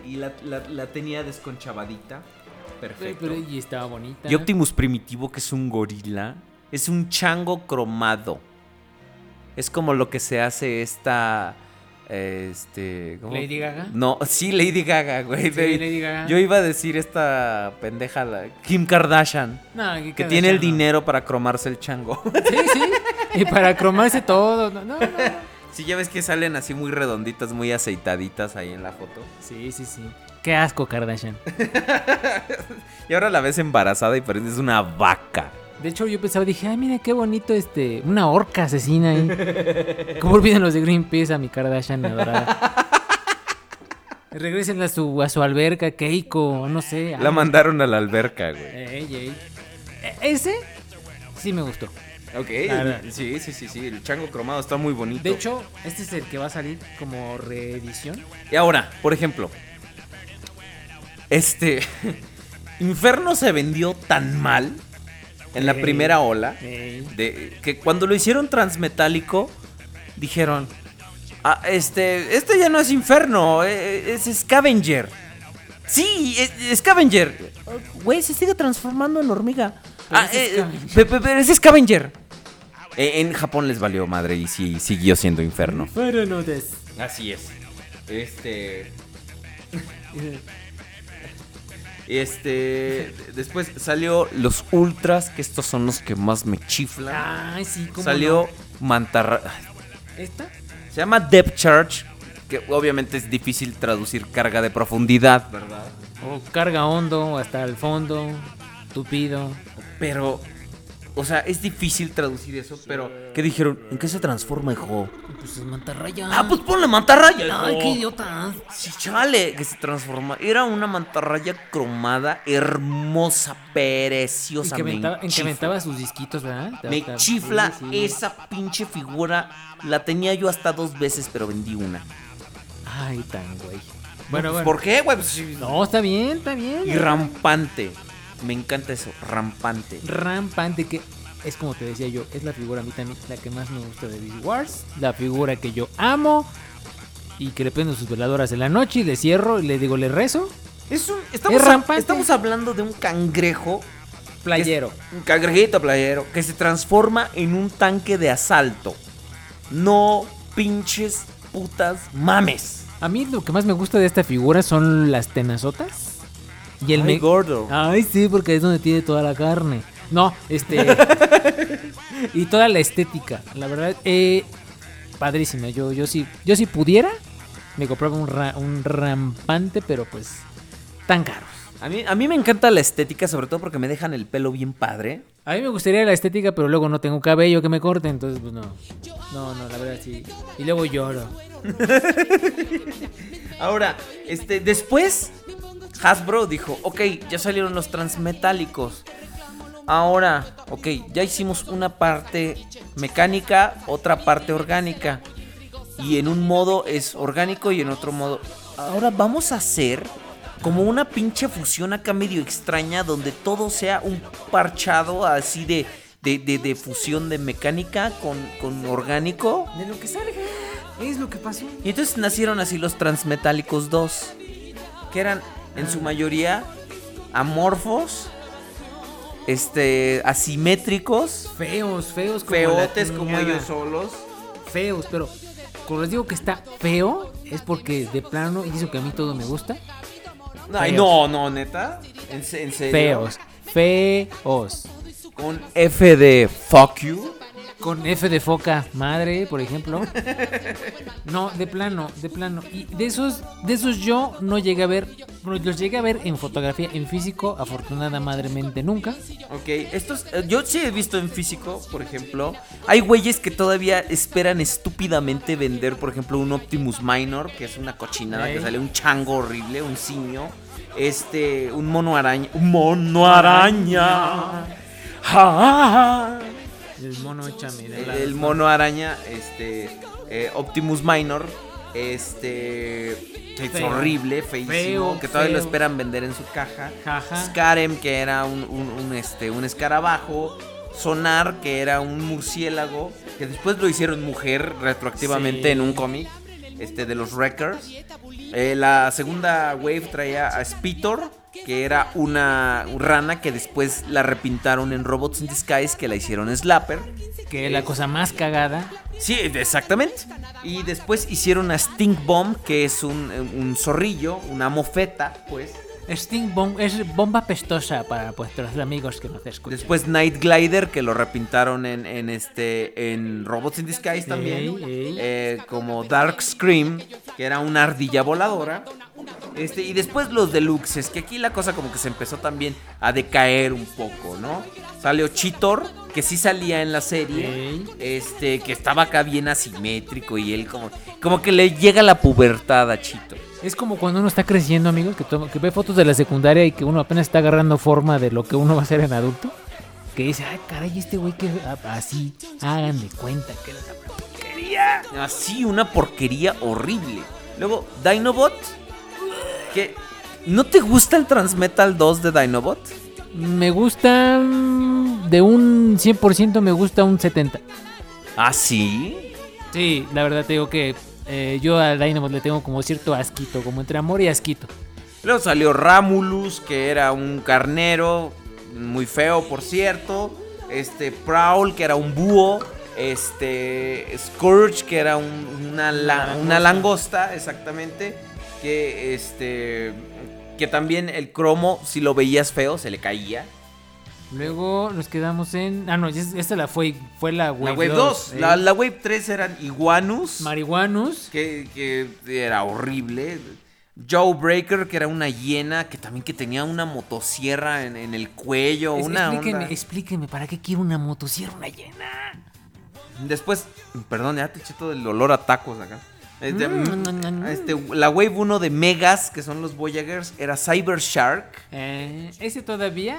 Y la, la- la tenía desconchavadita. Perfecto. Pero- y estaba bonita. Y Optimus Primitivo, que es un gorila, es un chango cromado. Es como lo que se hace esta. Este. ¿cómo? ¿Lady Gaga? No, sí, Lady Gaga, güey. Sí, De- Lady Gaga. Yo iba a decir esta pendeja, la- Kim Kardashian. No, ¿qué que Kardashian? tiene el No. dinero para cromarse el chango. Sí, sí. Y para cromarse todo. No, no, no. sí, ya ves que salen así muy redonditas, muy aceitaditas ahí en la foto. Sí, sí, sí. Qué asco, Kardashian. Y ahora la ves embarazada y pareces una vaca. De hecho, yo pensaba, dije, ay, mira qué bonito este. Una orca asesina ahí. ¿Cómo olvidan los de Greenpeace a mi Kardashian adorada? Regresen a su, a su alberca, Keiko, no sé. La mandaron a la alberca, güey. Ey, ey. E- Ese sí me gustó. Ok, sí, sí, sí, sí, el chango cromado está muy bonito. De hecho, este es el que va a salir como reedición. y ahora, por ejemplo, este Inferno se vendió tan mal en la primera ola de que cuando lo hicieron transmetálico dijeron, "Ah, este, este ya no es Inferno, eh, es Scavenger." Sí, es, Scavenger. Güey, se sigue transformando en hormiga. Pero Ah, es eh, Scavenger. pero es Scavenger. Eh, En Japón les valió madre y sí, siguió siendo Inferno. Pero no des. Así es. Este. Este. Después salió los Ultras, que estos son los que más me chiflan. Ay, sí, ¿cómo Salió Mantarra. no? ¿Esta? Se llama Depth Charge, que obviamente es difícil traducir carga de profundidad, ¿verdad? O carga hondo, hasta el fondo, tupido. Pero. O sea, es difícil traducir eso, pero. ¿Qué dijeron? ¿En qué se transforma, hijo? Pues es mantarraya. Ah, pues ponle mantarraya. Ay, hijo. qué idiota. Sí, chale, que se transforma. Era una mantarraya cromada, hermosa, Y preciosa. que me aventaba, en que aventaba sus disquitos, ¿verdad? Me chifla sí, sí. esa pinche figura. La tenía yo hasta dos veces, pero vendí una. Ay, tan güey. Bueno, Bueno, bueno. ¿Por qué, güey? Pues sí. No, está bien, está bien. Y rampante. Me encanta eso, rampante. Rampante, que es como te decía yo, es la figura a mí también la que más me gusta de Beast Wars, la figura que yo amo y que le prendo sus veladoras en la noche y le cierro y le digo, le rezo. Es un, estamos, Es a- rampante. estamos hablando de un cangrejo. Playero. es- un cangrejito playero. Que se transforma en un tanque de asalto. No pinches putas mames. A mí lo que más me gusta de esta figura son las tenazotas. Y el Ay, me- gordo. Ay, sí, porque es donde tiene toda la carne. No, este. y toda la estética. La verdad, eh, padrísima. Yo, yo sí, yo si pudiera, me compraba un, ra- un rampante, pero pues tan caros. A mí, a mí me encanta la estética, sobre todo porque me dejan el pelo bien padre. A mí me gustaría la estética, pero luego no tengo cabello que me corte, entonces pues no. No, no, la verdad sí. Y luego lloro. Ahora, este, después Hasbro dijo, ok, ya salieron los transmetálicos. Ahora, ok, ya hicimos una parte mecánica, otra parte orgánica. Y en un modo es orgánico y en otro modo... Ahora vamos a hacer como una pinche fusión acá medio extraña donde todo sea un parchado así de, de, de- de fusión de mecánica con, con orgánico. De lo que salga. Es lo que pasó. Y entonces nacieron así los Transmetálicos 2, que eran en su mayoría amorfos, este, asimétricos, Feos, feos como feotes como ellos solos. feos, pero cuando les digo que está feo, es porque de plano, y eso que a mí todo me gusta, Ay, no, no, neta. ¿En, se- en serio? feos, feos. Con F de fuck you. Con F de foca madre, por ejemplo. No, de plano, de plano. Y de esos, de esos yo no llegué a ver, bueno, los llegué a ver en fotografía, en físico, afortunada madremente nunca. Ok, estos, eh, yo sí he visto en físico, por ejemplo. Hay güeyes que todavía esperan estúpidamente vender, por ejemplo, un Optimus Minor, que es una cochinada que sale un chango horrible, un simio. Este, un mono araña. ¡Un mono araña! ¡Ja! El mono El, el araña, este, eh, Optimus Minor. Este, que es Feo. horrible, feísimo, Feo, que todavía lo esperan vender en su caja. Jaja. Scarem, que era un, un- un, este, un escarabajo. Sonar, que era un murciélago. Que después lo hicieron mujer retroactivamente Sí. en un cómic este, de los Wreckers. Eh, la segunda wave traía a Spitor, que era una rana que después la repintaron en Robots in Disguise, que la hicieron Slapper. Que es la cosa más cagada. Sí, exactamente. Y después hicieron a Stink Bomb, que es un, un zorrillo, una mofeta, pues. Sting Bomb es bomba pestosa para vuestros amigos que nos escuchan. Después Night Glider, que lo repintaron en, en este en Robots in Disguise también. Ey, ey. Eh, como Dark Scream, que era una ardilla voladora. Este, y después los deluxes, que aquí la cosa como que se empezó también a decaer un poco, ¿no? Salió Cheetor, que sí salía en la serie. Ey. Este, que estaba acá bien asimétrico y él como, como que le llega la pubertad a Cheetor. Es como cuando uno está creciendo, amigos, que, toma- que ve fotos de la secundaria y que uno apenas está agarrando forma de lo que uno va a ser en adulto. Que dice, ay, caray, este güey que ah, así, hagan de cuenta que era una porquería. Así, una porquería horrible. Luego, Dinobot. Que. ¿No te gusta el Transmetal 2 de Dinobot? Me gusta, mm, de un 100% me gusta un 70. Ah, sí. Sí, la verdad te digo que eh, yo a Dynamite le tengo como cierto asquito, como entre amor y asquito. Luego salió Ramulus, que era un carnero. Muy feo, por cierto. Este, Prowl, que era un búho. Este, Scourge, que era un- una, la- una langosta, exactamente. Que este. Que también el cromo, si lo veías feo, se le caía. Luego nos quedamos en... Ah, no, es- esta la fue, fue la Wave, la Wave 2. 2. ¿eh? La, la Wave 3 eran Iguanus. Marihuanus. que, que era horrible. Joe Breaker, que era una hiena, que también que tenía una motosierra en, en el cuello, Es- una explíqueme, onda. explíqueme, ¿para qué quiero una motosierra, una llena? Después, perdón, ya te eché todo el olor a tacos acá. Este, mm, mm. este, la Wave 1 de Megas, que son los Voyagers, era Cyber Shark, Eh, ese todavía,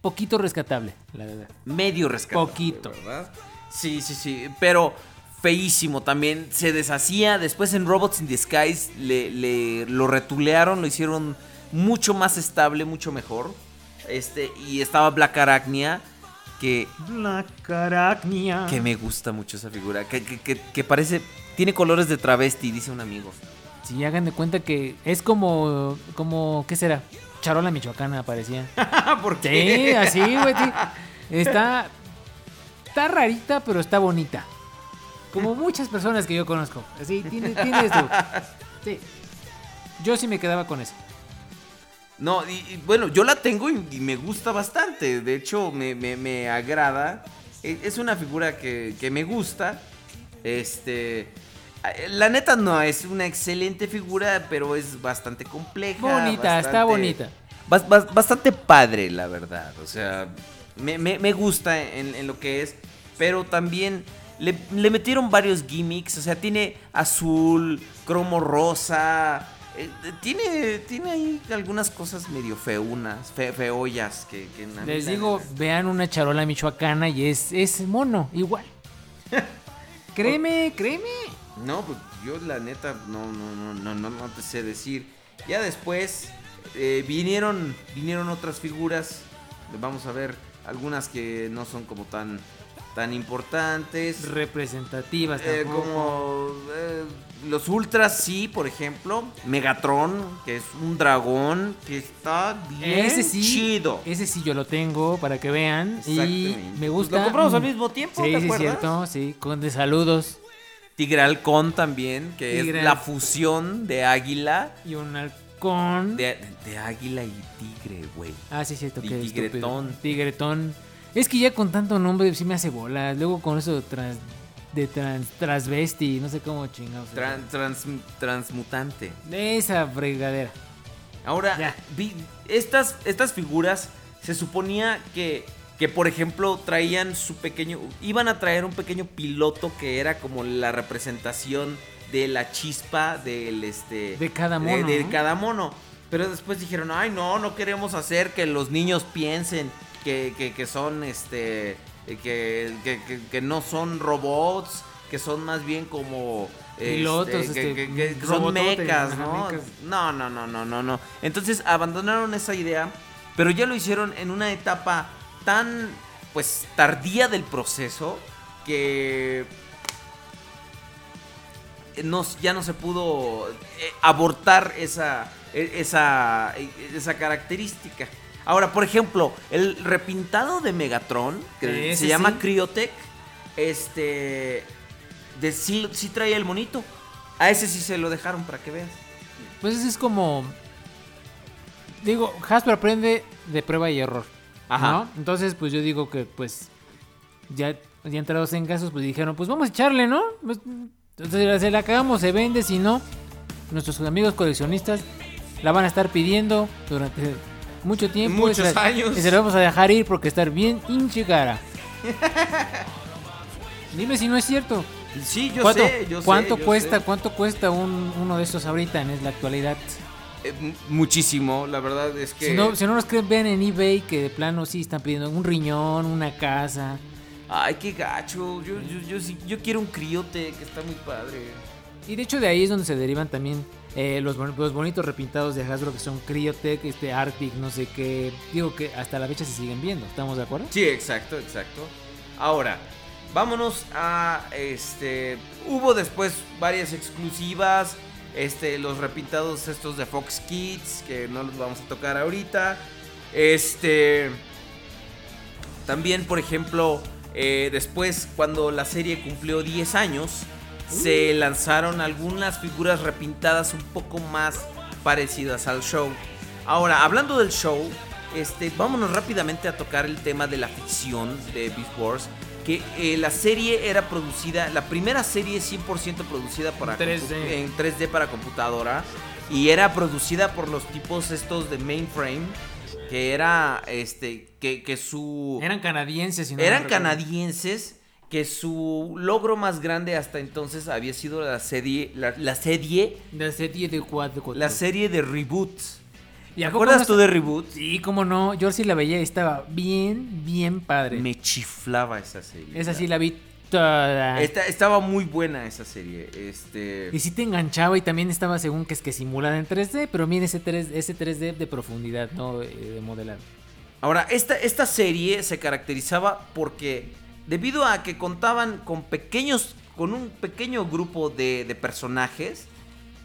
poquito rescatable, la verdad. medio rescatable. Poquito. ¿verdad? Sí, sí, sí, pero feísimo también. Se deshacía. Después en Robots in Disguise le, le- lo retulearon, lo hicieron mucho más estable, mucho mejor. Este, y estaba Black Arachnia, que, La caracnia. que me gusta mucho esa figura. Que, que- que- que parece. Tiene colores de travesti, dice un amigo. Sí, hagan de cuenta que es como, como, ¿qué será? Charola michoacana parecía. ¿Por Sí, qué? así, güey. sí. Está, está rarita, pero está bonita. Como muchas personas que yo conozco. Así, tiene, tiene esto. Sí. Yo sí me quedaba con eso. No, y, y bueno, yo la tengo y, y me gusta bastante. De hecho, me, me- me agrada. E- Es una figura que, que me gusta. Este. La neta no es una excelente figura, pero es bastante compleja. Bonita, está bonita. bas- bas- bastante padre, la verdad. O sea, me, me- me gusta en, en lo que es. Pero también le, le metieron varios gimmicks. O sea, tiene azul, cromo rosa. eh, tiene, tiene ahí algunas cosas medio feunas, fe, feollas que, que Les digo, vean una charola michoacana y es, es mono, igual. créeme, créeme. No, pues yo la neta no, no, no, no, no, no te sé decir. Ya después eh, vinieron, vinieron otras figuras. Vamos a ver algunas que no son como tan, tan importantes. Representativas Eh, como eh, los ultras, sí, por ejemplo. Megatron, que es un dragón que está bien Ese sí, chido. ese sí yo lo tengo para que vean y me Pues gusta. lo compramos al mismo tiempo, Sí, ¿te sí, acuerdas? cierto, sí, con de saludos Tigre halcón también, que Tigre es la fusión de águila. y un halcón. De, de águila y tigre, güey. Ah, sí, cierto Y que tigretón. Tigretón. Es que ya con tanto nombre sí me hace bolas. Luego con eso trans, de trans, transvesti, no sé cómo chingados. Tran- trans- transmutante. De esa fregadera. Ahora, vi- estas, estas figuras se suponía que, que, por ejemplo, traían su pequeño. Iban a traer un pequeño piloto que era como la representación de la chispa del este. De cada mono, De, de ¿no? cada mono. Pero después dijeron, ay, no, no queremos hacer que los niños piensen que, que- que son este. Que, que- no son robots, que son más bien como. Pilotos, que- este, que- que son mecas, ¿no? mecas. No, no, no, no, no, no. Entonces abandonaron esa idea, pero ya lo hicieron en una etapa tan, pues, tardía del proceso que no, ya no se pudo eh, abortar esa, e- esa, e- esa característica. Ahora, por ejemplo, el repintado de Megatron, que Ese se llama sí. Cryotech, este, de, sí, sí traía el monito. A ese sí se lo dejaron para que veas. Pues eso es como. Digo, Hasbro aprende de prueba y error. Ajá. ¿no? Entonces, pues yo digo que, pues. Ya, ya entrados en casos, pues dijeron, pues vamos a echarle, ¿no? Pues, entonces se la cagamos, se vende, si no, nuestros amigos coleccionistas la van a estar pidiendo durante mucho tiempo. Muchos y se- años. Y se la vamos a dejar ir porque estar bien hinche cara. Dime si no es cierto. Sí, yo ¿Cuánto, sé, yo sé, ¿cuánto yo cuesta, sé. cuánto cuesta un- uno de estos ahorita en la actualidad? Eh, muchísimo, la verdad es que... Si no, si no nos creen, vean en eBay que de plano sí están pidiendo un riñón, una casa. Ay, qué gacho. Yo, yo, yo, sí- yo quiero un criote que está muy padre. Y de hecho de ahí es donde se derivan también eh, los, los bonitos repintados de Hasbro que son Cryotech, este Arctic, no sé qué. Digo que hasta la fecha se siguen viendo, ¿estamos de acuerdo? Sí, exacto, exacto. Ahora, vámonos a este. Hubo después varias exclusivas. Este, los repintados estos de Fox Kids, que no los vamos a tocar ahorita. Este. También, por ejemplo, eh, después, cuando la serie cumplió 10 años, se lanzaron algunas figuras repintadas un poco más parecidas al show. Ahora, hablando del show, este, vámonos rápidamente a tocar el tema de la ficción de Beast Wars. Que eh, la serie era producida, la primera serie 100% producida para 3D. compu- en 3D para computadora. Y era producida por los tipos estos de mainframe. Que era este. Que, que su. Eran canadienses, si no Eran canadienses que su logro más grande hasta entonces había sido la serie la, la serie La serie de cuatro. la serie de Reboot. ¿Y ¿Te a poco acuerdas no tú de Reboot? Sí, cómo no. Yo sí la veía y estaba bien, bien padre. Me chiflaba esa serie. Esa sí la vi toda. Esta- estaba muy buena esa serie. Este Y sí te enganchaba y también estaba según que es que simulada en 3D, pero miren ese, 3, ese 3D de profundidad, no Eh, de modelar. Ahora, esta, esta serie se caracterizaba porque debido a que contaban con pequeños, con un pequeño grupo de, de personajes,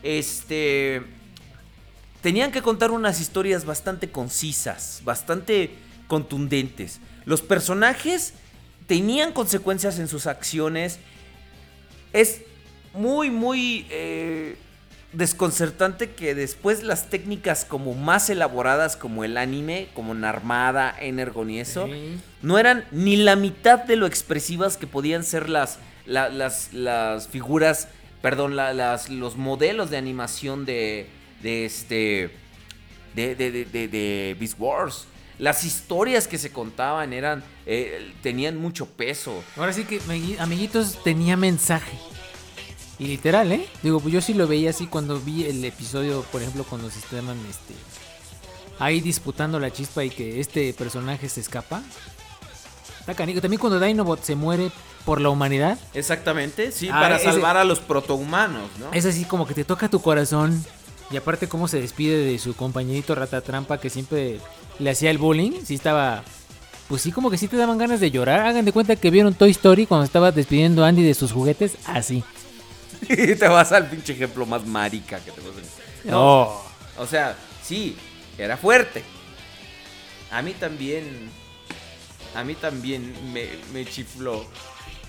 este, tenían que contar unas historias bastante concisas, bastante contundentes. Los personajes tenían consecuencias en sus acciones. Es muy, muy eh, desconcertante que después las técnicas como más elaboradas como el anime, como Narmada, Energon y eso, no eran ni la mitad de lo expresivas que podían ser las, la- las, las figuras, perdón, la- las, los modelos de animación de, de este, de, de, de, de- Beast Wars. Las historias que se contaban eran, eh, tenían mucho peso. Ahora sí que, amigui- amiguitos, tenía mensaje. Y literal, ¿eh? Digo, pues yo sí lo veía así cuando vi el episodio, por ejemplo, cuando se estaban este, ahí disputando la chispa y que este personaje se escapa. Está canijo. También cuando Dinobot se muere por la humanidad, Exactamente, sí, Ah, para ese- salvar a los protohumanos, ¿no? es así como que te toca tu corazón. Y aparte cómo se despide de su compañerito Ratatrampa que siempre le hacía el bullying. Sí estaba... Pues sí, como que sí te daban ganas de llorar. Hagan de cuenta que vieron Toy Story cuando estaba despidiendo a Andy de sus juguetes. Así. te vas al pinche ejemplo más marica que te a... No. O sea, sí, era fuerte. A mí también. A mí también me, me chifló.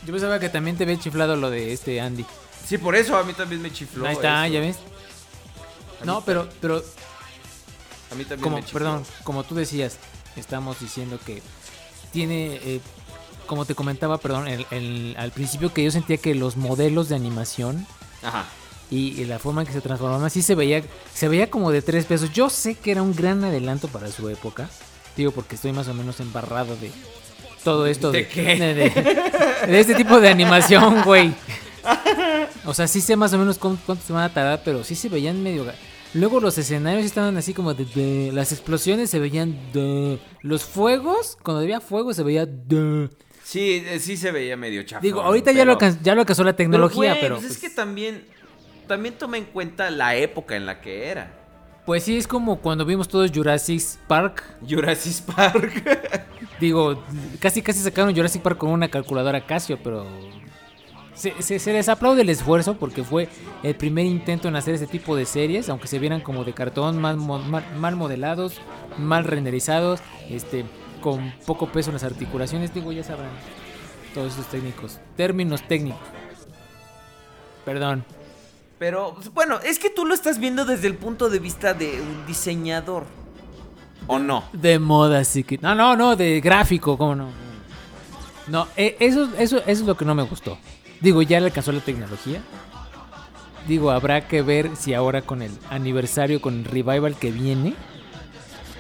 Yo pensaba que también te había chiflado lo de este Andy. Sí, por eso a mí también me chifló. Ahí está, eso. ya ves. No, pero, pero A mí también como, me perdón, como tú decías, estamos diciendo que tiene, eh, como te comentaba, perdón, el- el- al principio que yo sentía que los modelos de animación Ajá. y, y la forma en que se transformaban así se veía, se veía como de tres pesos. Yo sé que era un gran adelanto para su época, digo porque estoy más o menos embarrado de todo esto ¿De de, qué? de- de- de este tipo de animación, güey. O sea, sí sé más o menos cuánto, cuánto se van a tardar, pero sí se veían medio... Luego los escenarios estaban así como de... de- las explosiones se veían de... Los fuegos, cuando había fuego se veía de... Sí, eh, sí se veía medio chafa. Digo, ahorita ya, lo ya lo alcanzó la tecnología, güey, pero... pues pues, es que también. También toma en cuenta la época en la que era. Pues sí, es como cuando vimos todos Jurassic Park. Jurassic Park. Digo, casi casi sacaron Jurassic Park con una calculadora Casio, pero se, se- se les aplaude el esfuerzo porque fue el primer intento en hacer ese tipo de series, aunque se vieran como de cartón, mal, mal, mal modelados, mal renderizados, este, con poco peso en las articulaciones. Digo, ya sabrán todos esos técnicos, términos técnicos. Perdón. Pero, pues, bueno, es que tú lo estás viendo desde el punto de vista de un diseñador. ¿O no? De moda, sí que. No, no, no, de gráfico, ¿cómo no? No, eh, eso, eso, eso es lo que no me gustó. Digo, ya le alcanzó la tecnología. Digo, habrá que ver si ahora con el aniversario, con el revival que viene.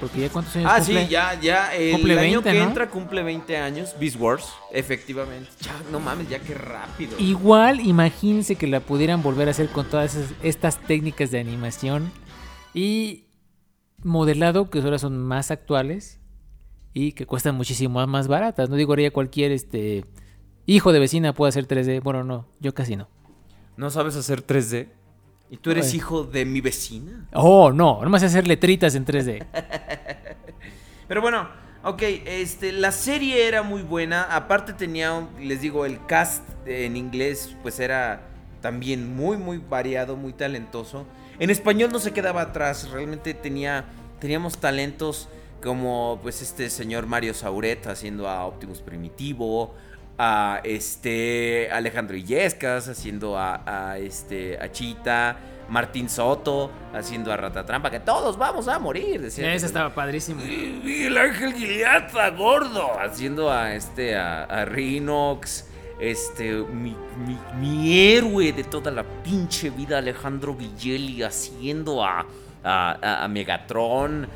Porque ya cuántos años Ah, cumple? sí, ya, ya. El Cumple año 20, que ¿no? entra cumple 20 años. Beast Wars, efectivamente. Ya, no mames, ya qué rápido. Igual, imagínense que la pudieran volver a hacer con todas esas- estas técnicas de animación y modelado que ahora son más actuales y que cuestan muchísimo más baratas. No digo ya cualquier este hijo de vecina puede hacer 3D. Bueno, no, yo casi no. ¿No sabes hacer 3D? ¿Y tú eres Ay. hijo de mi vecina? Oh, no, no me hace hacer letritas en 3D. Pero bueno, ok, este, la serie era muy buena. Aparte tenía, les digo, el cast en inglés pues era también muy, muy variado, muy talentoso. En español no se quedaba atrás, realmente tenía, teníamos talentos como pues este señor Mario Sauret haciendo a Optimus Primitivo, a este Alejandro Illescas haciendo a, a, este a Chita, Martín Soto haciendo a Ratatrampa, que todos vamos a morir. decía. Ese estaba padrísimo. Miguel Ángel Giliaza, gordo. Haciendo a este, a, a Rhinox. Este, mi, mi- mi héroe de toda la pinche vida, Alejandro Villeli, haciendo a, a, a- Megatron.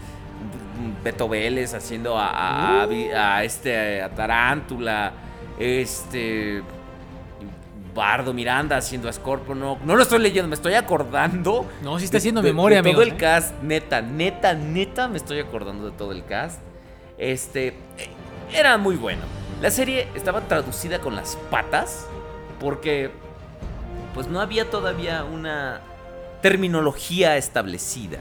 Beto Vélez haciendo a, a este, a Tarántula. Este. Bardo Miranda haciendo a Scorponok. No lo estoy leyendo, me estoy acordando. No, sí está de- haciendo de- memoria, de Todo amigos, el ¿eh? cast, neta, neta, neta, me estoy acordando de todo el cast. Este. Era muy bueno. La serie estaba traducida con las patas. Porque. Pues no había todavía una terminología establecida.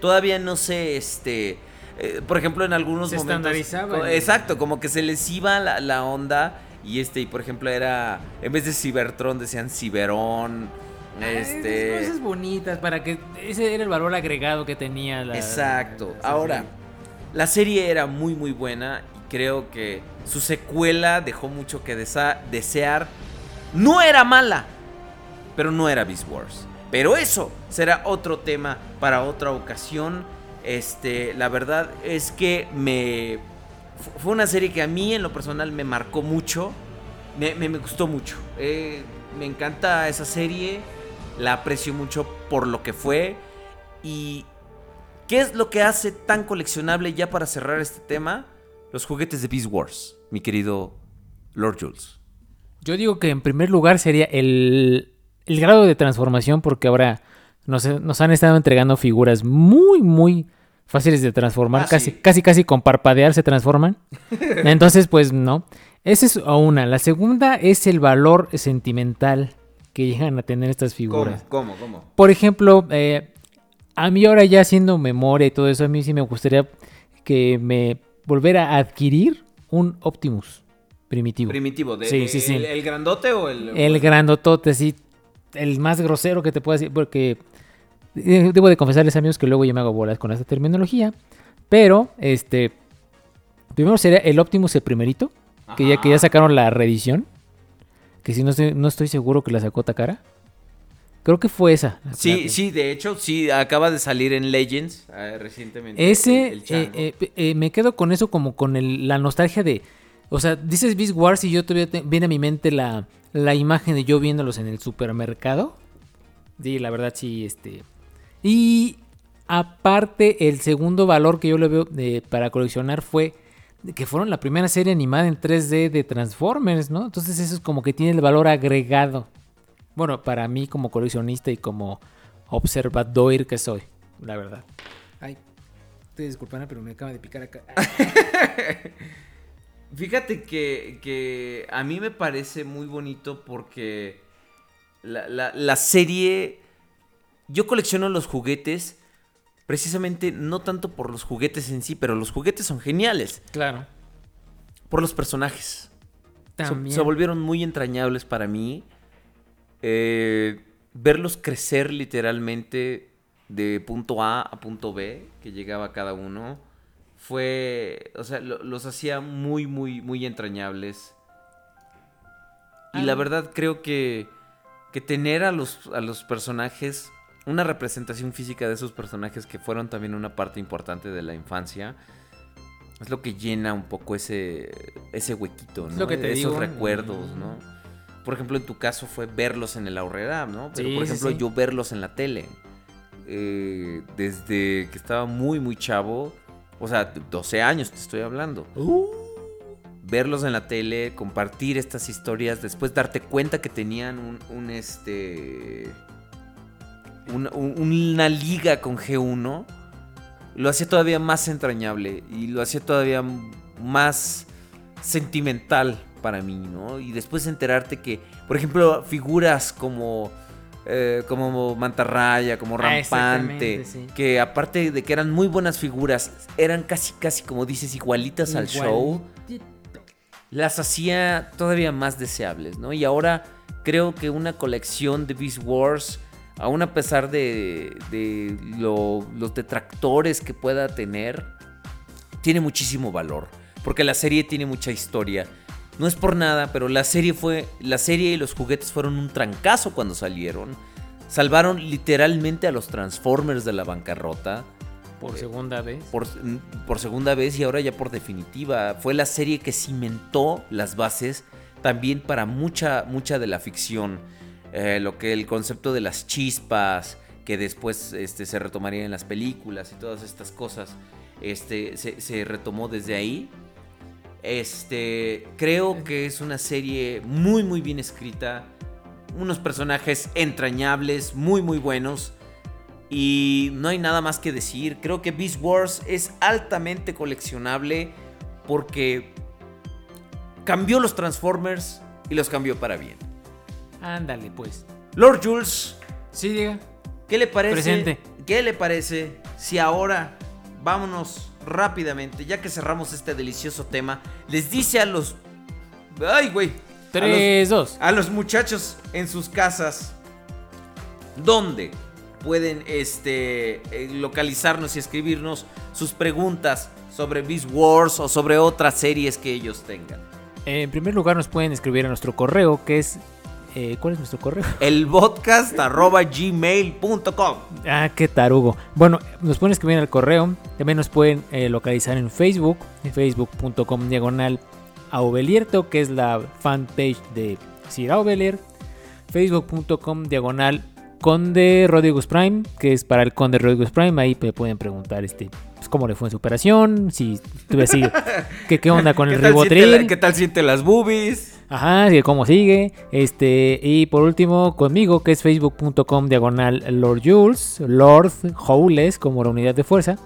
Todavía no se, este. Eh, por ejemplo, en algunos Se momentos. estandarizaba Exacto, como que se les iba la, la onda. Y este, y por ejemplo, era. En vez de Cybertron, decían Ciberón. Este. Cosas bonitas para que ese era el valor agregado que tenía la. Exacto. la- Ahora, la serie era muy muy buena y creo que su secuela dejó mucho que desear. No era mala, pero no era Beast Wars. Pero eso será otro tema para otra ocasión. Este, la verdad es que me fu- fue una serie que a mí en lo personal me marcó mucho. Me, gustó mucho. Eh, me encanta esa serie. La aprecio mucho por lo que fue. Y ¿Qué es lo que hace tan coleccionable ya para cerrar este tema? Los juguetes de Beast Wars, mi querido Lord Jules. Yo digo que en primer lugar sería el, el grado de transformación, porque ahora nos han estado entregando figuras muy, muy fáciles de transformar. Ah, casi, sí. casi, casi con parpadear se transforman. Entonces, pues no. Esa es una. La segunda es el valor sentimental que llegan a tener estas figuras. ¿Cómo? ¿Cómo? Por ejemplo, eh, a mí ahora ya haciendo memoria y todo eso, a mí sí me gustaría que me volviera a adquirir un Optimus primitivo. Primitivo, de, Sí, de- sí, sí. El, el grandote o el. El grandotote, sí. El más grosero que te puedo decir. Porque debo de confesarles, amigos, que luego yo me hago bolas con esta terminología. Pero, este. Primero sería el Optimus, el primerito. Que ya, que ya sacaron la reedición. Que si no estoy, no estoy seguro que la sacó Takara. Creo que fue esa. Sí, sí, de hecho, sí, acaba de salir en Legends eh, recientemente. Ese, el- el eh, eh, eh, me quedo con eso como con el- la nostalgia de... O sea, dices Beast Wars y yo todavía te- viene a mi mente la, la imagen de yo viéndolos en el supermercado. Sí, la verdad sí, este... Y aparte, el segundo valor que yo le veo eh, para coleccionar fue que fueron la primera serie animada en 3D de Transformers, ¿no? Entonces eso es como que tiene el valor agregado. Bueno, para mí como coleccionista y como observador que soy, la verdad. Ay, te disculpan, pero me acaba de picar acá. Fíjate que, que a mí me parece muy bonito porque la, la- la serie... Yo colecciono los juguetes precisamente no tanto por los juguetes en sí, pero los juguetes son geniales. Claro. Por los personajes. Se- También. Se, volvieron muy entrañables para mí. Eh, verlos crecer literalmente de punto A a punto B, que llegaba cada uno, fue, o sea, lo- los hacía muy, muy, muy entrañables. Y la verdad creo que, que tener a los, a los personajes, una representación física de esos personajes que fueron también una parte importante de la infancia, es lo que llena un poco ese, ese huequito, ¿no? lo que te Esos digo. recuerdos, ¿no? Por ejemplo, en tu caso fue verlos en el Aurrera, ¿no? Pero Sí, por ejemplo, sí. yo verlos en la tele. Eh, desde que estaba muy, muy chavo. O sea, 12 años te estoy hablando. Verlos en la tele, compartir estas historias, después darte cuenta que tenían un, un, este. Un- un- una liga con G1. Lo hacía todavía más entrañable y lo hacía todavía más sentimental para mí, ¿no? Y después enterarte que, por ejemplo, figuras como, eh, como Mantarraya, como Ah, Rampante, sí. que aparte de que eran muy buenas figuras, eran casi, casi, como dices, igualitas al show, las hacía todavía más deseables, ¿no? Y ahora creo que una colección de Beast Wars, aún a pesar de, de lo- los detractores que pueda tener, tiene muchísimo valor. Porque la serie tiene mucha historia. No es por nada, pero la serie fue. La serie y los juguetes fueron un trancazo cuando salieron. Salvaron literalmente a los Transformers de la bancarrota Por segunda vez. por, por segunda vez y ahora ya por definitiva. Fue la serie que cimentó las bases también para mucha, mucha de la ficción. Eh, lo que el concepto de las chispas, que después este, se retomaría en las películas y todas estas cosas, este, se, se retomó desde ahí. Este, creo que es una serie muy, muy bien escrita. Unos personajes entrañables, muy, muy buenos. Y no hay nada más que decir. Creo que Beast Wars es altamente coleccionable porque cambió los Transformers y los cambió para bien. Ándale, pues. Lord Jules, Sí, diga. ¿qué le parece? Presente. ¿Qué le parece si ahora vámonos rápidamente, ya que cerramos este delicioso tema, les dice a los... Ay, güey. a los- 3, 2. a los muchachos en sus casas dónde pueden este eh, localizarnos y escribirnos sus preguntas sobre Beast Wars o sobre otras series que ellos tengan. En primer lugar, nos pueden escribir a nuestro correo, que es. Eh, ¿Cuál es nuestro correo? El podcast arroba gmail.com. Ah, qué tarugo. Bueno, nos pueden escribir al correo. También nos pueden eh, localizar en Facebook, en facebook.com diagonal Aubelierto, que es la fanpage de Sir Aubelier. Facebook.com diagonal Conde Rodriguez Prime, que es para el Conde Rodriguez Prime. Ahí me pueden preguntar este, pues, cómo le fue en su operación, si tuve así, ¿qué, qué onda con el ¿Qué tal, siente ribotril. la- ¿Qué tal siente las boobies? Ajá, sí, cómo sigue. Este, y por último, conmigo, que es facebook.com diagonal Lord Jules, Lord Howles, como la unidad de fuerza.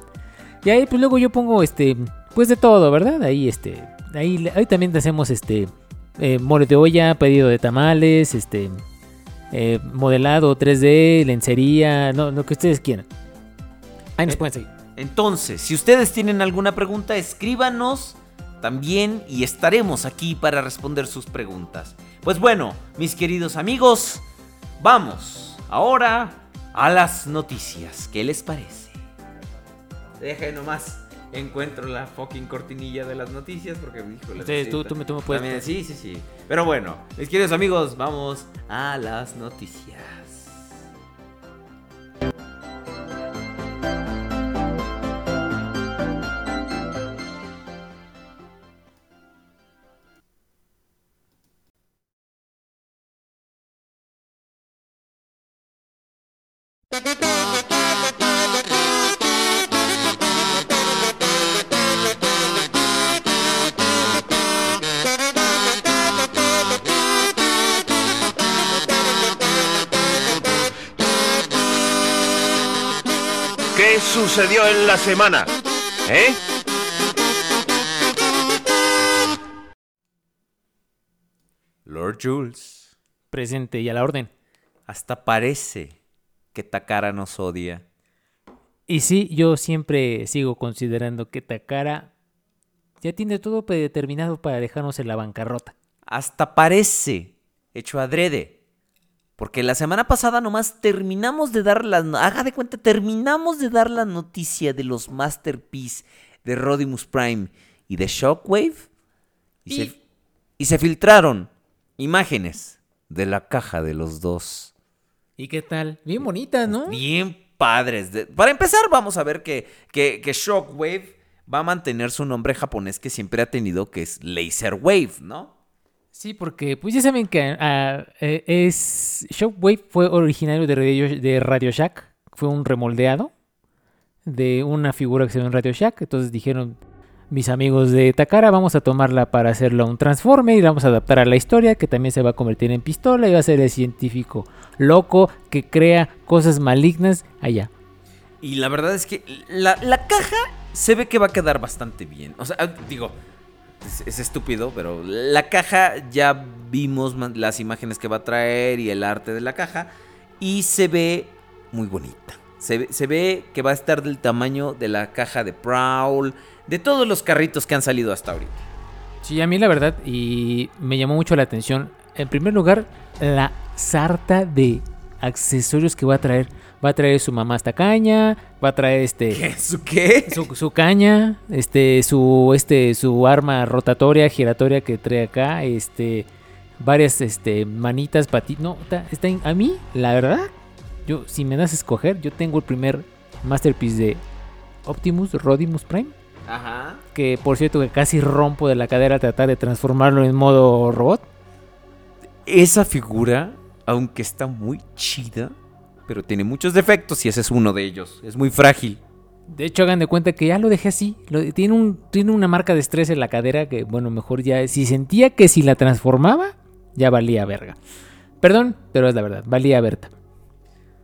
Y ahí, pues luego yo pongo, este, pues de todo, ¿verdad? Ahí, este, ahí, ahí también hacemos, este, eh, mole de olla, pedido de tamales, este, eh, modelado 3D, lencería, no, lo que ustedes quieran. Ahí nos Eh, pueden seguir. Entonces, si ustedes tienen alguna pregunta, escríbanos también y estaremos aquí para responder sus preguntas. Pues bueno, mis queridos amigos, vamos ahora a las noticias. ¿Qué les parece? Deje nomás. Encuentro la fucking cortinilla de las noticias porque, híjole. Ustedes, tú- tú me- tú me puedes- también- sí, sí, sí. Pero bueno, mis queridos amigos, vamos a las noticias. Sucedió en la semana? ¿Eh? Lord Jules. Presente y a la orden. Hasta parece que Takara nos odia. Y sí, yo siempre sigo considerando que Takara ya tiene todo predeterminado para dejarnos en la bancarrota. Hasta parece hecho adrede. Porque la semana pasada nomás terminamos de dar la... Haga de cuenta, terminamos de dar la noticia de los Masterpiece de Rodimus Prime y de Shockwave. Y, Se, y se filtraron imágenes de la caja de los dos. ¿Y qué tal? Bien bonitas, ¿no? Bien padres. De- Para empezar, vamos a ver que, que, que Shockwave va a mantener su nombre japonés que siempre ha tenido, que es Laser Wave, ¿no? Sí, porque pues ya saben que eh, es Shockwave fue originario de Radio, Shack, fue un remoldeado de una figura que se ve en Radio Shack, entonces dijeron mis amigos de Takara, vamos a tomarla para hacerla un Transformer y la vamos a adaptar a la historia, que también se va a convertir en pistola y va a ser el científico loco que crea cosas malignas allá. Y la verdad es que la, la caja se ve que va a quedar bastante bien. O sea, digo, es, es estúpido, pero la caja ya vimos las imágenes que va a traer y el arte de la caja. Y se ve muy bonita. Se, se ve que va a estar del tamaño de la caja de Prowl, de todos los carritos que han salido hasta ahorita. Sí, a mí la verdad, y me llamó mucho la atención. En primer lugar, la sarta de accesorios que va a traer. Va a traer su mamá hasta caña, va a traer este... ¿Qué? ¿Su qué? Su, su caña, este, su, este, su arma rotatoria, giratoria que trae acá, este, varias, este, manitas, patitas. No, está, está en- a mí, la verdad, yo, si me das a escoger, yo tengo el primer masterpiece de Optimus Rodimus Prime. Ajá. Que por cierto que casi rompo de la cadera al tratar de transformarlo en modo robot. Esa figura, aunque está muy chida, pero tiene muchos defectos y ese es uno de ellos. Es muy frágil. De hecho, hagan de cuenta que ya lo dejé así. Lo- tiene, un, tiene una marca de estrés en la cadera que, bueno, mejor ya. Si sentía que si la transformaba, ya valía verga. Perdón, pero es la verdad, valía Berta.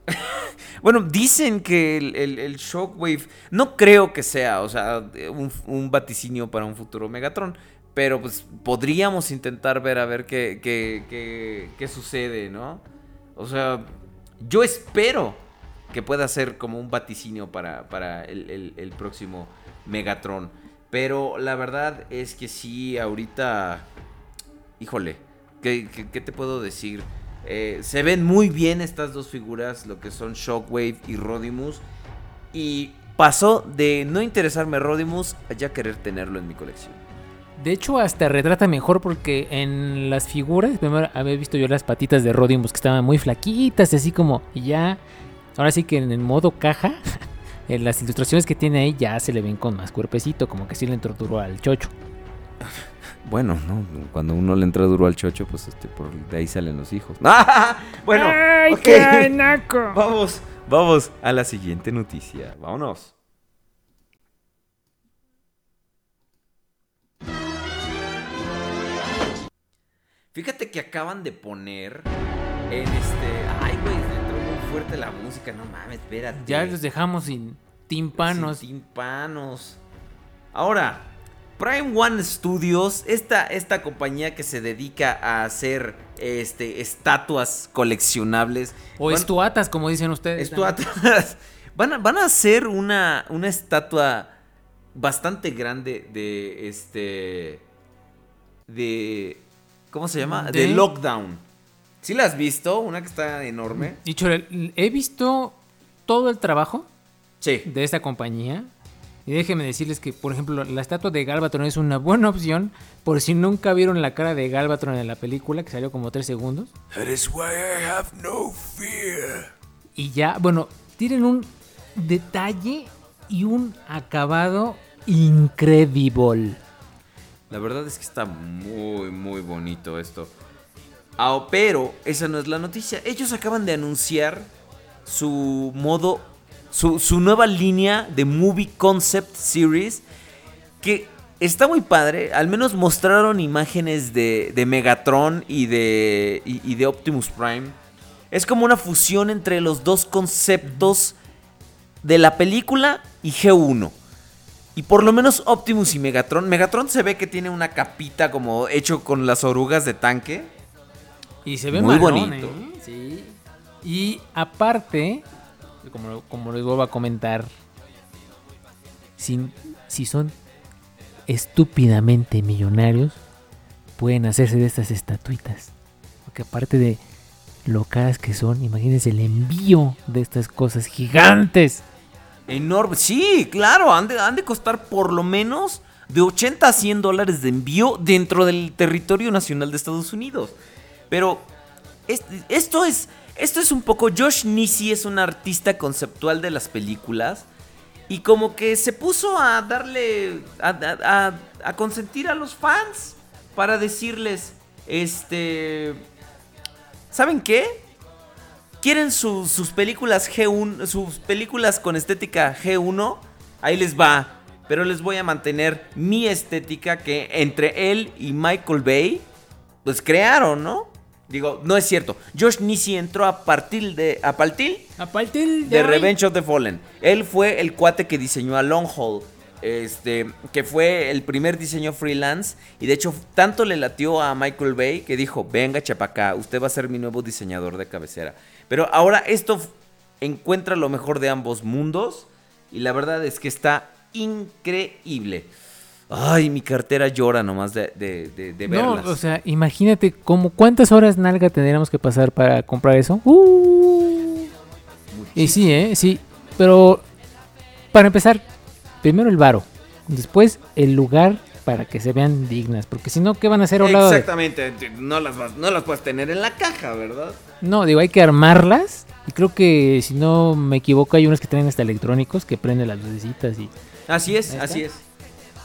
Bueno, dicen que el, el- el Shockwave, no creo que sea, o sea, un, un vaticinio para un futuro Megatron, pero pues podríamos intentar ver a ver qué, qué, qué- qué sucede, ¿no? O sea, yo espero que pueda ser como un vaticinio para, para el, el- próximo Megatron. Pero la verdad es que sí, ahorita... Híjole, ¿qué, qué- qué te puedo decir? Eh, se ven muy bien estas dos figuras, lo que son Shockwave y Rodimus. Y pasó de no interesarme Rodimus a ya querer tenerlo en mi colección. De hecho, hasta retrata mejor porque en las figuras, primero había visto yo las patitas de Rodimus que estaban muy flaquitas, así como y ya. Ahora sí que en el modo caja, en las ilustraciones que tiene ahí ya se le ven con más cuerpecito, como que sí le entró duro al chocho. Bueno, ¿no? Cuando uno le entra duro al chocho, pues este, por de ahí salen los hijos. bueno, ¡Ay, ok. qué naco! Vamos, vamos a la siguiente noticia. Vámonos. Fíjate que acaban de poner en este. Ay, güey, entró muy fuerte la música. No mames, espérate. Ya los dejamos sin tímpanos. Sin tímpanos. Ahora, Prime One Studios, esta, esta compañía que se dedica a hacer este, estatuas coleccionables. O van- estuatas, como dicen ustedes. Estuatas. Van a, van a hacer una, una estatua bastante grande de este. De. ¿Cómo se llama? De, De- Lockdown. ¿Sí la has visto? Una que está enorme. Dicho, he visto todo el trabajo Sí. de esta compañía. Y déjenme decirles que, por ejemplo, la estatua de Galvatron es una buena opción. Por si nunca vieron la cara de Galvatron en la película, que salió como 3 segundos. That is why I have no fear. Y ya, bueno, tienen un detalle y un acabado increíble. La verdad es que está muy, muy bonito esto. Ah, pero esa no es la noticia. Ellos acaban de anunciar su modo, su, nueva línea de Movie Concept Series. Que está muy padre. Al menos mostraron imágenes de, de Megatron y de, y de Optimus Prime. Es como una fusión entre los dos conceptos de la película y G1. Y por lo menos Optimus y Megatron. Megatron se ve que tiene una capita como hecho con las orugas de tanque. Y se ve Muy bonito. ¿eh? Sí. Y aparte, como, como les vuelvo a comentar, si, si son estúpidamente millonarios, pueden hacerse de estas estatuitas. Porque aparte de lo caras que son, imagínense el envío de estas cosas gigantes. Enorme. Sí, claro. Han de, han de costar por lo menos de 80 a 100 dólares de envío dentro del territorio nacional de Estados Unidos. Pero es- esto es. Esto es un poco. Josh Nisi es un artista conceptual de las películas. Y como que se puso a darle. a- a consentir a los fans. Para decirles. Este. ¿Saben qué? ¿Quieren su- sus películas G1, sus películas con estética G1? Ahí les va. Pero les voy a mantener mi estética que entre él y Michael Bay, pues crearon, ¿no? Digo, no es cierto. Josh Nisi entró a partir de. A partir A partir de Revenge of the Fallen. Él fue el cuate que diseñó a Long Haul. Este, que fue el primer diseño freelance. Y de hecho, tanto le latió a Michael Bay que dijo: Venga, chapacá, usted va a ser mi nuevo diseñador de cabecera. Pero ahora esto encuentra lo mejor de ambos mundos. Y la verdad es que está increíble. Ay, mi cartera llora nomás de, de, de- de No, verlas. o sea, imagínate como cuántas horas nalga tendríamos que pasar para comprar eso. Uh. Y sí, ¿eh? Sí. Pero para empezar, primero el varo. Después el lugar para que se vean dignas. Porque si no, ¿qué van a hacer a un lado de- Exactamente, no las, vas- no las puedes tener en la caja, ¿verdad? No, digo, hay que armarlas. Y creo que, si no me equivoco, hay unos que traen hasta electrónicos que prenden las lucecitas y... Así es, así es.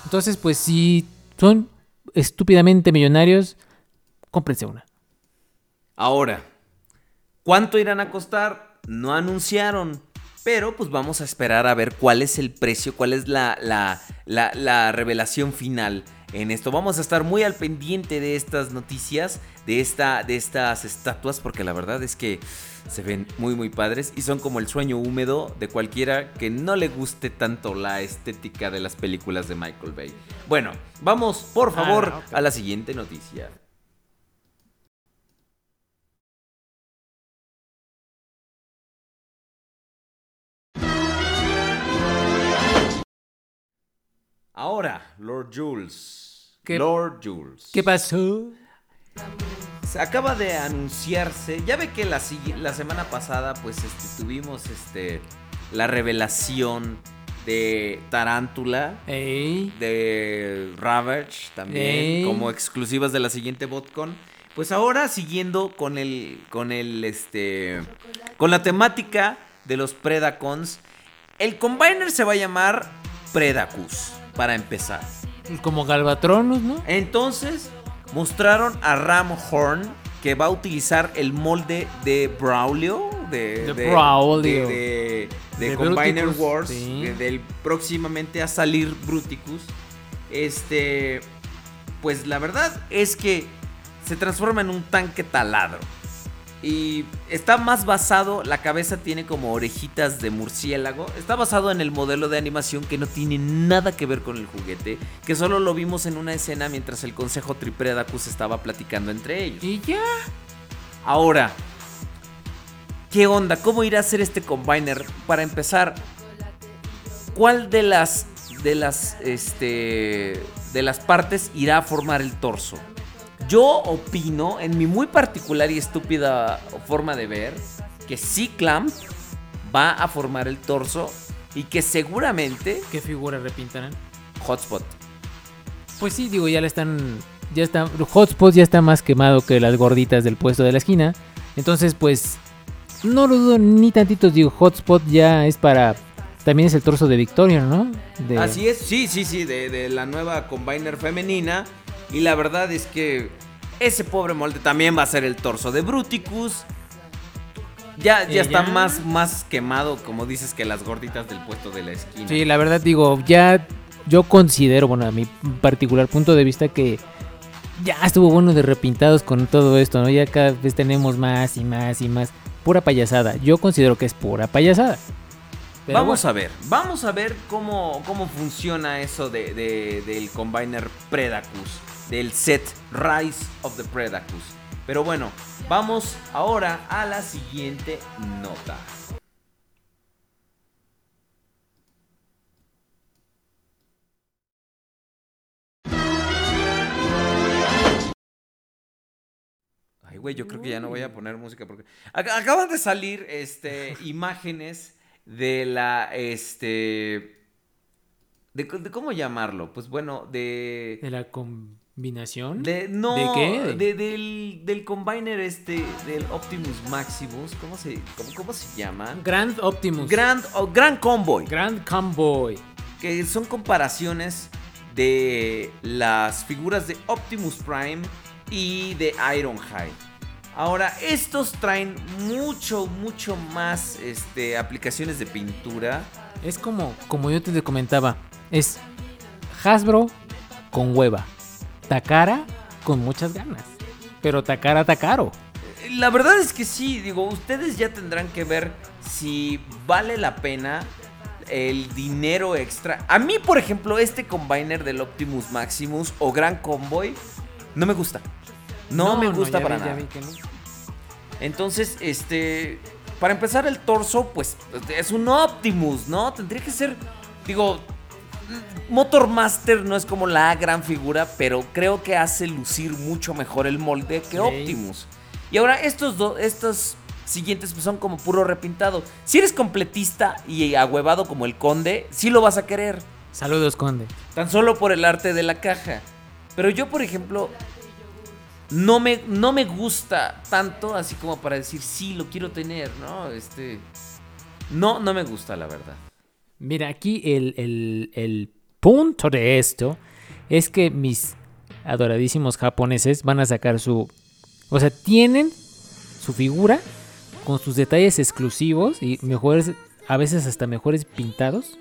Entonces, pues si son estúpidamente millonarios, cómprense una. Ahora, ¿cuánto irán a costar? No anunciaron. Pero pues vamos a esperar a ver cuál es el precio, cuál es la, la, la- la revelación final en esto. Vamos a estar muy al pendiente de estas noticias, de, esta, de estas estatuas, porque la verdad es que se ven muy muy padres y son como el sueño húmedo de cualquiera que no le guste tanto la estética de las películas de Michael Bay. Bueno, vamos por favor Ah, a la siguiente noticia. Ahora, Lord Jules. ¿Qué- Lord Jules. ¿Qué pasó? Se acaba de anunciarse. Ya ve que la, semana pasada, pues, este, tuvimos este. La revelación de Tarántula. De Ravage también. Ey. Como exclusivas de la siguiente BotCon. Pues ahora siguiendo con el. Con el. Este. Con la temática de los Predacons. El Combiner se va a llamar Predacus. Para empezar. Como Galvatronus, ¿no? Entonces mostraron a Ram Horn que va a utilizar el molde de Braulio. De, De Braulio. De, de- de De Combiner Bruticus, Wars. sí. del próximamente a salir Bruticus. Este. Pues la verdad es que se transforma en un tanque taladro. Y está más basado, la cabeza tiene como orejitas de murciélago. Está basado en el modelo de animación que no tiene nada que ver con el juguete. Que solo lo vimos en una escena mientras el consejo Tripredacus estaba platicando entre ellos. Y ya. Ahora, ¿qué onda? ¿Cómo irá a ser este combiner? Para empezar, ¿cuál de las de las este de las partes irá a formar el torso? Yo opino, en mi muy particular y estúpida forma de ver, que Clamp va a formar el torso y que seguramente ¿Qué figura repintarán? Hotspot. Pues sí, digo, ya le están. Ya está. Hotspot ya está más quemado que las gorditas del puesto de la esquina. Entonces, pues. No lo dudo ni tantitos. Digo, Hotspot ya es para. También es el torso de Victoria, ¿no? De- Así es, sí, sí, sí, de, de la nueva Combiner femenina. Y la verdad es que ese pobre molde también va a ser el torso de Bruticus. Ya, ya está más, más quemado, como dices, que las gorditas del puesto de la esquina. Sí, la verdad, digo, ya. Yo considero, bueno, a mi particular punto de vista, que. Ya estuvo bueno de repintados con todo esto, ¿no? Ya cada vez tenemos más y más y más. Pura payasada. Yo considero que es pura payasada. Pero vamos bueno. a ver, vamos a ver cómo, cómo funciona eso de, de- del Combiner Predacus, del set Rise of the Predacus. Pero bueno, vamos ahora a la siguiente nota. Ay, güey, yo creo que ya no voy a poner música porque Ac- acaban de salir este imágenes de la este de, cómo llamarlo, pues bueno, de ¿De la combinación? de no ¿De qué? de- del, del combiner este del Optimus Maximus, ¿cómo se cómo, cómo se llama? Grand Optimus. Grand oh, Grand Convoy. Grand Convoy. Que son comparaciones de las figuras de Optimus Prime y de Ironhide. Ahora, estos traen mucho, mucho más este, aplicaciones de pintura. Es como, como yo te comentaba, es Hasbro con hueva, Takara con muchas ganas, pero Takara Takaro. La verdad es que sí, digo, ustedes ya tendrán que ver si vale la pena el dinero extra. A mí, por ejemplo, este combiner del Optimus Maximus o Gran Convoy no me gusta. No, me gusta para vi, nada. no. Entonces, este, para empezar el torso, pues es un Optimus, ¿no? Tendría que ser, digo, Motor Master no es como la gran figura, pero creo que hace lucir mucho mejor el molde que. Optimus. Y ahora estos dos, estos siguientes pues, son como puro repintado. Si eres completista y ahuevado como el conde, sí lo vas a querer. Saludos, Conde. Tan solo por el arte de la caja. Pero yo, por ejemplo, no me, no me gusta tanto así como para decir, sí, lo quiero tener, ¿no? Este. No, no me gusta, la verdad. Mira, aquí el, el- el punto de esto es que mis adoradísimos japoneses van a sacar su... O sea, tienen su figura con sus detalles exclusivos y mejores, a veces hasta mejores pintados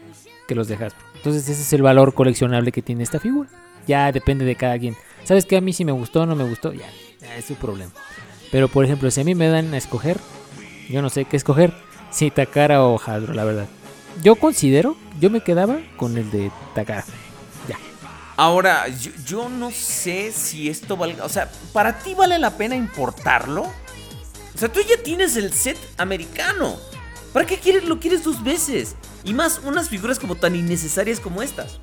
que los de Hasbro. Entonces ese es el valor coleccionable que tiene esta figura. Ya depende de cada quien. ¿Sabes qué? A mí si me gustó o no me gustó, ya, ya es su problema. Pero por ejemplo, si a mí me dan a escoger, yo no sé qué escoger. Si Takara o Hasbro, la verdad. Yo considero, yo me quedaba con el de Takara. Ya. Ahora, yo, yo no sé si esto valga. O sea, ¿para ti vale la pena importarlo? O sea, tú ya tienes el set americano. ¿Para qué quieres, lo quieres dos veces? Y más unas figuras como tan innecesarias como estas.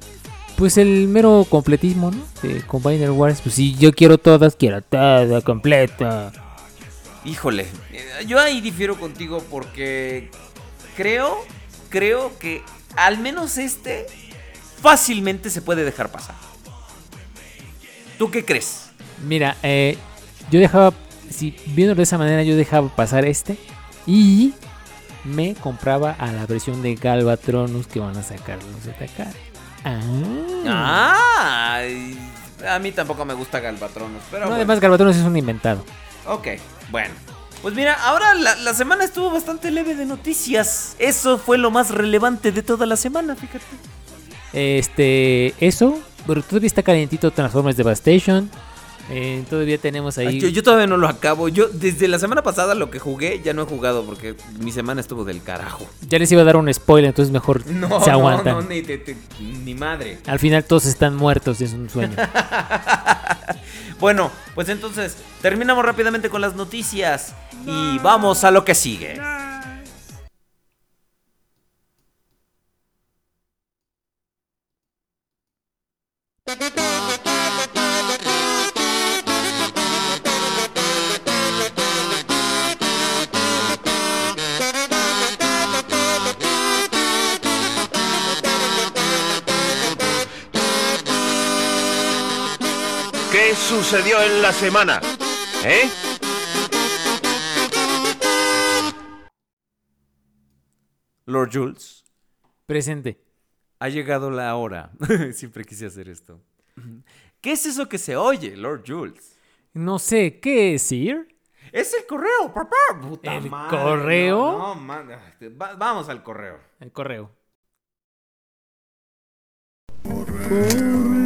Pues el mero completismo, ¿no? De Combiner Wars. Pues si yo quiero todas, quiero toda completa. Híjole, eh, yo ahí difiero contigo porque creo, creo que al menos este fácilmente se puede dejar pasar. ¿Tú qué crees? Mira, eh, yo dejaba, si viendo de esa manera, yo dejaba pasar este y me compraba a la versión de Galvatronus que van a sacar los ZK. Ah. A mí tampoco me gusta Galvatronus, pero No, bueno. además Galvatronus es un inventado. Ok, bueno. Pues mira, ahora la, semana estuvo bastante leve de noticias. Eso fue lo más relevante de toda la semana, fíjate. Este, eso, pero todavía está calientito Transformers Devastation. Eh, todavía tenemos ahí. Ay, Yo, yo todavía no lo acabo. Yo desde la semana pasada lo que jugué ya no he jugado porque mi semana estuvo del carajo. Ya les iba a dar un spoiler, entonces mejor No, se no, aguantan. no, ni, te- te- ni madre. Al final todos están muertos, es un sueño. Bueno, pues entonces terminamos rápidamente con las noticias y vamos a lo que sigue. sucedió en la semana? ¿Eh? Lord Jules, Presente. ha llegado la hora. Siempre quise hacer esto. ¿Qué es eso que se oye, Lord Jules? No sé, ¿qué es, Sir? Es el correo, papá. Puta ¿El madre, correo? No, no, man, va- vamos al correo. El correo. Llegó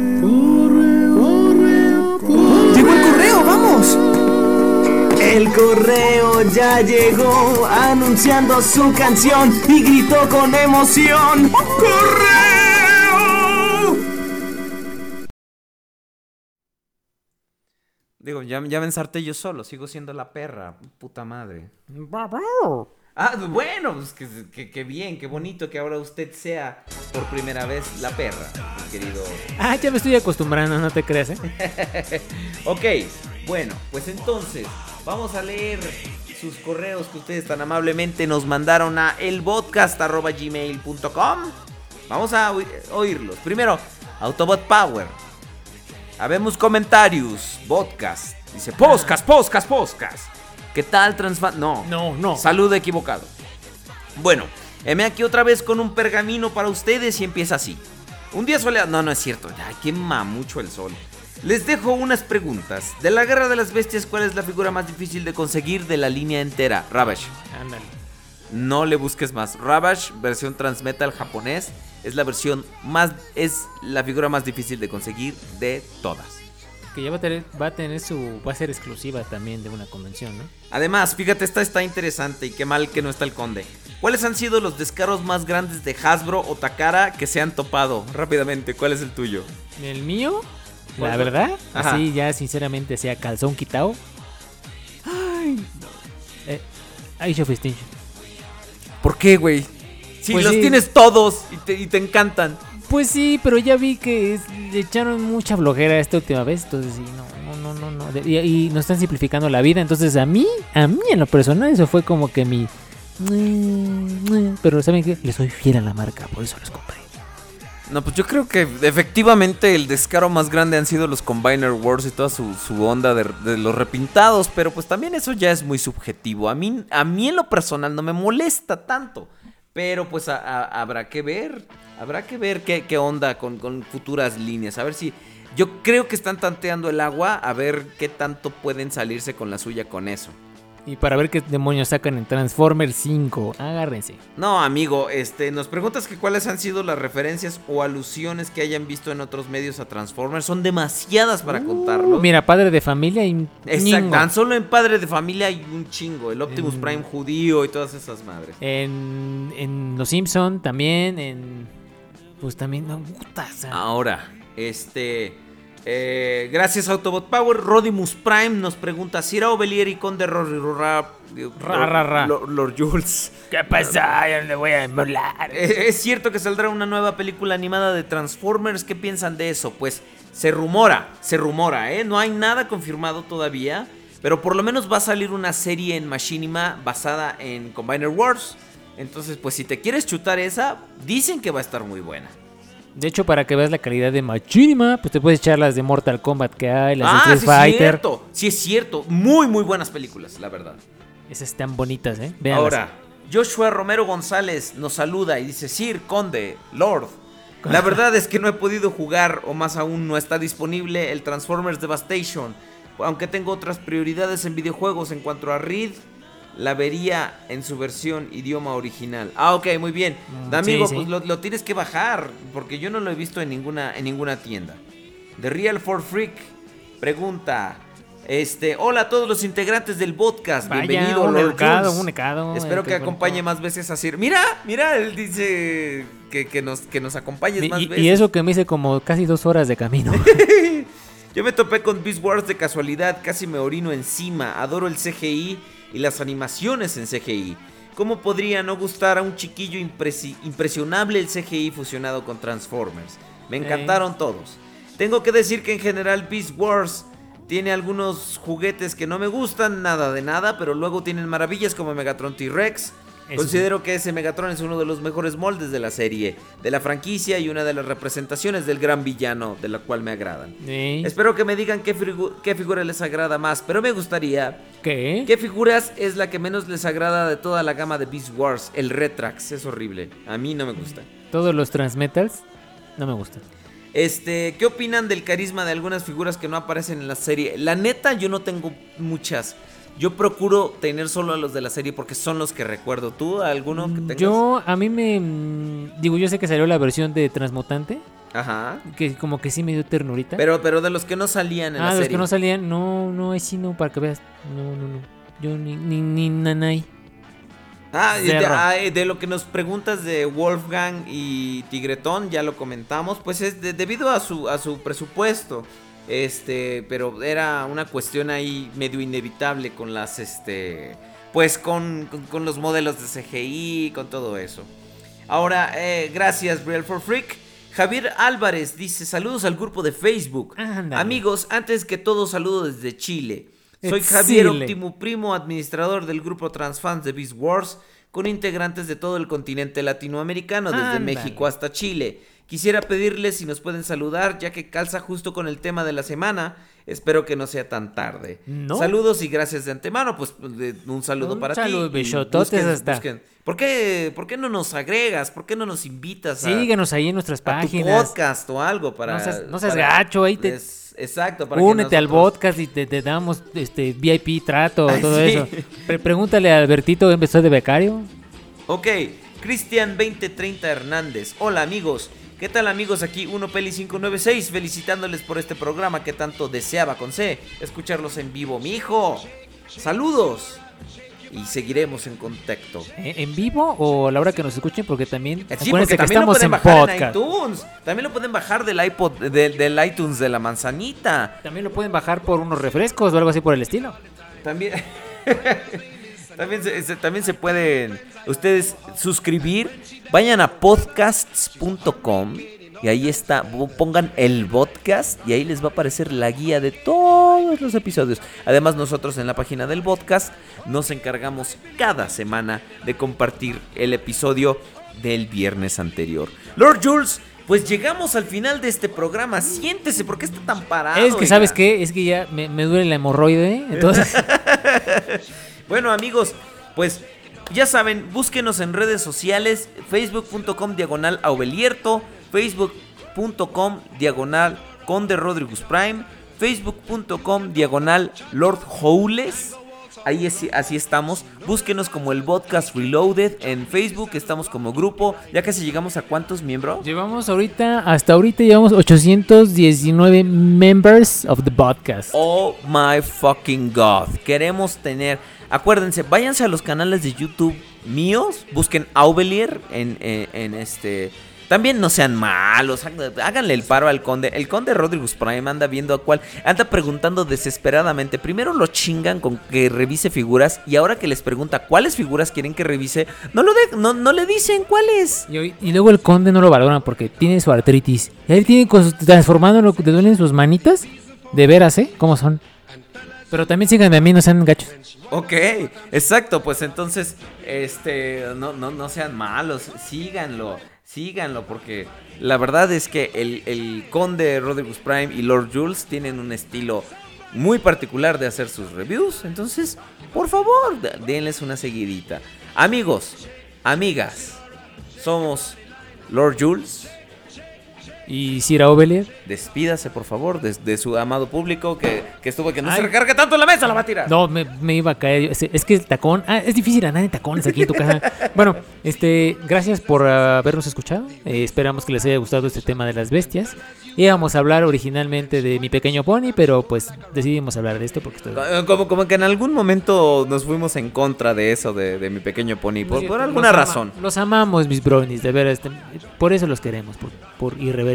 El correo ya llegó anunciando su canción y gritó con emoción. ¡Correo! Digo, ya, ya me ensarté yo solo, sigo siendo la perra. Puta madre. Ah, bueno, pues que, que- que bien, qué bonito que ahora usted sea por primera vez la perra, mi querido. Ah, ya me estoy acostumbrando, no te creas, ¿eh? ok, bueno, pues entonces vamos a leer sus correos que ustedes tan amablemente nos mandaron a elpodcast.gmail.com. Vamos a oírlos. Primero, Autobot Power. Habemos comentarios. Podcast. Dice, podcast, podcast, podcast. ¿Qué tal, Transfan? No. No, no. Saludo equivocado. Bueno, heme aquí otra vez con un pergamino para ustedes y empieza así. Un día soleado. No, no es cierto. Ay, quema mucho el sol. Les dejo unas preguntas. De la guerra de las bestias, ¿cuál es la figura más difícil de conseguir de la línea entera? Rabash. Ándale. No le busques más. Rabash, versión Transmetal japonés, es la versión más. Es la figura más difícil de conseguir de todas. Que ya va a tener, va a tener su. Va a ser exclusiva también de una convención, ¿no? Además, fíjate, esta está interesante y qué mal que no está el conde. ¿Cuáles han sido los descaros más grandes de Hasbro o Takara que se han topado? Rápidamente, ¿cuál es el tuyo? El mío, ¿Cuál la fue? verdad, Ajá. así ya sinceramente sea calzón quitado. Ay, eh, Age of Extinction. ¿Por qué, güey? Si Pues los sí. tienes todos y te, y te encantan. Pues sí, pero ya vi que es- le echaron mucha flojera esta última vez, entonces sí, no, no, no, no, no. Y, y nos están simplificando la vida, entonces a mí, a mí en lo personal eso fue como que mi... Pero ¿saben qué? Le soy fiel a la marca, por eso los compré. No, pues yo creo que efectivamente el descaro más grande han sido los Combiner Wars y toda su, su onda de, de los repintados, pero pues también eso ya es muy subjetivo. A mí, a mí en lo personal no me molesta tanto, pero pues habrá que ver, habrá que ver qué, qué onda con, con futuras líneas, a ver si... Yo creo que están tanteando el agua a ver qué tanto pueden salirse con la suya con eso. Y para ver qué demonios sacan en Transformers 5, agárrense. No, amigo, este, nos preguntas que cuáles han sido las referencias o alusiones que hayan visto en otros medios a Transformers. Son demasiadas para contarlo. Mira, padre de familia y... Exacto, tan solo en Padre de Familia hay un chingo. El Optimus En- Prime judío y todas esas madres. En, en Los Simpson también, en... Pues también, no, puta, Ahora, este. Eh, gracias Autobot Power. Rodimus Prime nos pregunta si era Ovelier y Conde Rory Ra, Ra, ra, ra. Lord, Lord Jules. ¿Qué pasa? Le voy a burlar. Eh, ¿Es cierto que saldrá una nueva película animada de Transformers? ¿Qué piensan de eso? Pues se rumora, se rumora, ¿eh? No hay nada confirmado todavía. Pero por lo menos va a salir una serie en Machinima basada en Combiner Wars. Entonces, pues si te quieres chutar esa, dicen que va a estar muy buena. De hecho, para que veas la calidad de Machinima, pues te puedes echar las de Mortal Kombat que hay, las ah, de sí Street es Fighter. cierto. Sí es cierto. Muy, muy buenas películas, la verdad. Esas están bonitas, ¿eh? Véanlas. Ahora, Joshua Romero González nos saluda y dice, Sir, Conde, Lord. La verdad es que no he podido jugar, o más aún no está disponible, el Transformers Devastation. Aunque tengo otras prioridades en videojuegos en cuanto a Reed, la vería en su versión idioma original. Ah, ok, muy bien. Mm, Amigo, sí, sí. pues lo, lo tienes que bajar, porque yo no lo he visto en ninguna, en ninguna tienda. The Real for Freak pregunta... Este, hola a todos los integrantes del podcast. Vaya, Bienvenido, un Lord educado, un educado, Espero que acompañe bonito. más veces a Sir. Mira, mira, él dice que, que nos, que nos acompañes Y, más y- veces. y eso que me hice como casi dos horas de camino. Yo me topé con Beast Wars de casualidad, casi me orino encima. Adoro el CGI y las animaciones en CGI. ¿Cómo podría no gustar a un chiquillo impresi- impresionable el CGI fusionado con Transformers? Me encantaron todos. Tengo que decir que en general Beast Wars tiene algunos juguetes que no me gustan, nada de nada, pero luego tienen maravillas como Megatron T-Rex. Considero que ese Megatron es uno de los mejores moldes de la serie, de la franquicia y una de las representaciones del gran villano, de la cual me agradan. Sí. Espero que me digan qué, figu- qué figura les agrada más, pero me gustaría... ¿Qué? ¿Qué figuras es la que menos les agrada de toda la gama de Beast Wars? El Retrax, es horrible. A mí no me gusta. Todos los Transmetals no me gustan. Este, ¿qué opinan del carisma de algunas figuras que no aparecen en la serie? La neta, yo no tengo muchas. Yo procuro tener solo a los de la serie porque son los que recuerdo. ¿Tú alguno que tengas? Yo, a mí me... mm, Digo, yo sé que salió la versión de Transmutante, Ajá. que como que sí me dio ternurita. Pero, pero de los que no salían en ah, la los serie. que no salían, no, no, es no, para que veas. No, no, no. Yo ni, ni, ni nanay. Ah, de, ah, eh, de lo que nos preguntas de Wolfgang y Tigretón, ya lo comentamos, pues es de- debido a su, a su presupuesto. Este, pero era una cuestión ahí medio inevitable con las, este, pues con, con- con los modelos de CGI, con todo eso. Ahora, eh, gracias, Real for Freak. Javier Álvarez dice, saludos al grupo de Facebook. Amigos, antes que todo, saludo desde Chile. Soy Javier Chile. Optimo Primo, administrador del grupo Transfans de Beast Wars, con integrantes de todo el continente latinoamericano, desde. México hasta Chile. Quisiera pedirles si nos pueden saludar, ya que calza justo con el tema de la semana. Espero que no sea tan tarde. No. Saludos y gracias de antemano. Pues un saludo Un para saludo, ti. besototes hasta. ¿Por, qué, ¿Por qué no nos agregas? ¿Por qué no nos invitas a, Síguenos ahí en nuestras a tu páginas. podcast o algo para... No seas- no seas para- gacho, ahí te- exacto. para que Únete al nosotros- podcast y te, te damos este VIP trato, Ay, todo sí. eso. Pre- pregúntale a Albertito, ¿empezó de becario? Ok, Cristian 2030 Hernández. Hola amigos. ¿Qué tal amigos? Aquí 1Peli596 felicitándoles por este programa que tanto deseaba con C. Escucharlos en vivo, mi hijo. Saludos. Y seguiremos en contacto. ¿Eh? ¿En vivo o a la hora que nos escuchen? Porque también, Sí, porque que también lo estamos pueden en bajar en podcast. iTunes. También lo pueden bajar del iPod, del- del iTunes de la manzanita. También lo pueden bajar por unos refrescos o algo así por el estilo. También, también, se, se- también se pueden ustedes suscribir. Vayan a podcasts.com y ahí está. Pongan el podcast y ahí les va a aparecer la guía de todos los episodios. Además, nosotros en la página del podcast nos encargamos cada semana de compartir el episodio del viernes anterior. Lord Jules. Pues llegamos al final de este programa. Siéntese, ¿por qué está tan parado? es que, oiga? ¿sabes qué? Es que ya me, me duele la hemorroide, entonces... Bueno amigos, pues ya saben, búsquenos en redes sociales, facebook.com diagonal aubelierto, facebook.com diagonal conde Rodrigus Prime, facebook.com diagonal Lord Howles. Ahí es- así estamos. Búsquenos como el podcast Reloaded en Facebook. Estamos como grupo. Ya casi llegamos a cuántos miembros. Llevamos ahorita, hasta ahorita llevamos 819 members of the podcast. Oh my fucking god. Queremos tener. Acuérdense, váyanse a los canales de YouTube míos. Busquen Aubelier en, en- en este. También no sean malos, há- háganle el paro al conde. El conde Rodriguez Prime anda viendo a cuál, anda preguntando desesperadamente. Primero lo chingan con que revise figuras y ahora que les pregunta cuáles figuras quieren que revise, no, lo de- no, no le dicen cuáles. Y, luego el conde no lo valoran porque tiene su artritis. Y ahí tiene transformando lo que te duelen sus manitas. De veras, ¿eh? ¿Cómo son? Pero también sigan a mí, no sean gachos. Ok, exacto, pues entonces, este, no, no, no sean malos, síganlo, síganlo, porque la verdad es que el, el conde Rodriguez Prime y Lord Jules tienen un estilo muy particular de hacer sus reviews, entonces, por favor, denles una seguidita. Amigos, amigas, somos Lord Jules. Y Sir Ovelier. Despídase, por favor, de, de su amado público que, que estuvo que no se Ay. recargue tanto en la mesa, la va a tirar. No, me, me iba a caer. Es, es que el tacón. Ah, es difícil andar en tacones aquí en tu casa. bueno, este, gracias por ah, habernos escuchado. Eh, esperamos que les haya gustado este tema de las bestias. Íbamos a hablar originalmente de mi pequeño pony, pero pues decidimos hablar de esto porque estoy. Eh, Como, como que en algún momento nos fuimos en contra de eso, de, de mi pequeño pony, por, por alguna Los ama- razón. Los amamos, mis brownies, de veras. por eso los queremos, por, por irreverentes.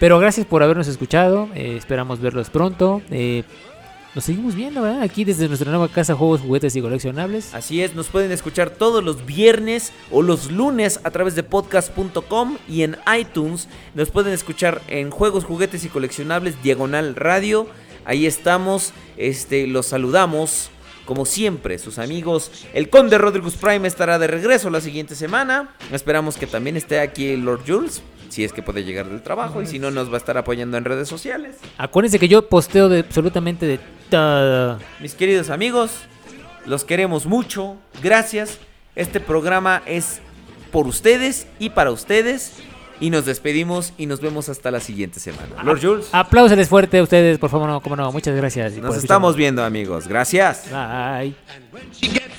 Pero gracias por habernos escuchado. eh, esperamos verlos pronto. eh, nos seguimos viendo, ¿verdad? Aquí desde nuestra nueva casa, juegos, juguetes y coleccionables. Así es, nos pueden escuchar todos los viernes o los lunes a través de podcast.com y en iTunes. Nos pueden escuchar en Juegos, Juguetes y Coleccionables, Diagonal Radio. Ahí estamos, este, los saludamos. Como siempre, sus amigos, el Conde Rodriguez Prime estará de regreso la siguiente semana. Esperamos que también esté aquí Lord Jules, si es que puede llegar del trabajo, y si no, nos va a estar apoyando en redes sociales. Acuérdense que yo posteo de absolutamente de todo. Mis queridos amigos, los queremos mucho. Gracias. Este programa es por ustedes y para ustedes. Y nos despedimos y nos vemos hasta la siguiente semana. Lord Jules, Aplausos fuerte a ustedes, por favor, no, cómo no. Muchas gracias. nos estamos viendo, amigos. Gracias. Bye.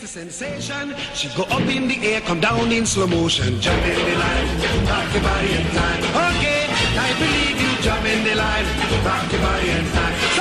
Sensation. She go up in the air, come down in slow motion. Jump in the line, rock your body in time. Okay, I believe you. Jump in the line, rock your body in time.